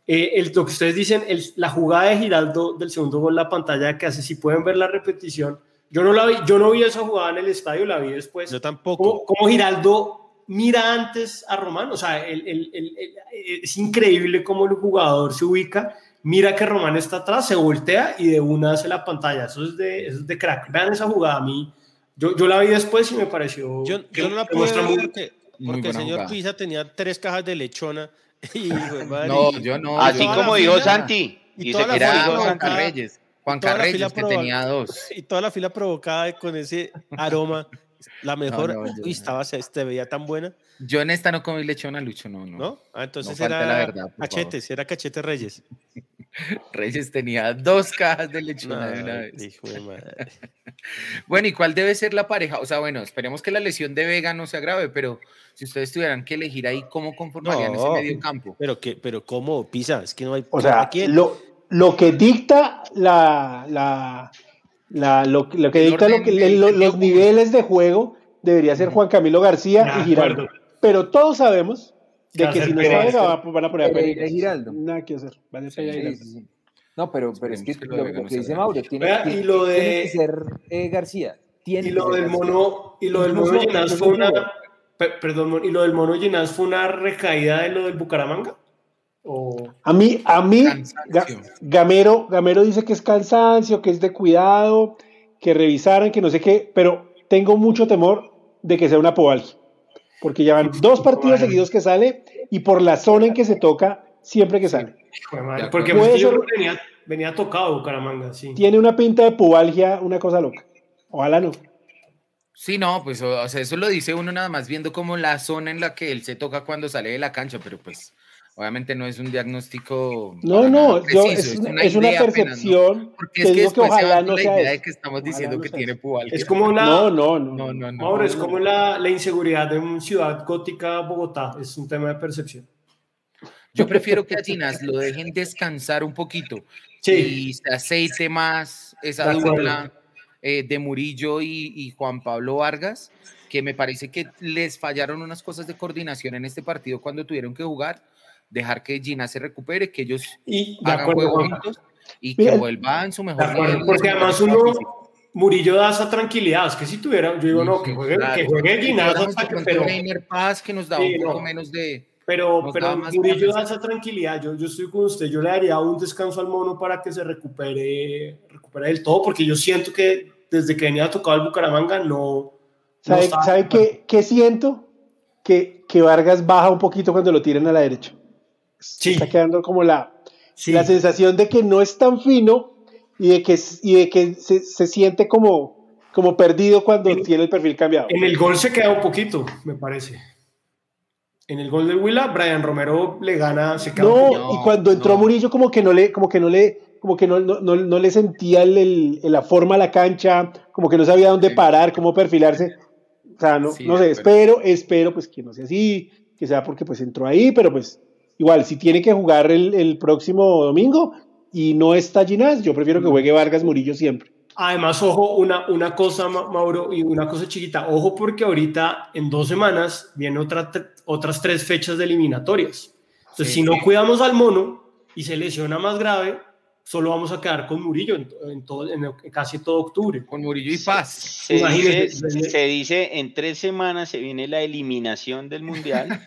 Eh, el, lo que ustedes dicen, el- la jugada de Giraldo del segundo gol, la pantalla que hace, si pueden ver la repetición, yo no la vi, yo no vi esa jugada en el estadio, la vi después. Yo tampoco. Como, Giraldo mira antes a Román, o sea, el- el- es increíble cómo el jugador se ubica, mira que Román está atrás, se voltea y de una hace la pantalla. Eso es de, eso es de crack. Vean esa jugada a mí. Yo, yo la vi después y me pareció. Yo, yo no la pude ver muy- porque, el señor jugada. Pisa tenía tres cajas de lechona de madre, No, y- yo no. Así yo- como dijo Santi. y Y se dijo Juan. Carreyes. Juan Carreyes, que tenía dos. Y toda la fila provocada con ese aroma. La mejor. no, yo- uy, estaba, se se veía tan buena, Yo en esta no comí lechona, Lucho, no, no. ¿no? Ah, entonces era la verdad, por favor. Cachetes, era Cachete Reyes. Reyes tenía dos cajas de lechona de una vez. hijo de madre. Bueno, ¿y cuál debe ser la pareja? O sea, bueno, esperemos que la lesión de Vega no sea grave, pero si ustedes tuvieran que elegir ahí, ¿cómo conformarían No. ese medio campo? Pero, que, pero ¿cómo? Pisa, es que no hay. O sea, lo, lo que dicta la, la, la- lo, lo que dicta lo que, lo- los niveles de juego debería ser. Juan Camilo García y Giraldo. Pero todos sabemos de que si no va- van a poner a Pereira y Pereira. Giraldo. Nada que hacer. Van a Sí, Sí, Giraldo. sí, sí. No, pero, pero es que, que lo lo, que dice. Mauro, tiene, Vea, y lo de- tiene que ser eh, García. Tiene Y que lo del mono, y lo del mono Ginás fue una. perdón, y lo del mono Ginás fue una recaída de lo del Bucaramanga. O A mí, a mí. Ga- Gamero, Gamero dice que es cansancio, que es de cuidado, que revisaran, que no sé qué, pero tengo mucho temor de que sea una poalgia. Porque ya van dos partidos Bueno. seguidos que sale y por la zona en que se toca siempre que sale. porque pues, que venía, venía tocado Bucaramanga, sí. Tiene una pinta de pubalgia, una cosa loca. Ojalá no. Sí, no, pues o, o sea, eso lo dice uno nada más viendo como la zona en la que él se toca cuando sale de la cancha, pero pues obviamente no es un diagnóstico. No, no, nada yo, preciso, es, una, es una idea apenas, ¿no? percepción Porque que es que digo que ojalá no la sea idea de que estamos diciendo no que tiene pubalgia. Es como la. No, no, no. No, no, no. Mauro, es no, como la, la inseguridad de una ciudad gótica Bogotá, es un tema de percepción. Yo prefiero que a Ginas lo dejen descansar un poquito Sí, y se aceite más esa dupla eh, de Murillo y, y Juan Pablo Vargas, que me parece que les fallaron unas cosas de coordinación en este partido cuando tuvieron que jugar. Dejar que Ginas se recupere, que ellos y de hagan acuerdo. juego Juanca. juntos y que Mira, vuelva en su mejor acuerdo, nivel. porque además uno. Murillo da esa tranquilidad, es que si tuviera, yo digo, no, que juegue, Claro. que juegue Ginás Hablamos hasta que, pero, Paz que nos daba Sí, un poco no. menos de. pero, nos pero Murillo da esa tranquilidad, yo, yo estoy con usted, yo le daría un descanso al mono para que se recupere, recupere del todo, porque yo siento que desde que venía tocado el Bucaramanga no... no ¿Sabe, estaba- sabe qué, qué siento? Que, que Vargas baja un poquito cuando lo tiran a la derecha. Sí. Está quedando como la, Sí. la sensación de que no es tan fino y de que, y de que se, se siente como, como perdido cuando En- tiene el perfil cambiado. En el gol se queda un poquito, me parece. En el gol de Huila, Brian Romero le gana, se queda un No, poquito. No, y cuando entró no. Murillo como que no le, como que no le, como que no, no, no, no le sentía el, el- la forma a la cancha, como que no sabía dónde parar, cómo perfilarse. O sea, no, Sí, no sé, espero, espero pues que no sea así, que sea porque pues entró ahí, pero pues igual, si tiene que jugar el, el próximo domingo y no está Ginás, yo prefiero que juegue Vargas Murillo siempre. Además, ojo, una, una cosa, Ma- Mauro, y una cosa chiquita. Ojo, porque ahorita en dos semanas vienen otra, otras tres fechas de eliminatorias. Entonces, Sí. si no cuidamos al mono y se lesiona más grave, solo vamos a quedar con Murillo en, en todo, en casi todo octubre. Con Murillo y Paz. Se dice, se dice en tres semanas se viene la eliminación del mundial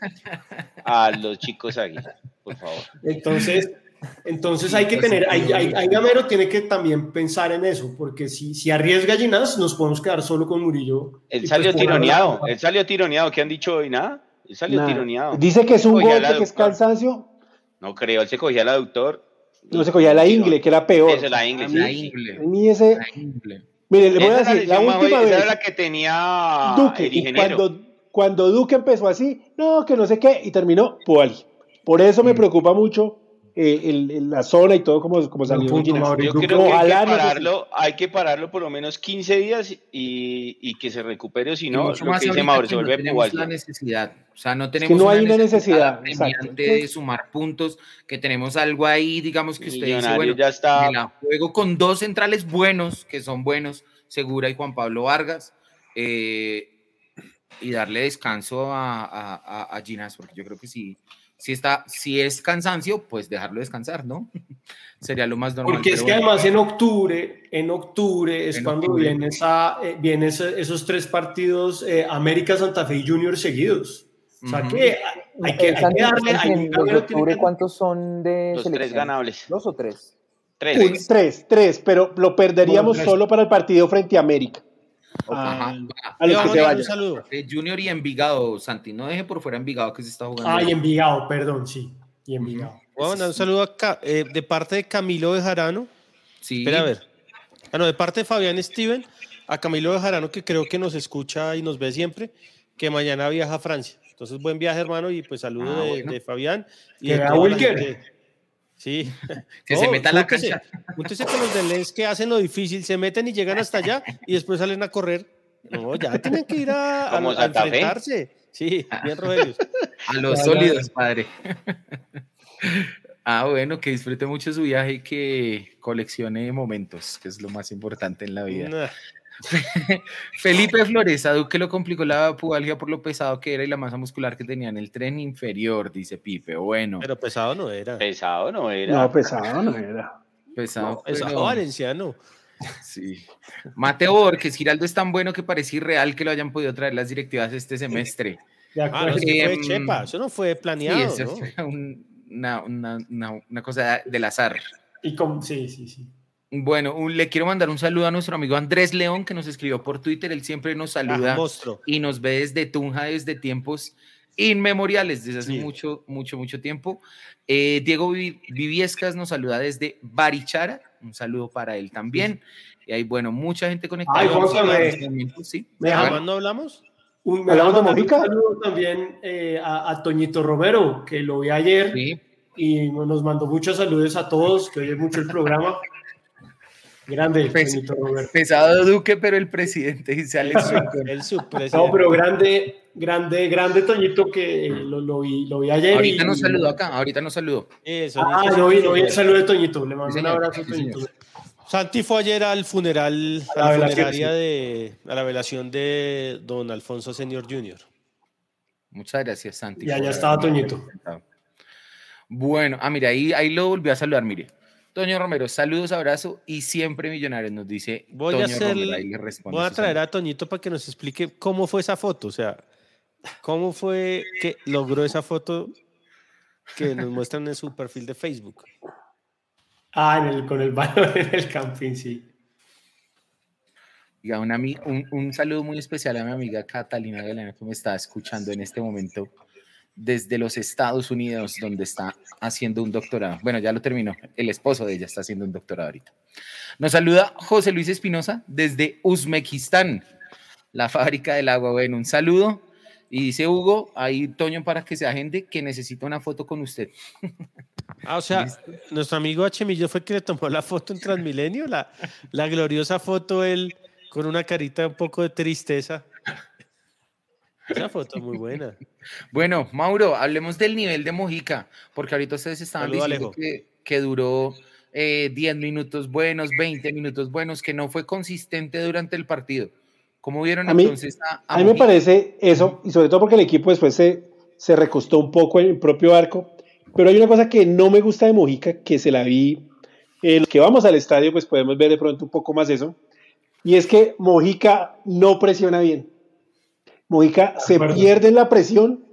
a los chicos águilas, por favor. Entonces, entonces hay que tener, hay, hay, hay Gamero tiene que también pensar en eso, porque si, si arriesga Ginás, nos podemos quedar solo con Murillo. Él salió pues, la- tironeado, él salió tironeado, ¿qué han dicho hoy? Nada, él salió tironeado. Dice que es un la que es cansancio, No creo, él se cogía al aductor. No se cogía la ingle, que era peor. Eso, la ingle, A sí, mí- La sí. ingle. a mí ese, La ingle. mire, le voy a decir, la última jodida, esa vez, era la que tenía Duque, el y ingeniero. cuando, cuando Duque empezó así, no, que no sé qué, y terminó Puali. Por eso me Mm. preocupa mucho eh, el- el- la zona y todo como, como salió. punto. Mauro. Yo creo que hay que, no pararlo, hay que pararlo por lo menos 15 días y, y que se recupere, o si no, lo más que dice Mauro, se no vuelve tenemos la necesidad. O sea, no tenemos no hay una necesidad, exacto. de sumar puntos, que tenemos algo ahí, digamos que usted dice, bueno, ya está- me la juego con dos centrales buenos, que son buenos, Segura y Juan Pablo Vargas, eh, y darle descanso a, a, a- a Ginás, porque yo creo que si, si, está, si es cansancio, pues dejarlo descansar, ¿no? Sería lo más normal. Porque es que bueno. además en octubre, en octubre es En cuando octubre. viene, esa, eh, viene ese- esos tres partidos eh, América, Santa Fe y Junior seguidos. O sea que hay que, hay que darle, hay, Gamero tiene octubre, que- ¿cuántos son de Los tres selección? ganables. ¿Dos o tres? Tres. Un- tres, tres, pero lo perderíamos Bueno, tres. solo para el partido frente a América. A, va. a los que se dar un vayan. saludo. Junior y Envigado, Santi, no deje por fuera Envigado que se está jugando. Ay, Envigado, perdón, sí. y Envigado. Bueno, un saludo acá, eh, de parte de Camilo Bejarano. Sí. Espera a ver. Ah, no, de parte de Fabián Steven, a Camilo Bejarano, que creo que nos escucha y nos ve siempre, que mañana viaja a Francia. Entonces, buen viaje, hermano, y pues saludo Ah, de, bueno. de Fabián. Y de Wilker. Sí. Que se meta a la júntese- cancha. júntese con los de Lens que hacen lo difícil, se meten y llegan hasta allá y después salen a correr. No, ya tienen que ir a, a- enfrentarse. Sí, bien, Rogelio. A los sólidos, padre. Ah, bueno, que disfrute mucho su viaje y que coleccione momentos, que es lo más importante en la vida. Nah. Felipe Flores, a Duque lo complicó la pubalgia por lo pesado que era y la masa muscular que tenía en el tren inferior, dice Pipe. Bueno, Pero pesado no era. Pesado no era. No, pesado no era. pesado. Pesado pero- valenciano. Sí. Mateo Borges, Giraldo es tan bueno que parece irreal que lo hayan podido traer las directivas este semestre. De Ah, no, fue Em, Chepa, eso no fue Sí, planeado, eso ¿no? fue un- una, una- una- una cosa del azar. Y con, sí, sí, sí. Bueno, un- le quiero mandar un saludo a nuestro amigo Andrés León, que nos escribió por Twitter. Él siempre nos Ah, saluda y nos ve desde Tunja desde tiempos inmemoriales, desde hace Sí. mucho, mucho, mucho tiempo. Eh, Diego Vi- Viviescas nos saluda desde Barichara. Un saludo para él también. Y hay, bueno, mucha gente conectada. Ay, Vamos a Juanca, hablar me- sí. me ¿De deja- Bueno, Jamás no hablamos? Un, me ¿Hablamos de Mojica? Un saludo también eh, a, a Toñito Romero, que lo vi ayer sí. y nos mandó muchos saludos a todos, que oye mucho el programa. Grande, Romero. Pesado Duque, pero el presidente dice Alex Rincón. El subpresidente. No, pero grande, grande, grande Toñito, que lo, lo vi, lo vi ayer. Ahorita y- nos saludó acá, ahorita nos saludó. Eso, Ah, no vi, no vi el saludo de Toñito. Le mando Sí, un abrazo a Toñito. señor. Santi fue ayer al funeral, a A la funeraria sí. de, a la velación de don Alfonso Senior Jr. Muchas gracias, Santi. Y allá estaba Toñito. Bueno, ah, mira, ahí, ahí lo volvió a saludar, mire. Toño Romero, saludos, abrazo y siempre millonarios, nos dice Voy Toño a hacer, Romero. Ahí le responde voy a traer a Toñito para que nos explique cómo fue esa foto, o sea, cómo fue que logró esa foto que nos muestran en su perfil de Facebook. Ah, en el, con el balón en el camping, sí. Una un, un saludo muy especial a mi amiga Catalina Galena que me está escuchando en este momento desde los Estados Unidos, donde está haciendo un doctorado. Bueno, ya lo terminó. El esposo de ella está haciendo un doctorado ahorita. Nos saluda José Luis Espinosa desde Uzbekistán, la fábrica del agua. Bueno, un saludo. Y dice Hugo, ahí Toño para que se agende que necesita una foto con usted. Ah, o sea, nuestro amigo H. Millo fue que le tomó la foto en Transmilenio, la, la gloriosa foto él con una carita un poco de tristeza. Esa foto es muy buena. Bueno, Mauro, hablemos del nivel de Mojica, porque ahorita ustedes estaban Saludo, diciendo que, que duró eh, 10 minutos buenos, 20 minutos buenos, que no fue consistente durante el partido. ¿Cómo vieron A mí- entonces a, A mí me Mojica? parece eso, y sobre todo porque el equipo después se, se recostó un poco en el propio arco. Pero hay una cosa que no me gusta de Mojica, que se la vi. eh, los que vamos al estadio, pues podemos ver de pronto un poco más eso. Y es que Mojica no presiona bien. Mojica se pierde en la presión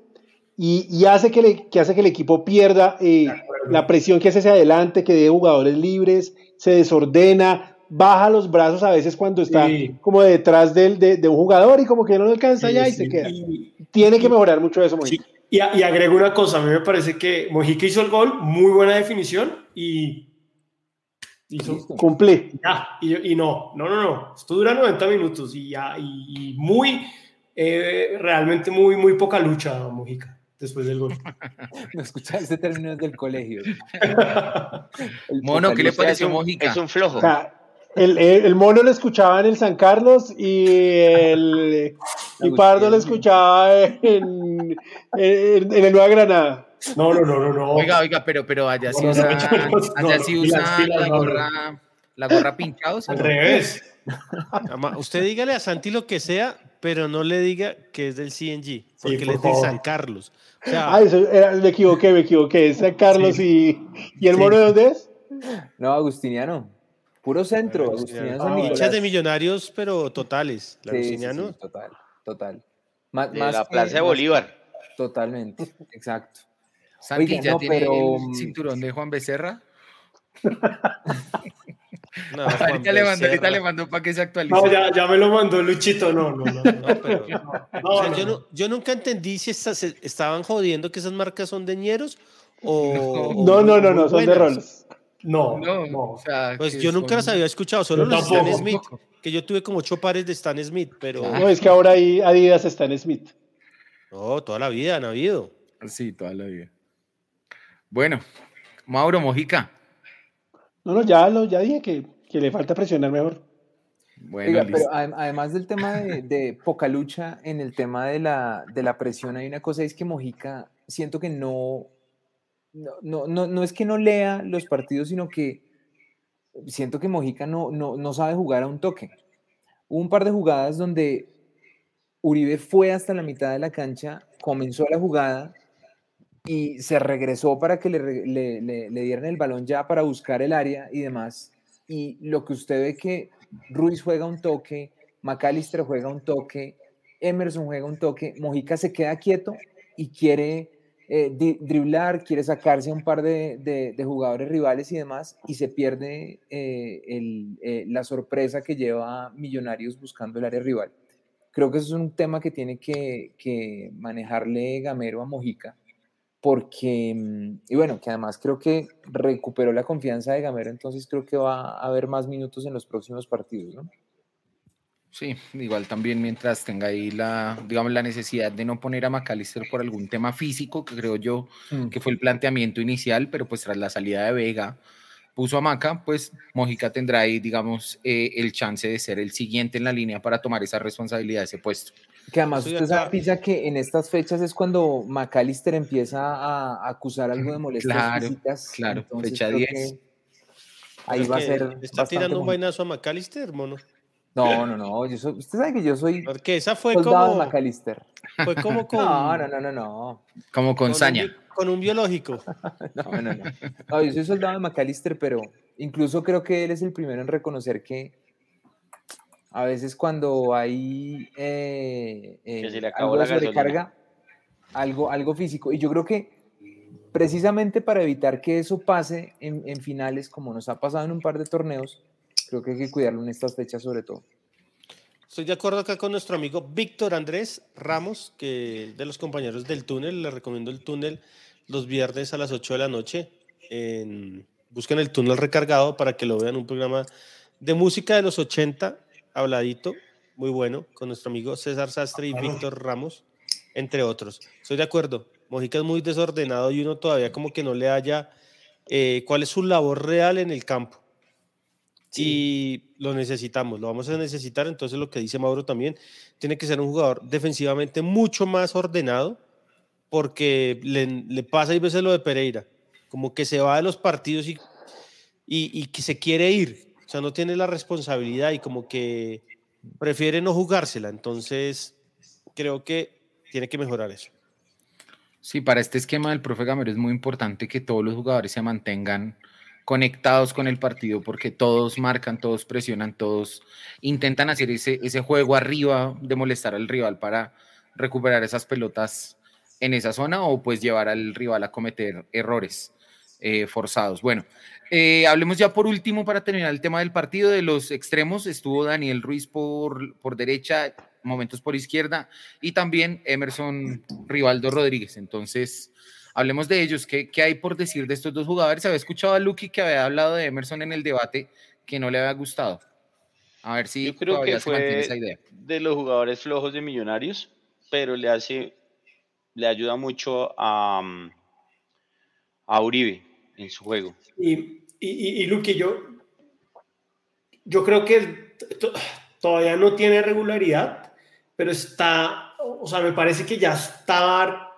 y, y hace, que, le- que hace que el equipo pierda eh, la presión que hace hacia adelante, que dé jugadores libres, se desordena, baja los brazos a veces cuando está Sí. como detrás del, de, de un jugador y como que no le alcanza Sí, ya y sí, se queda. y- Tiene que mejorar mucho eso, Mojica. Sí, y, a- y agrego una cosa, a mí me parece que Mojica hizo el gol, muy buena definición y hizo ya, y, y no, no, no, no, esto dura 90 minutos y ya, y, y muy, eh, realmente muy, muy poca lucha Mojica después del gol. No escuchaba ese término desde el colegio. El Mono, ¿qué le pareció un, Mojica? es un flojo. O sea, el, el- el mono lo escuchaba en el San Carlos y el y Pardo lo escuchaba en, en, en el Nueva Granada. No, no, no, no, no. Oiga, oiga, pero, pero allá sí usa, allá sí la gorra, la gorra pinchados. Al revés. Usted dígale a Santi lo que sea, pero no le diga que es del CNG, porque por él es de favor. San Carlos. O sea, Ah, eso era- me equivoqué, me equivoqué. Es San Carlos y, y el Sí. mono de dónde es? No, Agustiniano. Puro centro. Agustiniano Ah, hinchas de millonarios, pero totales. La Sí, sí, Agustiniano. sí, total, total. Más, de más la que- Plaza de Bolívar. Totalmente, exacto. Santi, Oiga, ¿ya no, tiene pero- el cinturón de Juan Becerra? No, ahorita, le mandó, ahorita le mandó para que se actualice. No, ya, ya me lo mandó Luchito, no, no, no. No, pero- No, o sea, no, yo, yo nunca entendí si estaban jodiendo que esas marcas son de ñeros O, No, no, no, no, son de roles. No, No, no. o sea, Pues yo nunca son- las había escuchado, solo los Stan tampoco. Smith, que yo tuve como ocho pares de Stan Smith, pero Ah. No, es que ahora ahí Adidas está en Smith. no, toda la vida han habido. Sí, toda la vida. Bueno, Mauro Mojica. No, no, ya, lo, ya dije que, que le falta presionar mejor. Bueno, Oiga, pero adem- además del tema de, de poca lucha, en el tema de la, de la presión hay una cosa, es que Mojica siento que no, no, no, no, no es que no lea los partidos, sino que siento que Mojica no, no, no sabe jugar a un toque. Hubo un par de jugadas donde Uribe fue hasta la mitad de la cancha, comenzó la jugada y se regresó para que le, le- le- dieran el balón ya para buscar el área y demás. Y lo que usted ve que Ruiz juega un toque, McAllister juega un toque, Emerson juega un toque, Mojica se queda quieto y quiere eh, driblar, quiere sacarse a un par de, de- de jugadores rivales y demás, y se pierde eh, el, eh, la sorpresa que lleva Millonarios buscando el área rival. Creo que eso es un tema que tiene que, que manejarle Gamero a Mojica, porque, mm, y bueno, que además creo que recuperó la confianza de Gamero, entonces creo que va a haber más minutos en los próximos partidos, ¿no? Sí, igual también mientras tenga ahí la, digamos, la necesidad de no poner a McAllister por algún tema físico, que creo yo Mm. que fue el planteamiento inicial, pero pues tras la salida de Vega puso a Maca, pues Mojica tendrá ahí, digamos, eh, el chance de ser el siguiente en la línea para tomar esa responsabilidad, ese puesto. Que además usted sabe. Pisa, que en estas fechas es cuando McAllister empieza a, a acusar algo de molestias Claro, físicas. claro, entonces fecha creo 10. que Ahí va a ser. ¿Está tirando un bonito. vainazo a McAllister, mono? No, no, no. Yo soy, usted sabe que yo soy Porque esa fue soldado de McAllister. fue como con, No, no, no, no, no. Como con un saña. con un biológico. No, no, no. No, yo soy soldado de McAllister, pero incluso creo que él es el primero en reconocer que a veces cuando hay eh, Que se eh, le acabó algo la sobrecarga, algo, algo físico. Y yo creo que precisamente para evitar que eso pase en, en finales, como nos ha pasado en un par de torneos, creo que hay que cuidarlo en estas fechas sobre todo. Estoy de acuerdo acá con nuestro amigo Víctor Andrés Ramos, que de los compañeros del túnel, le recomiendo el túnel los viernes a las 8 de la noche. En- busquen el túnel recargado para que lo vean, un programa de música de los 80, habladito, muy bueno, con nuestro amigo César Sastre y Víctor Ramos, entre otros. Estoy de acuerdo, Mojica es muy desordenado y uno todavía como que no le haya eh, cuál es su labor real en el campo y lo necesitamos, lo vamos a necesitar. Entonces, lo que dice Mauro también, tiene que ser un jugador defensivamente mucho más ordenado, porque le, le pasa y veces lo de Pereira, como que se va de los partidos y, y, y que se quiere ir, o sea, no tiene la responsabilidad y como que prefiere no jugársela. Entonces, creo que tiene que mejorar eso. Sí, para este esquema del profe Gamero es muy importante que todos los jugadores se mantengan conectados con el partido porque todos marcan, todos presionan, todos intentan hacer ese, ese juego arriba de molestar al rival para recuperar esas pelotas en esa zona o pues llevar al rival a cometer errores eh, forzados. Bueno, eh, hablemos ya por último para terminar el tema del partido de los extremos. Estuvo Daniel Ruiz por, por derecha, momentos por izquierda y también Emerson Rivaldo Rodríguez. Entonces, hablemos de ellos. ¿Qué, ¿Qué, hay por decir de estos dos jugadores? Había escuchado a Lucky que había hablado de Emerson en el debate que no le había gustado. A ver si Yo creo todavía que se mantiene fue esa idea. de los jugadores flojos de Millonarios, pero le hace, le ayuda mucho a, mm, a Uribe en su juego. Y, y, y, Luqui, yo, yo creo que todavía no tiene regularidad, pero está, o sea, me parece que ya está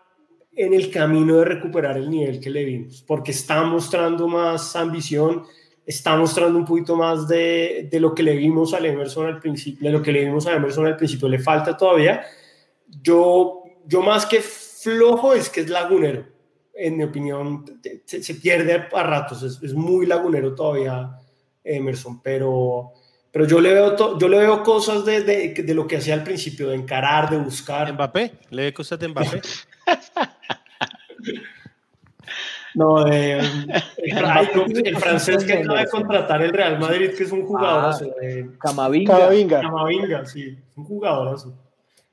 en el camino de recuperar el nivel que le vimos, porque está mostrando más ambición, está mostrando un poquito más de, de lo que le vimos al Emerson al principio, de lo que le vimos a Emerson al principio, le falta todavía. Yo, yo más que flojo es que es lagunero, en mi opinión, se, se pierde a ratos, es, es, muy lagunero todavía Emerson, pero, pero yo, le veo to, yo le veo cosas de, de, de, lo que hacía al principio, de encarar, de buscar. ¿Mbappé? ¿Le ve cosas de Mbappé? No, de, el, el, el, francés que acaba de contratar el Real Madrid, que es un jugador. Ah, de, Camavinga. Camavinga. Camavinga, sí, un jugadorazo.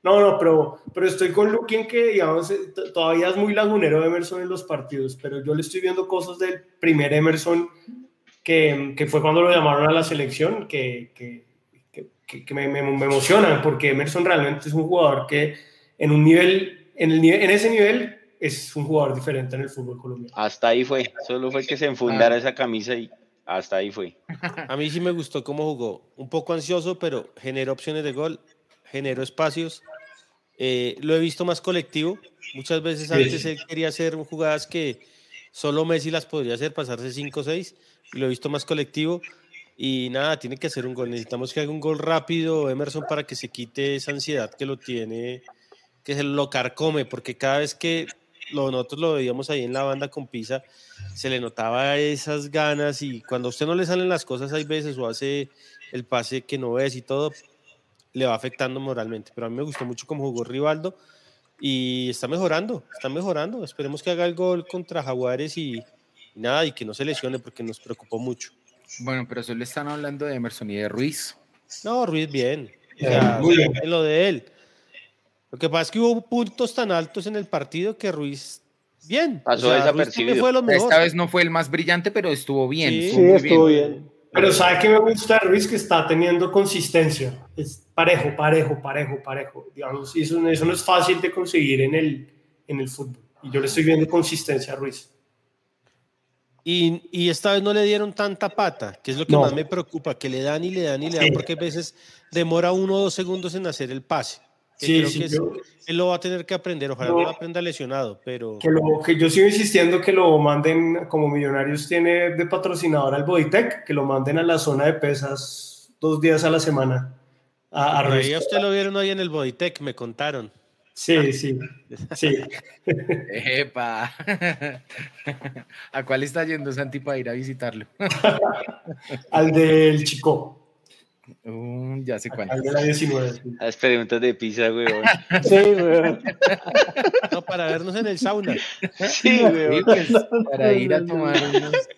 No, no, pero, pero estoy con Luke en que, digamos, eh, todavía es muy lagunero Emerson en los partidos, pero yo le estoy viendo cosas del primer Emerson que, que fue cuando lo llamaron a la selección, que, que, que me, me, me, emocionan, porque Emerson realmente es un jugador que en un nivel, en, el, en ese nivel es un jugador diferente en el fútbol colombiano. Hasta ahí fue, solo fue que se enfundara esa camisa y hasta ahí fue. A mí sí me gustó cómo jugó, un poco ansioso, pero generó opciones de gol, generó espacios. Eh, lo he visto más colectivo. Muchas veces antes él quería hacer jugadas que solo Messi las podría hacer, pasarse 5 o 6. Y lo he visto más colectivo. Y nada, tiene que hacer un gol. Necesitamos que haga un gol rápido, Emerson, para que se quite esa ansiedad que lo tiene, que se lo carcome, porque cada vez que lo, nosotros lo veíamos ahí en la banda con Pisa, se le notaba esas ganas y cuando a usted no le salen las cosas hay veces o hace el pase que no ves y todo, le va afectando moralmente. Pero a mí me gustó mucho cómo jugó Rivaldo y está mejorando, está mejorando. Esperemos que haga el gol contra Jaguares y, y nada, y que no se lesione porque nos preocupó mucho. Bueno, pero solo están hablando de Emerson y de Ruiz. No, Ruiz bien. O sea, en lo de él. Lo que pasa es que hubo puntos tan altos en el partido que Ruiz, bien. Pasó o sea, desapercibido. Fue lo mejor. Esta vez no fue el más brillante, pero estuvo bien. Sí, estuvo, sí, estuvo bien. bien. Pero ¿sabe qué me gusta de Ruiz? Que está teniendo consistencia. Es parejo, parejo, parejo, parejo. Digamos, eso, eso no es fácil de conseguir en el, en el fútbol. Y yo le estoy viendo consistencia a Ruiz. Y, y, esta vez no le dieron tanta pata, que es lo que no. más me preocupa, que le dan y le dan y le dan, sí. porque a veces demora uno o dos segundos en hacer el pase. Sí, creo sí, que es, yo, él lo va a tener que aprender, ojalá no, no lo aprenda lesionado, pero... Que, lo, que yo sigo insistiendo que lo manden, como Millonarios tiene de patrocinador al Bodytech, que lo manden a la zona de pesas dos días a la semana. A, a ahí usted lo vieron hoy en el Bodytech, me contaron. Sí, sí, sí. Epa. ¿A cuál está yendo Santi para ir a visitarlo? Al del Chico. Uh, ya sé cuál. Al de la 19. Las preguntas de pizza, weón. Sí, weón. No, para vernos en el sauna. Sí, weón. Sí, pues, para ir a tomar unos,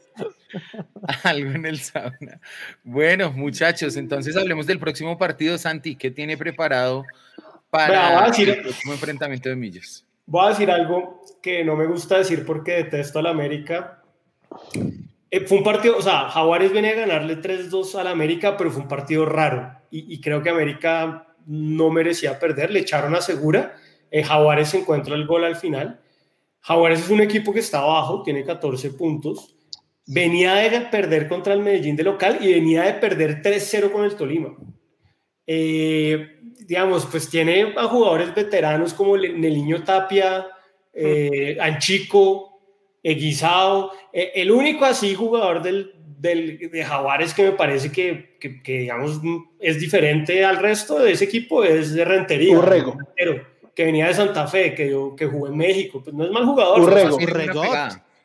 algo en el sauna. Bueno, muchachos, entonces hablemos del próximo partido, Santi. ¿Qué tiene preparado para decir, el próximo enfrentamiento de Millos? Voy a decir algo que no me gusta decir porque detesto a la América. Eh, fue un partido, o sea, Jaguares venía a ganarle 3-2 al América, pero fue un partido raro. Y, y, creo que América no merecía perder, le echaron a Segura. Eh, Jaguares encuentra el gol al final. Jaguares es un equipo que está abajo, tiene 14 puntos. Venía de perder contra el Medellín de local y venía de perder 3-0 con el Tolima. Eh, digamos, pues tiene a jugadores veteranos como Neliño Tapia, eh, Anchico, Eguizado, eh, el único así jugador del, del, de Jaguares que me parece que, que, que, digamos, es diferente al resto de ese equipo es de Rentería. Urrego. Que venía de Santa Fe, que, que jugó en México. Pues no es mal jugador. Urrego. Urrego.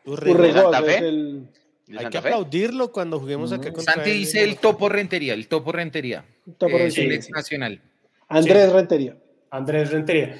Urrego. Santa Fe. El... Hay que aplaudirlo cuando juguemos acá con Santi dice el topo Rentería, el topo Rentería. Topo eh, Rentería. Es nacional. Andrés sí. Rentería. Andrés Rentería.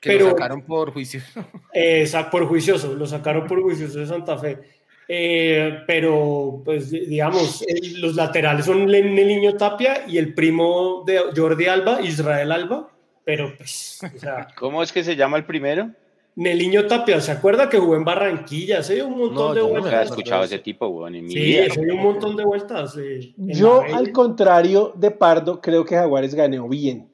Que Pero, lo sacaron por juicioso. Eh, por juicioso, lo sacaron por juicioso de Santa Fe. Eh, pero, pues, digamos, el, los laterales son el niño Tapia y el primo de Jordi Alba, Israel Alba. Pero, pues, o sea, ¿Cómo es que se llama el primero? Neliño Tapia, ¿se acuerda que jugó en Barranquilla? Se dio un montón no, de yo vueltas. No he escuchado ese tipo, weón, en mi sí, vida. se dio un montón de vueltas. Eh, yo, al contrario de Pardo, creo que Jaguares ganó bien.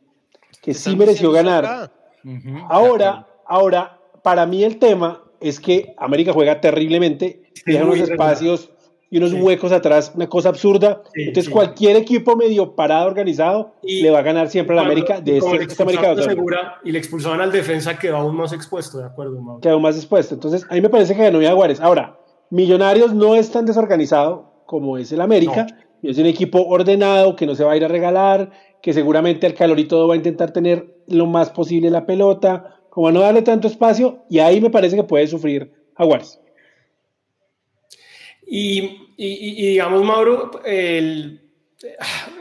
Que sí mereció ganar. Uh -huh. Ahora, ahora, para mí el tema es que América juega terriblemente, deja unos espacios y unos sí. huecos atrás, una cosa absurda. Sí, Entonces, sí. cualquier equipo medio parado, organizado, y le va a ganar siempre a la América de este, esta América. Segura, y le expulsaban al defensa, quedó aún más expuesto, ¿de acuerdo, Mauro? Quedó más expuesto. Entonces, a mí me parece que ganó Jaguares. Ahora, Millonarios no es tan desorganizado como es el América. No. Es un equipo ordenado, que no se va a ir a regalar, que seguramente al calor y todo va a intentar tener lo más posible la pelota, como a no darle tanto espacio, y ahí me parece que puede sufrir Jaguares. Y, y, y, digamos, Mauro, el,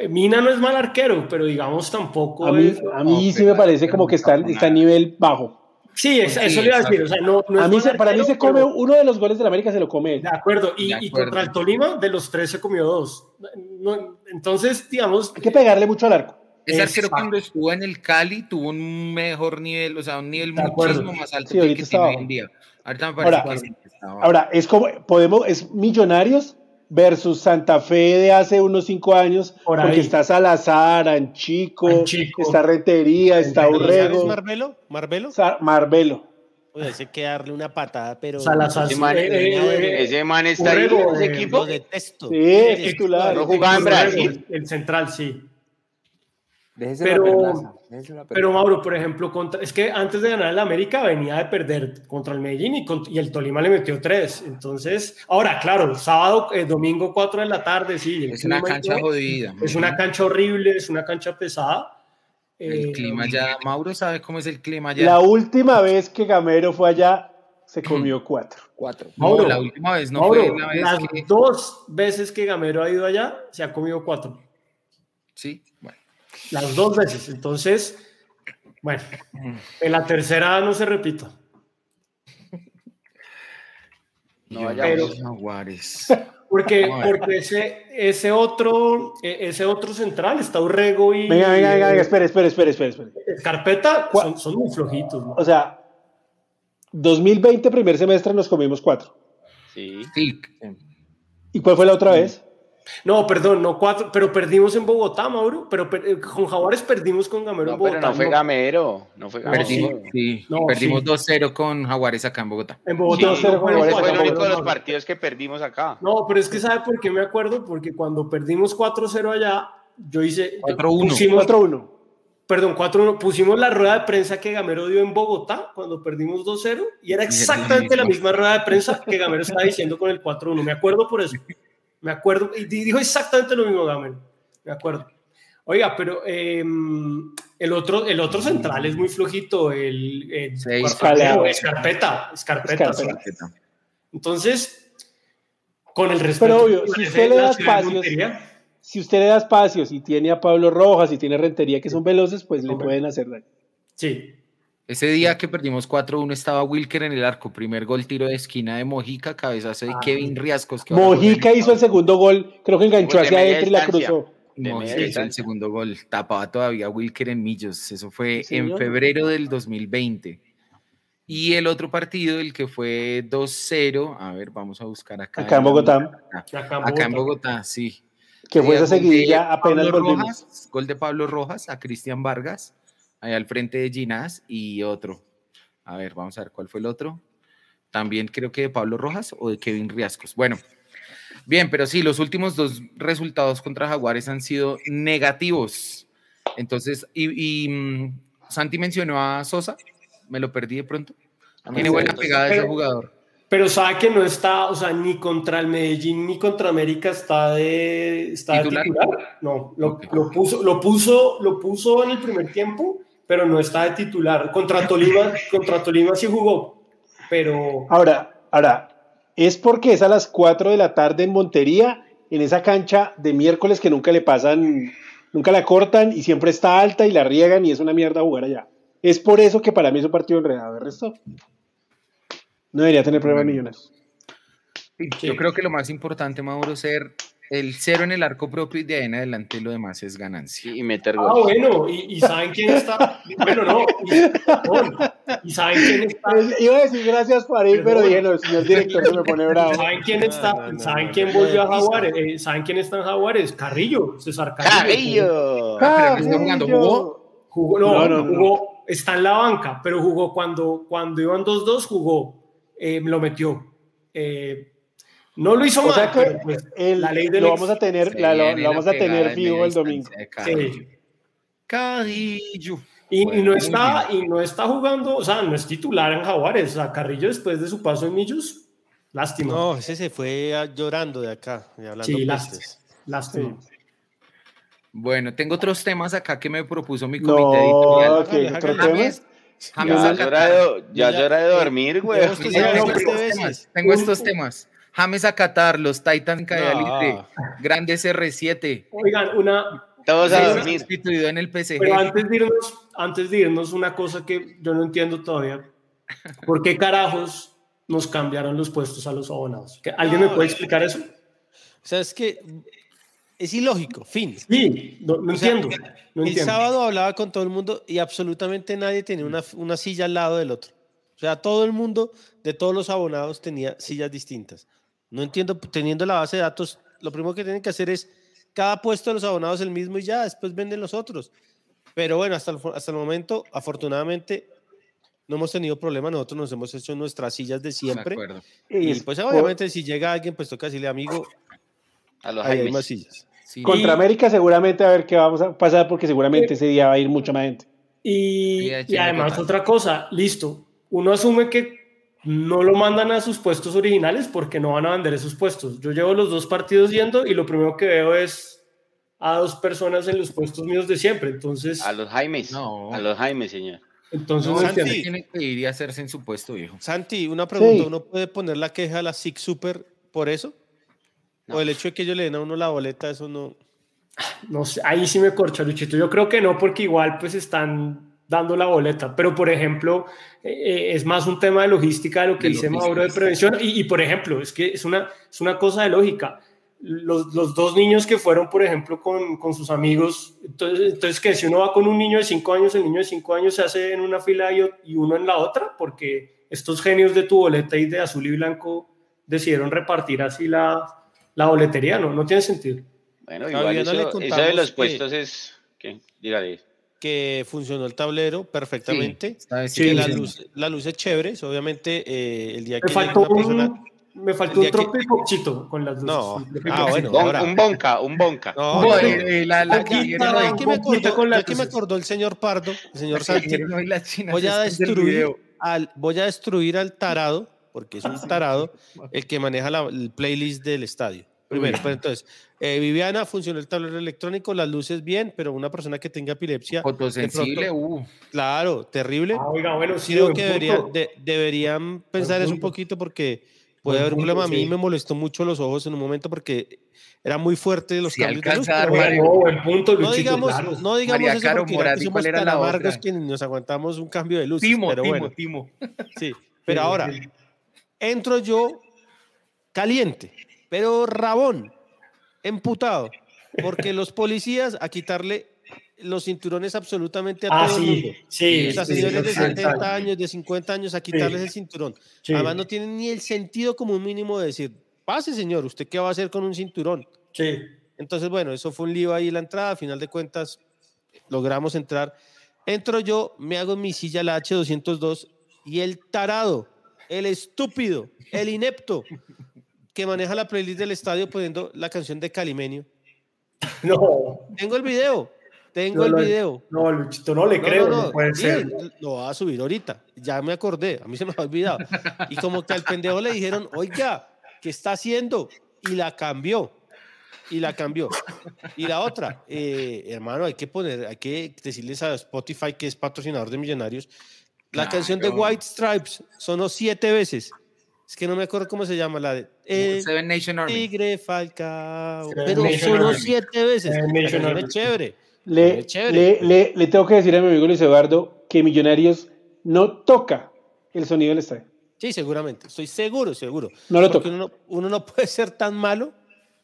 Mina no es mal arquero, pero digamos tampoco. A mí, es, a mí sí me parece como que está, está a nivel bajo. Sí, eso, sí, le iba a decir. O sea, no, no a mí se, para arquero, mí se come pero... uno de los goles de la América, se lo come. De acuerdo. Y, de acuerdo. y contra el Tolima, de los tres se comió dos. No, entonces, digamos. Hay que pegarle mucho al arco. Ese arquero cuando estuvo en el Cali tuvo un mejor nivel, o sea, un nivel muchísimo más alto Sí, que el ahorita que está tiene hoy en día. Ahorita me parece Ahora, que. Ahora, es como, podemos, es Millonarios versus Santa Fe de hace unos cinco años, Por porque ahí. está Salazar, Anchico, Anchico. está Rentería, está Rentería. ¿Sabes Urrego, Marbelo? ¿Marbelo? Sa- Marbelo. Pues ese que darle una patada, pero Salazar, Ese man, eh, eh, eh, ese man está ahí Urrego, en ese eh, equipo. lo detesto. Sí, es titular. No jugaba en Brasil. El central, sí. Déjese Pero- la Pero. Mauro, por ejemplo, contra, es que antes de ganar el América venía de perder contra el Medellín y, con- y el Tolima le metió tres. Entonces, ahora, claro, sábado, eh, domingo 4 de la tarde, sí. es una cancha todo, jodida. Es una cancha horrible, es una cancha pesada. El Eh, clima ya, Mauro sabe cómo es el clima ya. La última vez que Gamero fue allá, se comió cuatro. Cuatro. No, Mauro, la última vez no Mauro, fue la vez las que... dos veces que Gamero ha ido allá, se ha comido cuatro. Sí, bueno. Las dos veces. Entonces, bueno, en la tercera no se repita. No vayamos. Porque, Vamos a ver. porque ese, ese, otro, e- ese otro central está Urrego y Venga, venga, venga, espere, espere, espere, espere. espere. Carpeta son, son muy flojitos. ¿no? O sea, 2020, primer semestre, nos comimos cuatro. Sí. Sí, ¿Y cuál fue la otra vez? No, perdón, no cuatro, pero perdimos en Bogotá, Mauro. Pero per- eh, con Jaguares perdimos con Gamero No, en Bogotá. pero no fue Gamero. No fue Gamero. perdimos, sí. sí, No, perdimos sí. 2-0 con Jaguares acá en Bogotá. En Bogotá. Sí, no pero fue en Jaguares Ese fue el único de los no. partidos que perdimos acá. No, pero es que ¿sabe por qué me acuerdo? Porque cuando perdimos 4-0 allá, yo hice... yo- 4-1. pusimos- 4-1. Perdón, 4-1. Pusimos la rueda de prensa que Gamero dio en Bogotá cuando perdimos 2-0 y era exactamente la misma rueda de prensa que Gamero estaba diciendo con el 4-1. Me acuerdo por eso. Me acuerdo. Y di- dijo exactamente lo mismo Gamero. Me acuerdo. Oiga, pero eh, el, otro, el otro central es muy flojito. El, el. Escarpeta. Escarpeta. Entonces, con el respeto. Pero obvio, si usted le la da espacios, Si usted le da espacios y tiene a Pablo Rojas y tiene a Rentería que son veloces, pues le pueden hacer daño. Sí. Ese día que perdimos 4-1 estaba Wilker en el arco. Primer gol, tiro de esquina de Mojica, cabezazo de Ah, Kevin Riascos. que Mojica hizo el segundo gol, creo que enganchó hacia adentro y la cruzó. Mojica hizo el segundo gol. Tapaba todavía Wilker en Millos. Eso fue Sí, en señor. febrero del 2020. Y el otro partido, el que fue 2-0. A ver, vamos a buscar acá. Acá en Bogotá. Acá, Acá en acá en Bogotá. Sí. Que fue esa seguidilla, apenas volvimos. Rojas, gol de Pablo Rojas a Cristian Vargas, ahí al frente de Ginás y otro. A ver, vamos a ver cuál fue el otro. También creo que de Pablo Rojas o de Kevin Riascos. Bueno, bien, pero sí, los últimos dos resultados contra Jaguares han sido negativos. Entonces, y, y, mm, Santi mencionó a Sosa, me lo perdí de pronto. Tiene buena pegada ese jugador. Pero sabe que no está, o sea, ni contra el Medellín ni contra América está de, está de ¿Titular? No, lo puso, lo, puso, lo puso en el primer tiempo, pero no está de titular. Contra Tolima, contra Tolima sí jugó, pero Ahora, ahora, es porque es a las 4 de la tarde en Montería, en esa cancha de miércoles que nunca le pasan, nunca la cortan y siempre está alta y la riegan y es una mierda jugar allá. Es por eso que para mí es un partido enredado. El resto no debería tener problemas millonarios. Yo creo que lo más importante, Mauro, es ser el cero en el arco propio y de ahí en adelante lo demás es ganancia. Y meter Ah, gol. bueno, y, y saben quién está. Bueno, no. Y, saben quién está. Pues, Iba a decir gracias para ir, pero dije, no, señor director, se me pone bravo. ¿Saben quién está? No, ¿Saben quién volvió a Jaguares? Eh, ¿Saben quién está en Jaguares? Carrillo, César Carrillo. ¡Carrillo! Ah, jugando, ¿jugó? Jugó, no, No, no, no. jugó, está en la banca, pero jugó cuando, cuando iban 2-2, jugó, eh, lo metió. Eh, no lo hizo O mal, sea que pero, pues, el- la ley del lo vamos a tener, la- lo, vamos a tener de vivo el domingo. de Carrillo. Sí. Carrillo. Y, no está, y no está jugando, o sea, no es titular en Jaguares. O sea, Carrillo después de su paso en Millos, lástima. No, ese se fue llorando de acá, y hablando sí, lástima. lástima. Bueno, tengo otros temas acá que me propuso mi No, comité editorial. que Hágale, otro hágale. tema. James, James Ya hora de, ya Ya- hora de dormir, güey. Tengo estos temas, James Acatar, los Titans en caída No. libre, grandes R7, Oigan, una, Todos a dormir. sustituido en el PSG. Pero antes de, irnos, antes de irnos, una cosa que yo no entiendo todavía. ¿Por qué carajos nos cambiaron los puestos a los abonados? ¿Que ¿Alguien me puede explicar eso? O sea, es que es ilógico, fin. Sí, no, no O sea, entiendo. no el entiendo. sábado hablaba con todo el mundo y absolutamente nadie tenía una, una silla al lado del otro. O sea, todo el mundo de todos los abonados tenía sillas distintas. No entiendo, teniendo la base de datos, lo primero que tienen que hacer es cada puesto de los abonados el mismo y ya, después venden los otros. Pero bueno, hasta el, hasta el momento, afortunadamente, no hemos tenido problemas. Nosotros nos hemos hecho nuestras sillas de siempre. Y es pues por- obviamente si llega alguien, pues toca decirle, amigo, A los ahí hay más sillas. Sí. Contra América seguramente a ver qué vamos a pasar porque seguramente ese día va a ir mucha más gente. Y, y además otra cosa, listo, uno asume que no lo mandan a sus puestos originales porque no van a vender esos puestos. Yo llevo los dos partidos yendo y lo primero que veo es a dos personas en los puestos míos de siempre. Entonces, A los Jaimes. No. A los Jaimes, señor. entonces No, no Santi. tiene que ir y hacerse en su puesto, viejo. Santi, una pregunta, Sí. ¿uno puede poner la queja a la SIC Super por eso? No. O el hecho de que ellos le den a uno la boleta, eso no... No sé, ahí sí me corcha, Luchito. Yo creo que no, porque igual pues están dando la boleta. Pero, por ejemplo, eh, es más un tema de logística de lo que De dice logística. Mauro de prevención. Y, y, por ejemplo, es que es una, es una cosa de lógica. Los, los dos niños que fueron, por ejemplo, con, con sus amigos, entonces, entonces, que si uno va con un niño de cinco años, el niño de cinco años se hace en una fila y, y uno en la otra, porque estos genios de tu boleta y de azul y blanco decidieron repartir así la, la boletería, ¿no? No tiene sentido. Bueno, Todavía igual no le eso, eso de los que- puestos es... ¿Qué? Dígale. Que funcionó el tablero perfectamente. Sí, que sí, la, luz, la luz es chévere, obviamente eh, el día Me que faltó, una persona... un, me faltó un que- con las luces. No. Ah, tropicochito. bueno. Bon- ahora- Un bonca, un bonca. No, No, no, eh, eh, la, la Aquí que está, vieron ¿sabes hoy- qué me acordó? con la ¿sabes qué me luces. acordó el señor Pardo, el señor chinas Voy a destruir al, voy a destruir al tarado, porque es un tarado, el que maneja la, el playlist del estadio. Primero, pues entonces, eh, Viviana funcionó el tablero electrónico, las luces bien, pero una persona que tenga epilepsia, Fotosensible, uh. claro, terrible. Ah, oiga, bueno, sí, Creo que debería- de- deberían pensar eso un poquito porque puede haber un problema. A mí sí. me molestó mucho los ojos en un momento porque era muy fuerte los Sí, cambios de luz. pero no, buen punto, no digamos, claro. no digamos María eso Caro porque ya Morat, que ¿y somos tan la amargos que nos aguantamos un cambio de luces. Timo, pero Timo, bueno, Timo. sí. Pero ahora, entro yo caliente, pero rabón, emputado, porque los policías a quitarle los cinturones absolutamente a Ah, todo el mundo. sí, sí. O sea, sí, señores de sí, 70 años, de 50 años, a quitarles el cinturón. Además, no tienen ni el sentido como un mínimo de decir, pase, señor, ¿usted qué va a hacer con un cinturón? sí. Entonces, bueno, eso fue un lío ahí la entrada. A final de cuentas, logramos entrar. Entro yo, me hago en mi silla la H202 y el tarado, el estúpido, el inepto que maneja la playlist del estadio poniendo la canción de Calimenio. No, Tengo el video, tengo No, el video. no, Luchito, no le No, creo, no, no, no, puede sí, ser. Lo voy a subir ahorita. Ya me acordé. A mí se me ha olvidado. Y como que al pendejo le dijeron, oiga, ¿qué está haciendo? Y la cambió. Y la cambió. Y la otra, eh, hermano, hay que poner, hay que decirles a Spotify, que es patrocinador de Millonarios, la canción de. White Stripes sonó siete veces. Es que no me acuerdo cómo se llama la de. eh, Seven Nation Army. Tigre Falcao. Seven Pero Nation sonó Army. siete veces. Seven Nation Army. chévere. Le, Es chévere. le, le, le tengo que decir a mi amigo Luis Eduardo que Millonarios no toca el sonido del estadio. Sí, seguramente. Estoy seguro, seguro. No lo toca. uno, no- uno no puede ser tan malo.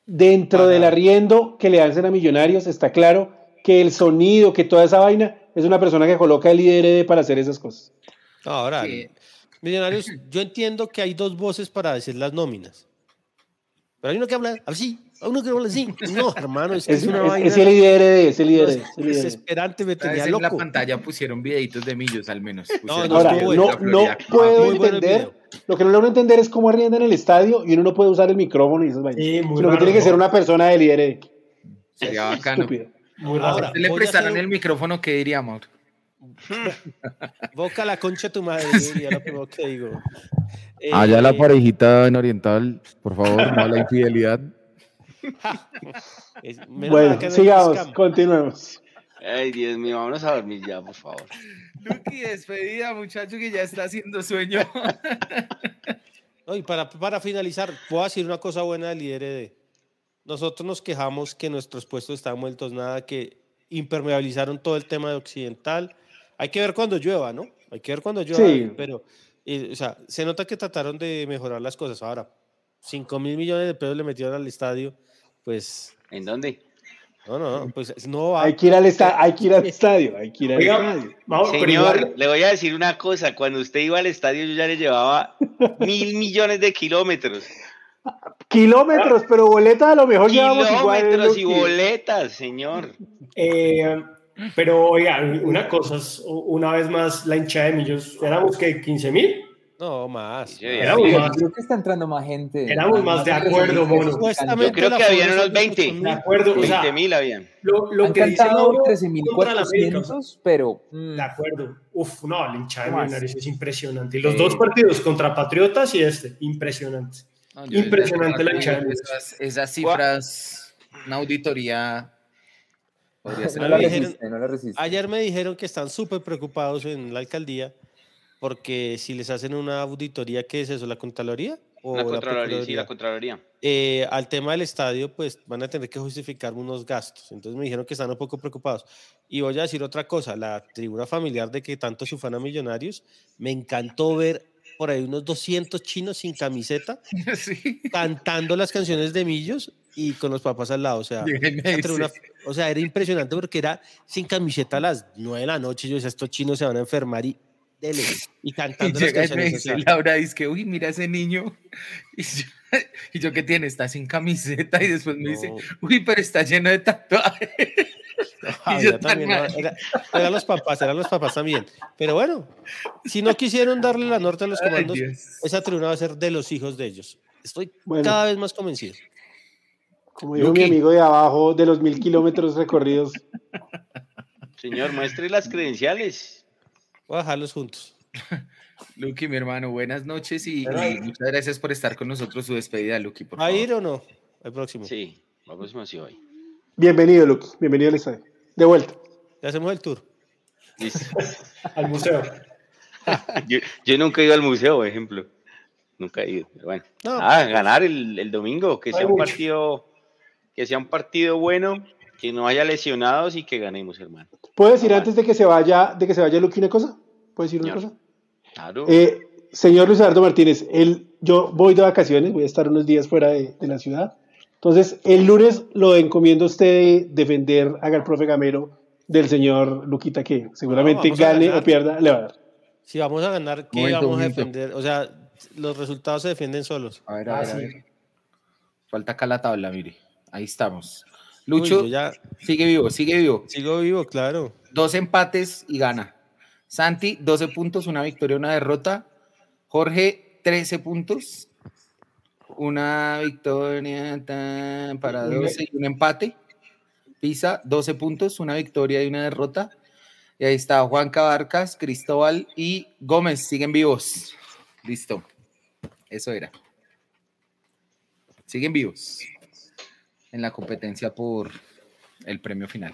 Dentro Para- del arriendo que le hacen a Millonarios está claro que el sonido, que toda esa vaina, es una persona que coloca el IDRD para hacer esas cosas. Ahora, Sí. Millonarios, yo entiendo que hay dos voces para decir las nóminas. Pero hay uno que habla así, hay uno que habla así. No, hermano, es que es, Es, una es- vaina es el IDRD, es el IDRD. no, es desesperante, me tenía en la loco. pantalla pusieron videitos de millos al menos. no, Pusieron Ahora, no, no Florida. puedo entender, lo que no logro entender es cómo arriendan el estadio y uno no puede usar el micrófono y esas vainas. Sí, muy Sino que tiene que ¿no? ser una persona del IDRD. Sería bacano. Estúpido. Muy raro. Ahora, Si le hacer el micrófono, ¿qué diríamos? Boca la concha de tu madre, diría lo primero que digo. Allá la Eh, parejita en Oriental, por favor, no la infidelidad. es- Bueno, sigamos, continuemos. Ay, Dios mío, vámonos a dormir ya, por favor. Lucky, despedida, muchacho, que ya está haciendo sueño. No, y para, para finalizar, puedo decir una cosa buena del IRD. Nosotros nos quejamos que nuestros puestos están muertos nada, que impermeabilizaron todo el tema de Occidental. Hay que ver cuando llueva, ¿no? Hay que ver cuando llueva, Sí. pero, o sea, se nota que trataron de mejorar las cosas. Ahora, 5 mil millones de pesos le metieron al estadio, pues ¿En dónde? No, no, no, pues no va. Hay que ir al, esta- hay que ir al estadio, hay que ir al Oiga, estadio. vamos, Señor, le voy a decir una cosa. Cuando usted iba al estadio, yo ya le llevaba mil millones de kilómetros. Kilómetros, pero boletas a lo mejor llevamos igual. Kilómetros y boletas, señor. Eh, pero oiga, una cosa, es, una vez más, la hinchada de Millos, éramos que 15 mil. No, más. Éramos Sí, más, creo que está entrando más gente. Éramos más de acuerdo, mono. Yo creo que habían unos 20. 18.000. de acuerdo. O sea, 20 mil habían. lo, lo Han que dice cantado Mauro contra la América, o sea, 13.400, pero mm, De acuerdo. Uf, no, la hinchada de. Millonarios es impresionante. Y los Sí. dos partidos contra Patriotas y este, impresionante. No, Impresionante la hinchada. Esas, esas cifras, una auditoría. Podría ser no me la dijeron- resiste, no la resiste. Ayer me dijeron que están súper preocupados en la alcaldía porque si les hacen una auditoría, ¿qué es eso? ¿La Contraloría? ¿O La la Contraloría, sí, Procuraduría? la Contraloría. Eh, al tema del estadio, pues van a tener que justificar unos gastos. Entonces me dijeron que están un poco preocupados. Y voy a decir otra cosa, la tribuna familiar de que tanto sufan a Millonarios, me encantó ver por ahí unos 200 chinos sin camiseta Sí. cantando las canciones de Millos y con los papás al lado. O sea, me una dice, o sea, era impresionante porque era sin camiseta a las 9 de la noche. Yo decía, estos chinos se van a enfermar y dele. Y Y cantando las y me canciones. o dice, sea, Laura, dice que, uy, mira ese niño. Y yo, y yo, ¿qué tiene? Está sin camiseta. Y después me dice, no, uy, pero está lleno de tatuajes. ah, yo también, no, era- eran los papás, eran los papás también. Pero bueno, si no quisieron darle la norte a los Ay, comandos, Dios. esa tribuna va a ser de los hijos de ellos. Estoy Bueno. cada vez más convencido. Como dijo Luqui. mi amigo de abajo, de los mil kilómetros recorridos. Señor, muestre las credenciales. Voy a dejarlos juntos. Luqui, mi hermano, buenas noches y, muchas gracias por estar con nosotros. Su despedida, Luqui, por ¿Va a ir o no? El próximo. Sí, vamos más hoy. Bienvenido, Luqui. Bienvenido al estadio. De vuelta. Ya hacemos el tour. Listo. Al museo. yo, yo nunca he ido al museo, por ejemplo. Nunca he ido. Pero bueno. No, Ah, ganar el, el domingo, que sea un mucho. partido, que sea un partido bueno, que no haya lesionados y que ganemos, hermano. ¿Puedo decir Ah, antes de que se vaya, de que se vaya Luqui una cosa? ¿Puedo decir una Señor. cosa? Claro. Eh, señor Luis Eduardo Martínez, el, yo voy de vacaciones, voy a estar unos días fuera de, de la ciudad. Entonces, el lunes lo encomiendo a usted de defender, haga el profe Gamero del señor Luquita, que seguramente a gane o pierda, le va a dar. Si vamos a ganar, ¿qué Momento, vamos a momento. defender? O sea, los resultados se defienden solos. A ver, a Ah, ver, a sí. ver. Falta acá la tabla, mire. Ahí estamos. Lucho, ya sigue vivo, sigue vivo. sigo vivo, claro. Dos empates y gana. Santi, 12 puntos, una victoria, una derrota. Jorge, 13 puntos. Una victoria para Muy bien. 12 y un empate. Pisa, 12 puntos, una victoria y una derrota. Y ahí está Juan Cabarcas, Cristóbal y Gómez, siguen vivos. Listo. Eso era. Siguen vivos en la competencia por el premio final.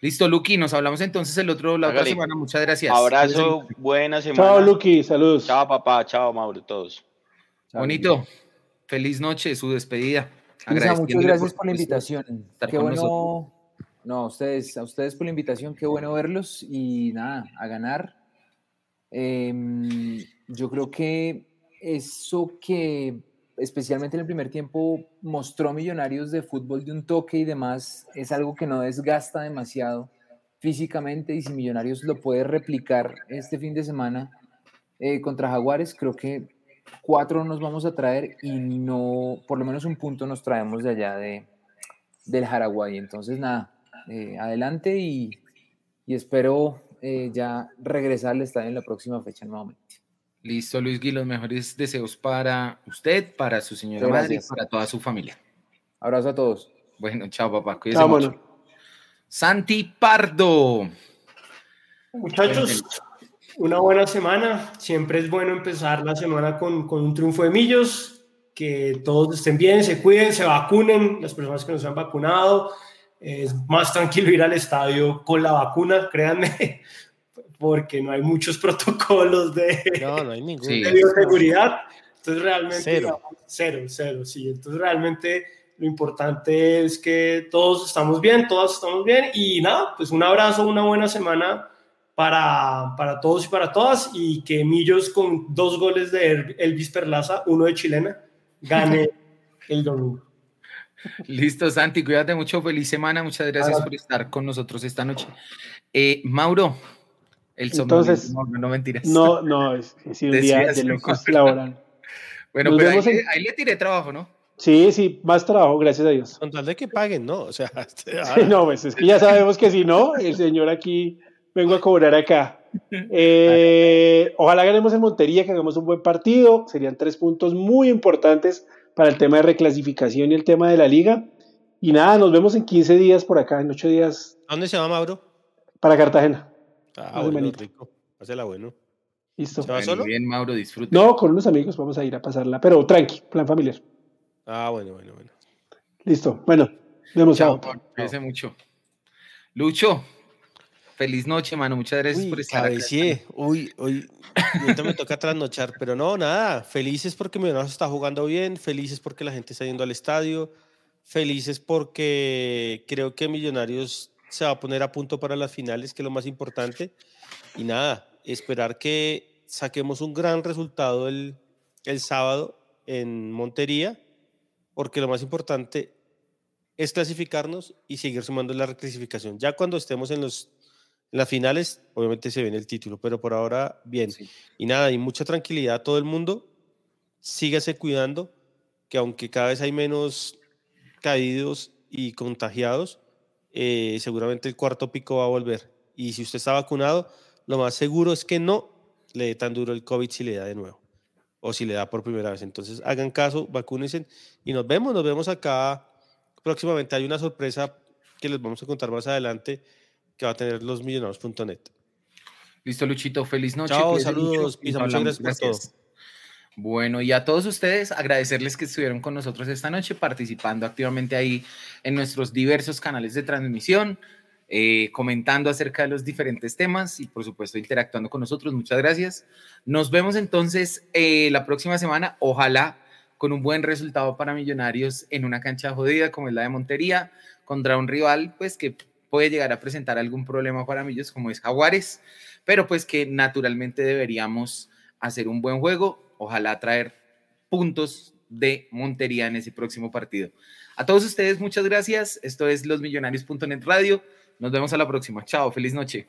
Listo, Luqui, nos hablamos entonces el otro, la otra semana. Muchas gracias. Abrazo, buena semana. Chao, Luqui, saludos. Chao, papá. Chao, Mauro, todos. Bonito. Feliz noche, su despedida. Muchas gracias por la invitación. Qué bueno. No, a ustedes, a ustedes por la invitación, qué bueno verlos y nada, a ganar. Em, yo creo que eso que especialmente en el primer tiempo mostró Millonarios de fútbol de un toque y demás, es algo que no desgasta demasiado físicamente y si Millonarios lo puede replicar este fin de semana eh, contra Jaguares, creo que cuatro nos vamos a traer y no, por lo menos un punto nos traemos de allá de, del Jaraguay. Entonces, nada, eh, adelante y, y espero eh, ya regresar al estadio en la próxima fecha nuevamente. Listo, Luis Gui, los mejores deseos para usted, para su señora madre y para toda su familia. Abrazo a todos. Bueno, chao, papá. Cuídese Chao, mucho. mono. Santi Pardo. Muchachos, una buena semana. Siempre es bueno empezar la semana con, con un triunfo de Millos. Que todos estén bien, se cuiden, se vacunen. Las personas que no se han vacunado. Es más tranquilo ir al estadio con la vacuna, créanme, porque no hay muchos protocolos de, No, no hay ningún. Sí. de bioseguridad. Entonces realmente Cero. cero, cero, sí. Entonces realmente lo importante es que todos estamos bien, todas estamos bien y nada, pues un abrazo, una buena semana para, para todos y para todas y que Millos con dos goles de El- Elvis Perlaza, uno de chilena, gane el domingo. Listo, Santi, cuídate mucho, feliz semana, muchas gracias por estar con nosotros esta noche. Eh, Mauro, el Entonces, no, no mentiras. No, no, es, es un día de locos laboral. Bueno, Nos pero ahí, en- le- ahí le tiré trabajo, ¿no? Sí, sí, más trabajo, gracias a Dios. Con tal de que paguen, ¿no? O sea, este, Sí, no, pues es que ya sabemos que si no, el señor aquí vengo a cobrar acá. Eh, ojalá ganemos en Montería, que hagamos un buen partido. Serían tres puntos muy importantes para el tema de reclasificación y el tema de la liga. Y nada, nos vemos en 15 días por acá, en 8 días ¿a dónde se va Mauro? para Cartagena. Ah, bueno, rico. Hacela bueno. Listo. ¿Se va Bueno, solo? Bien, Mauro, disfrute. No, con unos amigos vamos a ir a pasarla, pero tranqui, plan familiar. Ah, bueno, bueno, bueno. Listo. Bueno, vemos. Chao, cuídese mucho. Lucho, feliz noche, mano. Muchas gracias Uy, por estar acá. cabecié. Uy, hoy ahorita me toca trasnochar, pero no, nada. Felices porque Millonarios está jugando bien, felices porque la gente está yendo al estadio, felices porque creo que Millonarios se va a poner a punto para las finales, que es lo más importante. Y nada, esperar que saquemos un gran resultado el, el sábado en Montería, porque lo más importante es clasificarnos y seguir sumando la reclasificación. Ya cuando estemos en los en las finales, obviamente se viene el título, pero por ahora, bien. Sí. Y nada, y mucha tranquilidad a todo el mundo. Sígase cuidando, que aunque cada vez hay menos caídos y contagiados, eh, seguramente el cuarto pico va a volver. Y si usted está vacunado, lo más seguro es que no le dé tan duro el COVID si le da de nuevo o si le da por primera vez. Entonces, hagan caso, vacúnense y nos vemos. Nos vemos acá próximamente. Hay una sorpresa que les vamos a contar más adelante que va a tener los millonarios.net. Listo, Luchito, feliz noche. Chao, saludos, Pisa, muchas gracias por Bueno, y a todos ustedes agradecerles que estuvieron con nosotros esta noche, participando activamente ahí en nuestros diversos canales de transmisión, eh, comentando acerca de los diferentes temas y por supuesto interactuando con nosotros. Muchas gracias. Nos vemos entonces eh, la próxima semana, ojalá con un buen resultado para Millonarios en una cancha jodida como es la de Montería, contra un rival pues que puede llegar a presentar algún problema para Millos como es Jaguares, pero pues que naturalmente deberíamos hacer un buen juego, ojalá traer puntos de Montería en ese próximo partido. A todos ustedes, muchas gracias. Esto es losmillonarios.net Radio. Nos vemos a la próxima. Chao, feliz noche.